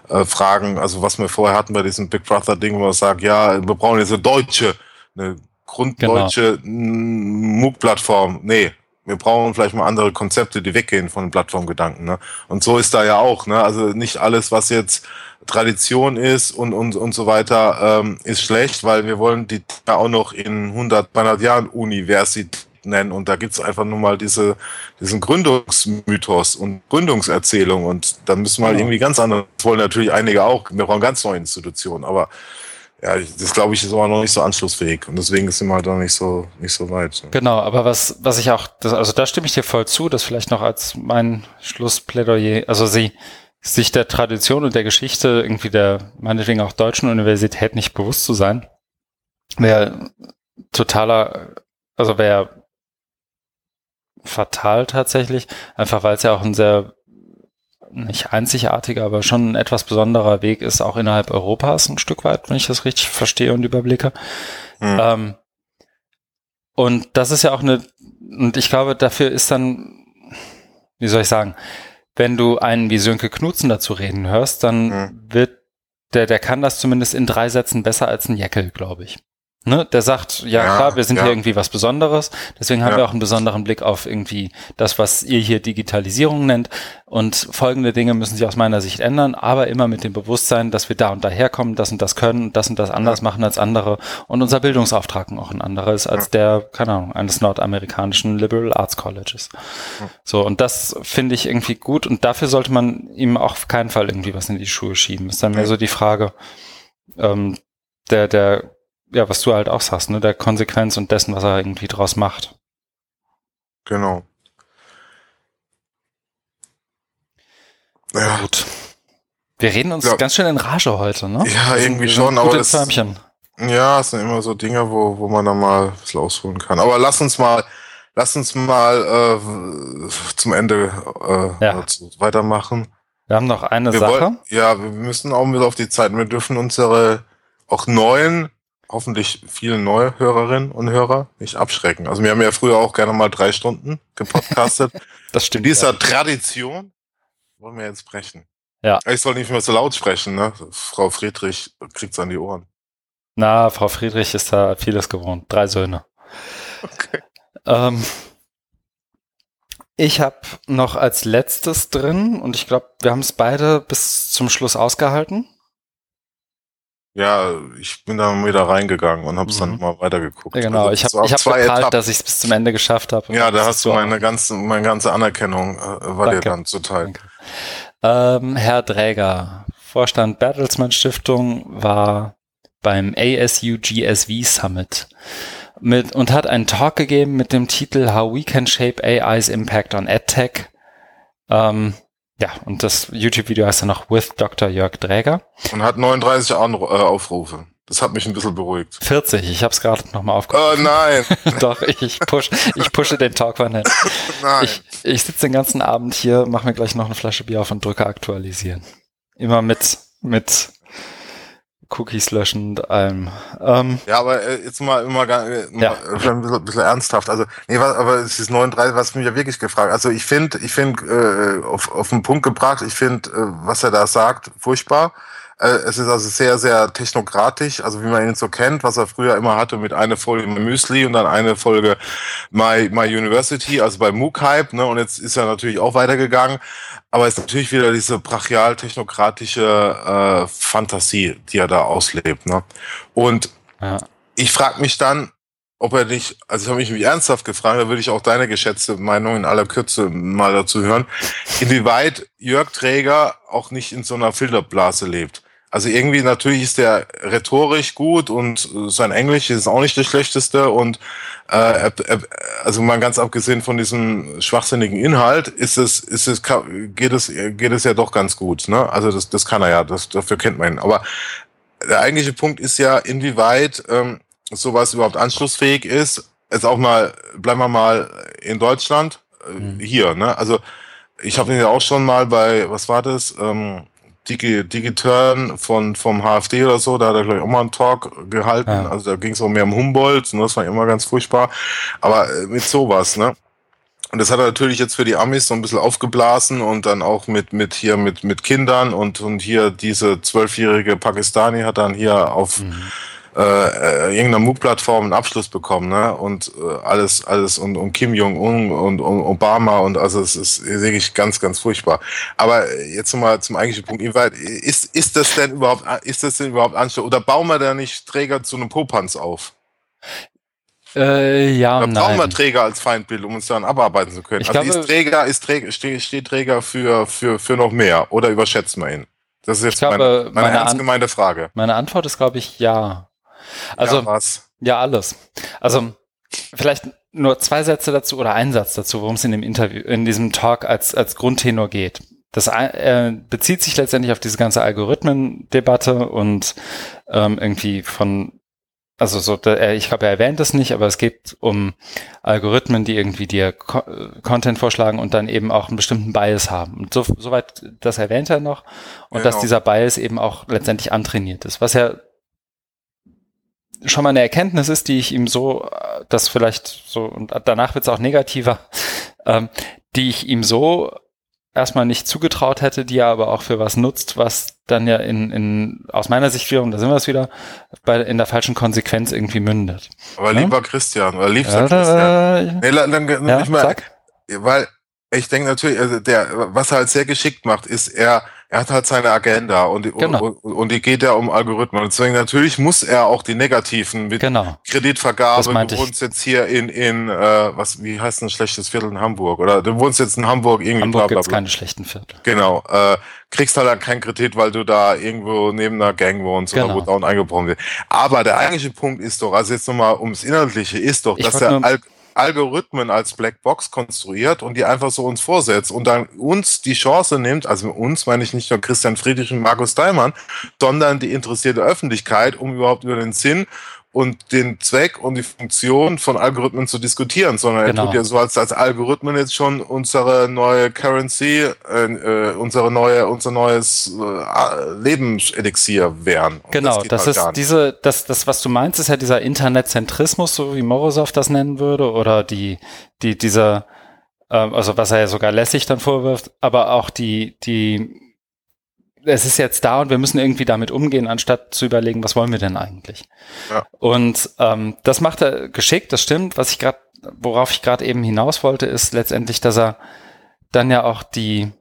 äh, Fragen, also was wir vorher hatten bei diesem Big Brother Ding, wo man sagt, ja, wir brauchen jetzt eine deutsche, eine grunddeutsche mm, MOOC-Plattform. Nee, wir brauchen vielleicht mal andere Konzepte, die weggehen von Plattformgedanken. Ne? Und so ist da ja auch. Ne? Also nicht alles, was jetzt Tradition ist und, und, und so weiter, ähm, ist schlecht, weil wir wollen die ja auch noch in 100, 200 Jahren Universität nennen. Und da gibt's einfach nur mal diese, diesen Gründungsmythos und Gründungserzählung. Und da müssen wir halt irgendwie ganz andere, das wollen natürlich einige auch, wir brauchen ganz neue Institutionen. Aber ja, das glaube ich ist aber noch nicht so anschlussfähig. Und deswegen sind wir halt noch nicht so, nicht so weit. Genau, aber was, was ich auch, das, also da stimme ich dir voll zu, das vielleicht noch als mein Schlussplädoyer, also sie, sich der Tradition und der Geschichte irgendwie der, meinetwegen auch deutschen Universität nicht bewusst zu sein, wäre totaler, also wäre fatal tatsächlich, einfach weil es ja auch ein sehr, nicht einzigartiger, aber schon ein etwas besonderer Weg ist, auch innerhalb Europas ein Stück weit, wenn ich das richtig verstehe und überblicke. Hm. Ähm, und das ist ja auch eine, und ich glaube, dafür ist dann, wie soll ich sagen, wenn du einen wie Sönke Knutzen dazu reden hörst, dann Mhm. wird der, der kann das zumindest in drei Sätzen besser als ein Jeckel, glaube ich. Ne? Der sagt, ja, Ja, klar, wir sind ja. hier irgendwie was Besonderes, deswegen haben Ja. wir auch einen besonderen Blick auf irgendwie das, was ihr hier Digitalisierung nennt. Und folgende Dinge müssen sich aus meiner Sicht ändern, aber immer mit dem Bewusstsein, dass wir da und daher kommen, das und das können, das und das anders machen als andere und unser Bildungsauftrag auch ein anderer ist als der, keine Ahnung, eines nordamerikanischen Liberal Arts Colleges. So, und das finde ich irgendwie gut und dafür sollte man ihm auch auf keinen Fall irgendwie was in die Schuhe schieben. Ist dann mehr so die Frage, ähm, der, der, ja, was du halt auch sagst, ne, der Konsequenz und dessen, was er irgendwie draus macht. Genau. Ja, Gut. Wir reden uns Ja. ganz schön in Rage heute, ne? Ja, irgendwie schon, aber das- ja, es sind immer so Dinge, wo, wo man dann mal bisschen ausholen kann. Aber lass uns mal, lass uns mal äh, zum Ende äh, Ja. weitermachen. Wir haben noch eine Wir Sache. wollen, ja, wir müssen auch mit auf die Zeit. Wir dürfen unsere auch neuen, hoffentlich viele neue Hörerinnen und Hörer nicht abschrecken. Also wir haben ja früher auch gerne mal drei Stunden gepodcastet. Das In stimmt. dieser ja. Tradition wollen wir jetzt brechen. Ja. Ich soll nicht mehr so laut sprechen, ne? Frau Friedrich kriegt's an die Ohren. Na, Frau Friedrich ist da vieles gewohnt. Drei Söhne. Okay. Ähm, ich habe noch als letztes drin, und ich glaube, wir haben es beide bis zum Schluss ausgehalten. Ja, ich bin da wieder reingegangen und hab's Mhm. dann mal weitergeguckt. Ja, genau, Also, ich es habe ich hab zwei geprahlt, Etappen. dass ich es bis zum Ende geschafft habe. Ja, da hast du so- meine ganze, meine ganze Anerkennung, äh, war dir Danke. dann zuteil. Ähm, Herr Dräger, Vorstand Bertelsmann Stiftung, war beim ASU GSV Summit mit, und hat einen Talk gegeben mit dem Titel How We Can Shape AI's Impact on EdTech. Ähm, ja, und das YouTube-Video heißt dann noch With Dr. Jörg Dräger. Und hat 39 Anru äh, Aufrufe. Das hat mich ein bisschen beruhigt. 40, ich habe es gerade nochmal aufgerufen. Oh nein. Doch, ich, push, ich pushe den Talk von hin. Nein. Ich, ich sitze den ganzen Abend hier, mache mir gleich noch eine Flasche Bier auf und drücke aktualisieren. Immer mit, mit Cookies löschen und allem. Ähm, ja, aber äh, jetzt mal immer äh, ja. ein, bisschen, bisschen ernsthaft. Also, nee, was, aber es ist 39, was mich ja wirklich gefragt. Also ich finde, ich finde, äh, auf, auf den Punkt gebracht, ich finde, äh, was er da sagt, furchtbar. Äh, es ist also sehr, sehr technokratisch, also wie man ihn so kennt, was er früher immer hatte mit einer Folge Müsli und dann eine Folge My, My University, also bei MOOC Hype, ne, und jetzt ist er natürlich auch weitergegangen, aber es ist natürlich wieder diese brachial-technokratische äh, Fantasie, die er da auslebt, ne. Und ja. ich frage mich dann, ob er nicht, also ich habe mich ernsthaft gefragt, da würde ich auch deine geschätzte Meinung in aller Kürze mal dazu hören, inwieweit Jörg Träger auch nicht in so einer Filterblase lebt. Also irgendwie natürlich ist der rhetorisch gut und sein Englisch ist auch nicht das schlechteste und äh, also mal ganz abgesehen von diesem schwachsinnigen Inhalt ist es ist es geht es geht es ja doch ganz gut, ne? Also das das kann er ja, das dafür kennt man ihn. Aber der eigentliche Punkt ist ja inwieweit ähm, sowas überhaupt anschlussfähig ist. Jetzt auch mal bleiben wir mal in Deutschland äh, mhm. hier, ne? Also ich habe ihn ja auch schon mal bei was war das? Ähm, Digi, Digiturn von, vom HFD oder so, da hat er, glaube ich, auch mal einen Talk gehalten. Ja. Also da ging es auch mehr um Humboldt, und das war immer ganz furchtbar. Aber äh, mit sowas, ne? Und das hat er natürlich jetzt für die Amis so ein bisschen aufgeblasen und dann auch mit, mit hier mit, mit Kindern und, und hier diese zwölfjährige Pakistani hat dann hier auf, mhm äh, äh, irgendeiner MOOC-Plattform einen Abschluss bekommen, ne? Und äh, alles, alles und, und Kim Jong-un und, und Obama und also es ist wirklich ganz, ganz furchtbar. Aber jetzt nochmal zum eigentlichen Punkt. Ist, ist das denn überhaupt, ist das denn überhaupt anständig? Oder bauen wir da nicht Träger zu einem Popanz auf? Äh, ja, da brauchen wir Träger als Feindbild, um uns dann abarbeiten zu können. Ich also glaube, ist Träger, ist Träger, steht, steht Träger für, für, für noch mehr oder überschätzen wir ihn? Das ist jetzt glaube, meine, meine, meine ernst gemeinte Frage. Meine Antwort ist, glaube ich, ja. Also, ja, was? ja, alles. Also, vielleicht nur zwei Sätze dazu oder ein Satz dazu, worum es in dem Interview, in diesem Talk als, als Grundtenor geht. Das äh, bezieht sich letztendlich auf diese ganze Algorithmen-Debatte und ähm, irgendwie von, also so, der, ich glaube, er erwähnt es nicht, aber es geht um Algorithmen, die irgendwie dir Co Content vorschlagen und dann eben auch einen bestimmten Bias haben. Und so, soweit, das erwähnt er noch. Und genau. dass dieser Bias eben auch letztendlich antrainiert ist. Was ja schon mal eine Erkenntnis ist, die ich ihm so, das vielleicht so, und danach wird es auch negativer, ähm, die ich ihm so erstmal nicht zugetraut hätte, die er aber auch für was nutzt, was dann ja in, in aus meiner Sicht wiederum, da sind wir es wieder, bei, in der falschen Konsequenz irgendwie mündet. Aber ja? lieber Christian, oder liebster ja, Christian. Nee, dann, dann, ja, mal, sag. Weil ich denke natürlich, also der, was er halt sehr geschickt macht, ist er, er hat halt seine Agenda und, genau. und, und, die geht ja um Algorithmen. Und deswegen natürlich muss er auch die negativen mit genau. Kreditvergabe. Du wohnst jetzt hier in, in äh, was, wie heißt ein schlechtes Viertel in Hamburg? Oder du wohnst jetzt in Hamburg irgendwie. Hamburg gibt keine schlechten Viertel. Genau. Äh, kriegst halt dann keinen Kredit, weil du da irgendwo neben einer Gang wohnst genau. oder wo down eingebrochen wird. Aber der eigentliche Punkt ist doch, also jetzt nochmal ums Inhaltliche, ist doch, ich dass er Al Algorithmen als Blackbox konstruiert und die einfach so uns vorsetzt und dann uns die Chance nimmt, also uns meine ich nicht nur Christian Friedrich und Markus Daimann, sondern die interessierte Öffentlichkeit, um überhaupt über den Sinn und den Zweck und die Funktion von Algorithmen zu diskutieren, sondern genau. er tut ja so, als, als Algorithmen jetzt schon unsere neue Currency, äh, äh unsere neue, unser neues äh, Lebenselixier wären. Und genau, das, das halt ist diese, das, das, was du meinst, ist ja dieser Internetzentrismus, so wie Morozov das nennen würde, oder die, die, dieser, äh, also was er ja sogar lässig dann vorwirft, aber auch die, die es ist jetzt da und wir müssen irgendwie damit umgehen, anstatt zu überlegen, was wollen wir denn eigentlich? Ja. Und ähm, das macht er geschickt, das stimmt. Was ich gerade, worauf ich gerade eben hinaus wollte, ist letztendlich, dass er dann ja auch die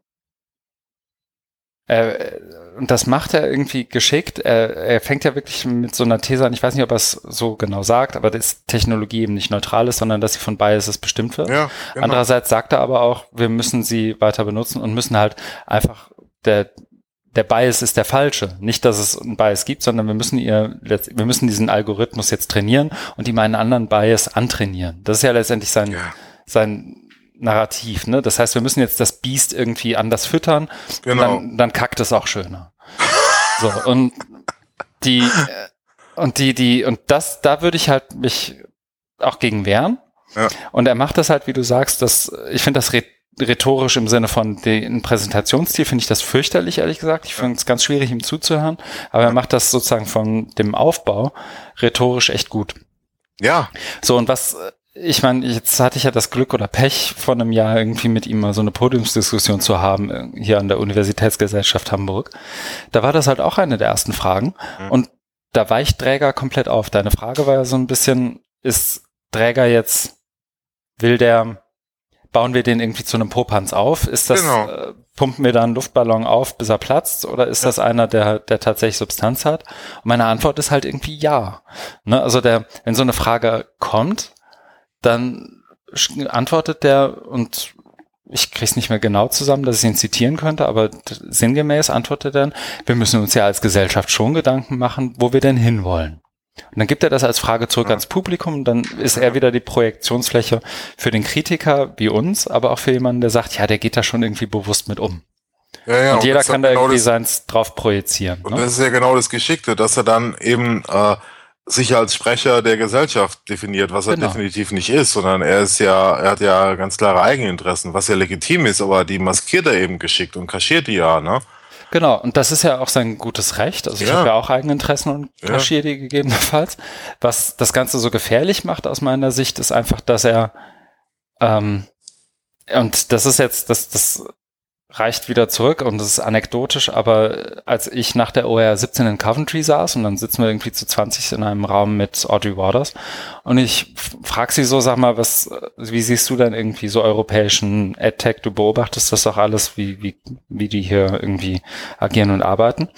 äh, und das macht er irgendwie geschickt. Er, er fängt ja wirklich mit so einer These an. Ich weiß nicht, ob er es so genau sagt, aber dass Technologie eben nicht neutral ist, sondern dass sie von Biases bestimmt wird. Ja, genau. Andererseits sagt er aber auch, wir müssen sie weiter benutzen und müssen halt einfach der, der Bias ist der falsche. Nicht, dass es einen Bias gibt, sondern wir müssen ihr, wir müssen diesen Algorithmus jetzt trainieren und ihm einen anderen Bias antrainieren. Das ist ja letztendlich sein, ja. sein Narrativ, ne? Das heißt, wir müssen jetzt das Biest irgendwie anders füttern. Genau. Dann, dann kackt es auch schöner. so, und die, Und die, die, und das, da würde ich halt mich auch gegen wehren. Ja. Und er macht das halt, wie du sagst, dass ich finde das rhetorisch im Sinne von den Präsentationsstil finde ich das fürchterlich, ehrlich gesagt. Ich finde es ganz schwierig, ihm zuzuhören. Aber er macht das sozusagen von dem Aufbau rhetorisch echt gut. Ja. So, und was, ich meine, jetzt hatte ich ja das Glück oder Pech von einem Jahr irgendwie mit ihm mal so eine Podiumsdiskussion zu haben, äh, hier an der Universitätsgesellschaft Hamburg. Da war das halt auch eine der ersten Fragen. Mhm. Und da weicht Träger komplett auf. Deine Frage war ja so ein bisschen, ist Träger jetzt, will der bauen wir den irgendwie zu einem Popanz auf? Ist das, genau. äh, pumpen wir da einen Luftballon auf, bis er platzt? Oder ist ja. das einer, der, der tatsächlich Substanz hat? Und meine Antwort ist halt irgendwie ja. Ne? Also der, wenn so eine Frage kommt, dann antwortet der und ich krieg's nicht mehr genau zusammen, dass ich ihn zitieren könnte, aber sinngemäß antwortet er dann, wir müssen uns ja als Gesellschaft schon Gedanken machen, wo wir denn hinwollen. Und dann gibt er das als Frage zurück ans Publikum, dann ist er wieder die Projektionsfläche für den Kritiker wie uns, aber auch für jemanden, der sagt, ja, der geht da schon irgendwie bewusst mit um. Ja, ja, und, und jeder kann da genau irgendwie seins drauf projizieren. Und ne? das ist ja genau das Geschickte, dass er dann eben äh, sich als Sprecher der Gesellschaft definiert, was er genau. definitiv nicht ist, sondern er ist ja, er hat ja ganz klare Eigeninteressen, was ja legitim ist, aber die maskiert er eben geschickt und kaschiert die ja, ne? Genau, und das ist ja auch sein gutes Recht. Also ja. ich habe ja auch Eigeninteressen und kaschiere die gegebenenfalls. Was das Ganze so gefährlich macht aus meiner Sicht, ist einfach, dass er ähm, und das ist jetzt, das, das reicht wieder zurück und das ist anekdotisch, aber als ich nach der OR 17 in Coventry saß und dann sitzen wir irgendwie zu 20 in einem Raum mit Audrey Waters und ich frag sie so, sag mal, was, wie siehst du denn irgendwie so europäischen AdTech? Du beobachtest das doch alles, wie, wie, wie die hier irgendwie agieren und arbeiten.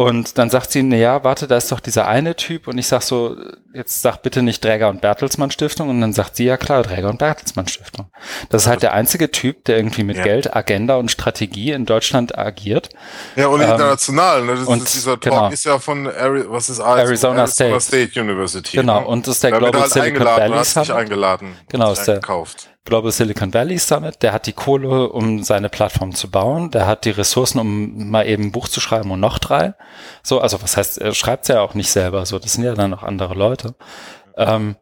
Und dann sagt sie, na ja, warte, da ist doch dieser eine Typ. Und ich sag so, jetzt sag bitte nicht Dräger und Bertelsmann Stiftung. Und dann sagt sie, ja klar, Dräger und Bertelsmann Stiftung. Das ist halt der einzige Typ, der irgendwie mit ja. Geld, Agenda und Strategie in Deutschland agiert. Ja, und ähm, international. Ne? Das und ist, dieser Talk genau. ist ja von, Ari was ist Arizona, Arizona State. State University. Genau, ne? und das ist der da Global halt Silicon Valley Summit. eingeladen. Genau, ist der, gekauft. Global Silicon Valley Summit, der hat die Kohle, um seine Plattform zu bauen, der hat die Ressourcen, um mal eben ein Buch zu schreiben und noch drei. So, also was heißt, er schreibt ja auch nicht selber, so, das sind ja dann noch andere Leute. Ähm,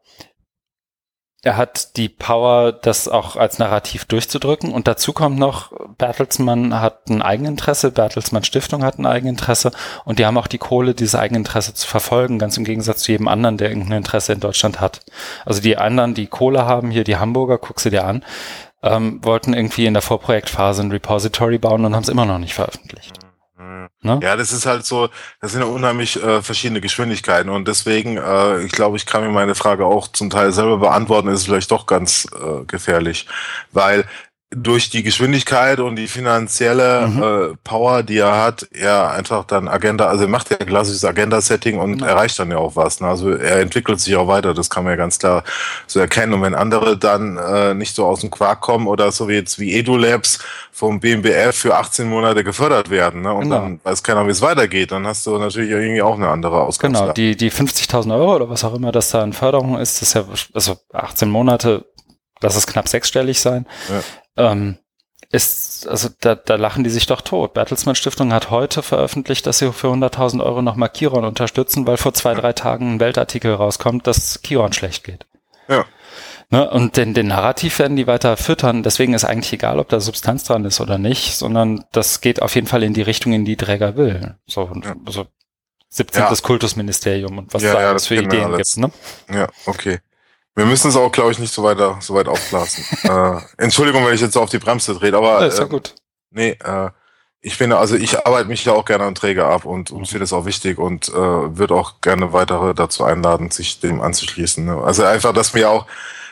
er hat die Power, das auch als Narrativ durchzudrücken. Und dazu kommt noch, Bertelsmann hat ein Eigeninteresse, Bertelsmann Stiftung hat ein Eigeninteresse und die haben auch die Kohle, dieses Eigeninteresse zu verfolgen, ganz im Gegensatz zu jedem anderen, der irgendein Interesse in Deutschland hat. Also die anderen, die Kohle haben, hier die Hamburger, guck sie dir an, ähm, wollten irgendwie in der Vorprojektphase ein Repository bauen und haben es immer noch nicht veröffentlicht. Ne? Ja, das ist halt so, das sind ja unheimlich äh, verschiedene Geschwindigkeiten und deswegen, äh, ich glaube, ich kann mir meine Frage auch zum Teil selber beantworten, ist vielleicht doch ganz äh, gefährlich, weil durch die Geschwindigkeit und die finanzielle mhm. äh, Power, die er hat, er einfach dann Agenda, also er macht ja klassisches Agenda-Setting und ja. erreicht dann ja auch was. Ne? Also er entwickelt sich auch weiter, das kann man ja ganz klar so erkennen. Und wenn andere dann äh, nicht so aus dem Quark kommen oder so wie jetzt wie EduLabs vom BMBF für 18 Monate gefördert werden ne? und genau. dann weiß keiner, wie es weitergeht, dann hast du natürlich irgendwie auch eine andere Ausgangslage. Genau, die, die 50.000 Euro oder was auch immer das da in Förderung ist, das ist ja, also 18 Monate, lass es knapp sechsstellig sein. Ja ähm, ist, also da, da lachen die sich doch tot. Bertelsmann Stiftung hat heute veröffentlicht, dass sie für 100.000 Euro nochmal Kiron unterstützen, weil vor zwei, drei Tagen ein Weltartikel rauskommt, dass Kiron schlecht geht. Ja. Ne, und den, den Narrativ werden die weiter füttern. Deswegen ist eigentlich egal, ob da Substanz dran ist oder nicht, sondern das geht auf jeden Fall in die Richtung, in die Träger will. So, ja. also 17. Ja. Kultusministerium und was ja, da alles für Ideen gibt. Ne? Ja, okay. Wir müssen es auch, glaube ich, nicht so weiter, so weit aufblasen. äh, Entschuldigung, wenn ich jetzt auf die Bremse drehe, aber. Ja, ist ja äh, gut. Nee, äh, ich finde, also ich arbeite mich ja auch gerne an Träger ab und, und finde es auch wichtig und äh, würde auch gerne weitere dazu einladen, sich dem anzuschließen. Ne? Also einfach, dass wir auch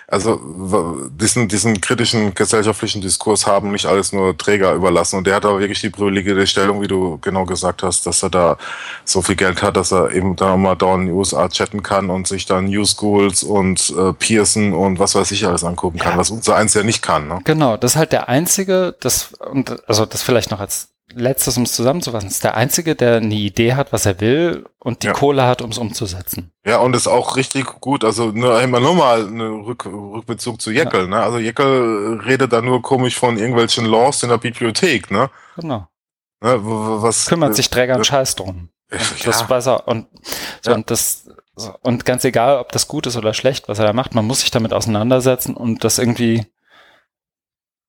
also diesen, diesen kritischen gesellschaftlichen Diskurs haben nicht alles nur Träger überlassen. Und der hat aber wirklich die privilegierte Stellung, wie du genau gesagt hast, dass er da so viel Geld hat, dass er eben da mal da in die USA chatten kann und sich dann New Schools und äh, Pearson und was weiß ich alles angucken kann, ja. was unser eins ja nicht kann. Ne? Genau, das ist halt der einzige, das, und also das vielleicht noch als letztes, um es zusammenzufassen, ist der Einzige, der eine Idee hat, was er will und die ja. Kohle hat, um es umzusetzen. Ja, und ist auch richtig gut. Also nur immer nur mal einen Rück, Rückbezug zu Jekyll. Ja. Ne? Also Jekyll redet da nur komisch von irgendwelchen Laws in der Bibliothek. Ne? Genau. Ne, was, Kümmert sich Träger einen Scheiß drum. Ja. Das weiß er. Und So, Und das, und ganz egal, ob das gut ist oder schlecht, was er da macht, man muss sich damit auseinandersetzen und das irgendwie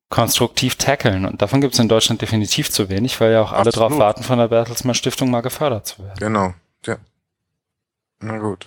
konstruktiv tackeln. Und davon gibt es in Deutschland definitiv zu wenig, weil ja auch alle Absolut. drauf warten, von der Bertelsmann Stiftung mal gefördert zu werden. Genau. Ja. Na gut.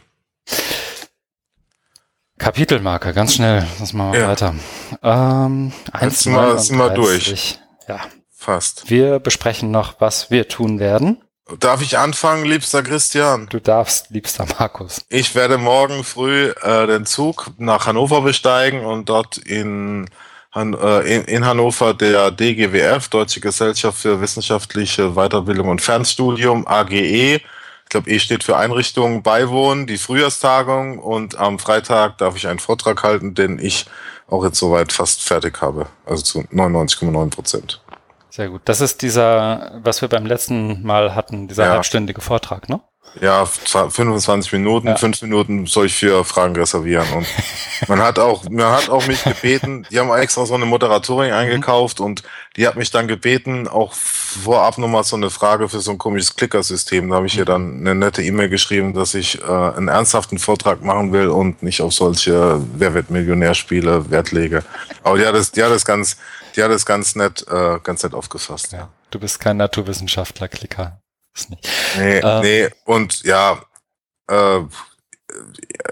Kapitelmarke, ganz schnell, das machen wir Ja. weiter. Ähm, Jetzt sind wir- sind wir 1,39. Ja, Fast. wir besprechen noch, was wir tun werden. Darf ich anfangen, liebster Christian? Du darfst, liebster Markus. Ich werde morgen früh äh, den Zug nach Hannover besteigen und dort in, Han äh, in, in Hannover der DGWF, Deutsche Gesellschaft für wissenschaftliche Weiterbildung und Fernstudium, AGE, ich glaube, E steht für Einrichtungen, beiwohnen, die Frühjahrstagung und am Freitag darf ich einen Vortrag halten, den ich auch jetzt soweit fast fertig habe, also zu 99,9 Prozent. Sehr gut. Das ist dieser, was wir beim letzten Mal hatten, dieser Ja. halbstündige Vortrag, ne? Ja, zwa- 25 Minuten, Ja. fünf Minuten soll ich für Fragen reservieren. Und man hat auch, man hat auch mich gebeten, die haben extra so eine Moderatorin eingekauft und die hat mich dann gebeten, auch vorab nochmal so eine Frage für so ein komisches Klickersystem. Da habe ich ihr dann eine nette E-Mail geschrieben, dass ich äh, einen ernsthaften Vortrag machen will und nicht auf solche Wer wird Millionärspiele Wert lege. Aber die hat es, die hat es ganz, die hat es ganz nett, äh, ganz nett aufgefasst. Ja. Du bist kein Naturwissenschaftler, Klicker. Ist nicht. Nee, Ähm. nee, und ja, äh,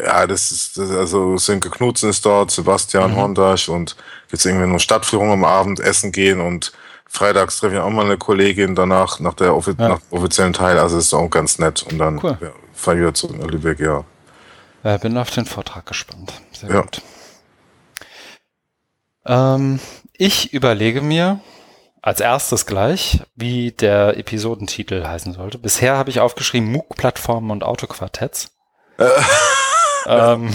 ja, das ist, das, also Sönke Knutzen ist dort, Sebastian Mhm. Hondasch und jetzt irgendwie eine Stadtführung am Abend essen gehen und freitags treffe ich auch mal eine Kollegin danach, nach der offi Ja. nach dem offiziellen Teil, also ist auch ganz nett und dann Cool. ja, fahre ich wieder zurück nach Lübeck, ja. Äh, bin auf den Vortrag gespannt. Sehr Ja. gut. Ähm, ich überlege mir als erstes gleich, wie der Episodentitel heißen sollte. Bisher habe ich aufgeschrieben MOOC-Plattformen und Autoquartetts. Äh, Ähm,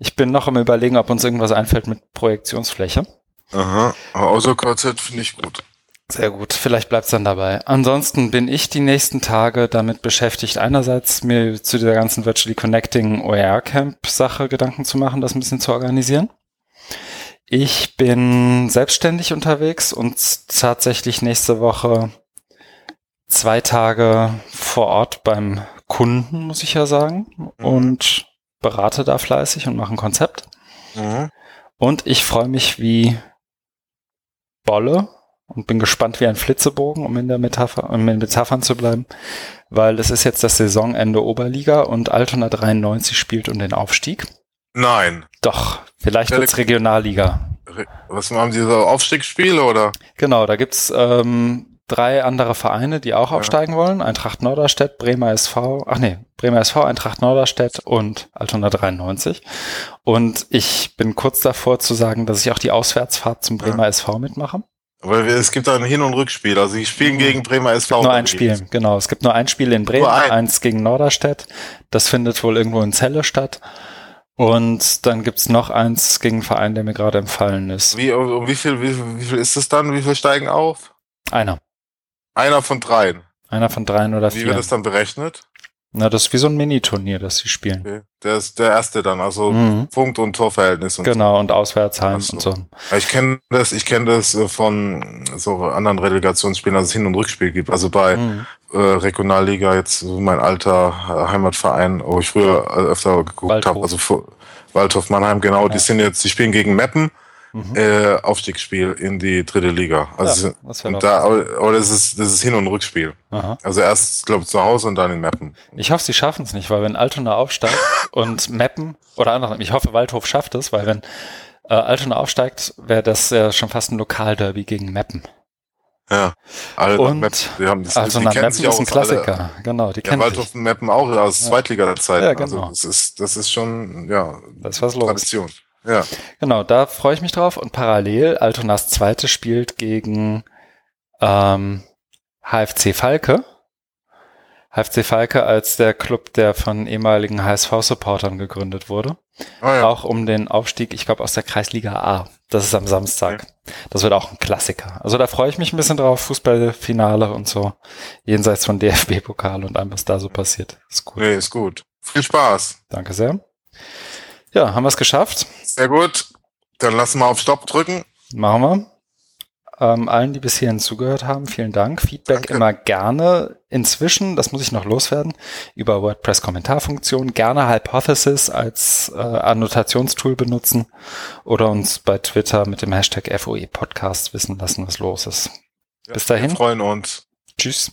ich bin noch am überlegen, ob uns irgendwas einfällt mit Projektionsfläche. Aha, Autoquartett finde ich gut. Sehr gut, vielleicht bleibt es dann dabei. Ansonsten bin ich die nächsten Tage damit beschäftigt, einerseits mir zu dieser ganzen Virtually Connecting OER Camp Sache Gedanken zu machen, das ein bisschen zu organisieren. Ich bin selbstständig unterwegs und tatsächlich nächste Woche zwei Tage vor Ort beim Kunden, muss ich ja sagen, Mhm. und berate da fleißig und mache ein Konzept. Mhm. Und ich freue mich wie Bolle und bin gespannt wie ein Flitzebogen, um in der Metapher, um in Metaphern zu bleiben, weil es ist jetzt das Saisonende Oberliga und Altona 93 spielt um den Aufstieg. Nein. Doch, vielleicht Ja, wird's Regionalliga. Re- Was haben die so Aufstiegsspiele oder? Genau, da gibt's ähm, drei andere Vereine, die auch Ja. aufsteigen wollen. Eintracht Norderstedt, Bremer SV, ach nee, Bremer SV, Eintracht Norderstedt und Altona 93. Und ich bin kurz davor zu sagen, dass ich auch die Auswärtsfahrt zum Bremer SV mitmache. Weil wir, es gibt da ein Hin- und Rückspiel. Also die spielen Mhm. gegen Bremer SV. Nur ein Spiel, genau. Es gibt nur ein Spiel in Bremen, ein. eins gegen Norderstedt. Das findet wohl irgendwo in Celle statt. Und dann gibt's noch eins gegen einen Verein, der mir gerade empfallen ist. Wie, um wie viel, wie, viel- wie viel ist es dann? Wie viel steigen auf? Einer. Einer von dreien. Einer von dreien oder Wie vier. wird das dann berechnet? Na, das ist wie so ein Mini-Turnier, das sie spielen. Okay. Der ist der erste dann, also Mhm. Punkt- und Torverhältnis und Genau, und Auswärtsheim Ach so. und so. so. Ich kenne das, ich kenne das äh, von so anderen Relegationsspielen, dass es Hin- und Rückspiel gibt. Also bei Mhm. äh, Regionalliga jetzt so mein alter äh, Heimatverein, wo ich früher äh, öfter geguckt habe, also Waldhof Mannheim, genau, Ja. die sind jetzt, die spielen gegen Meppen, Mhm. äh, Aufstiegsspiel in die dritte Liga. Also ja, das und da, aber, aber das ist das ist Hin- und Rückspiel. Aha. Also erst, glaube ich, zu Hause und dann in Meppen. Ich hoffe, sie schaffen es nicht, weil wenn Altona aufsteigt und Meppen, oder andersrum, ich hoffe, Waldhof schafft es, weil wenn äh, Altona aufsteigt, wäre das ja schon fast ein Lokalderby gegen Meppen. Ja. Alle Und Meppen, die haben das, Also die kennen Meppen sich ist auch ein aus alle- Klassiker, genau, die Ja, kennen Waldhof sich. und Meppen auch aus Ja. Zweitliga-Zeit. Ja, genau. Also das ist, das ist schon, ja, Das ist was los. Ja. Genau, da freue ich mich drauf. Und parallel, Altonas zweite spielt gegen ähm, HFC Falke. HFC Falke als der Club, der von ehemaligen HSV-Supportern gegründet wurde. Ah, ja. Auch um den Aufstieg, ich glaube, aus der Kreisliga A. Das ist am Samstag. Das wird auch ein Klassiker. Also da freue ich mich ein bisschen drauf. Fußballfinale und so. Jenseits von DFB-Pokal und allem, was da so passiert. Ist gut. Nee, ist gut. Viel Spaß. Danke sehr. Ja, haben wir es geschafft. Sehr gut. Dann lassen wir auf Stopp drücken. Machen wir. Ähm, allen, die bis hierhin zugehört haben, vielen Dank. Feedback Danke. immer gerne. Inzwischen, das muss ich noch loswerden, über WordPress-Kommentarfunktion gerne Hypothesis als äh, Annotationstool benutzen oder uns bei Twitter mit dem Hashtag FOE Podcast wissen lassen, was los ist. Ja, Bis dahin. Wir freuen uns. Tschüss.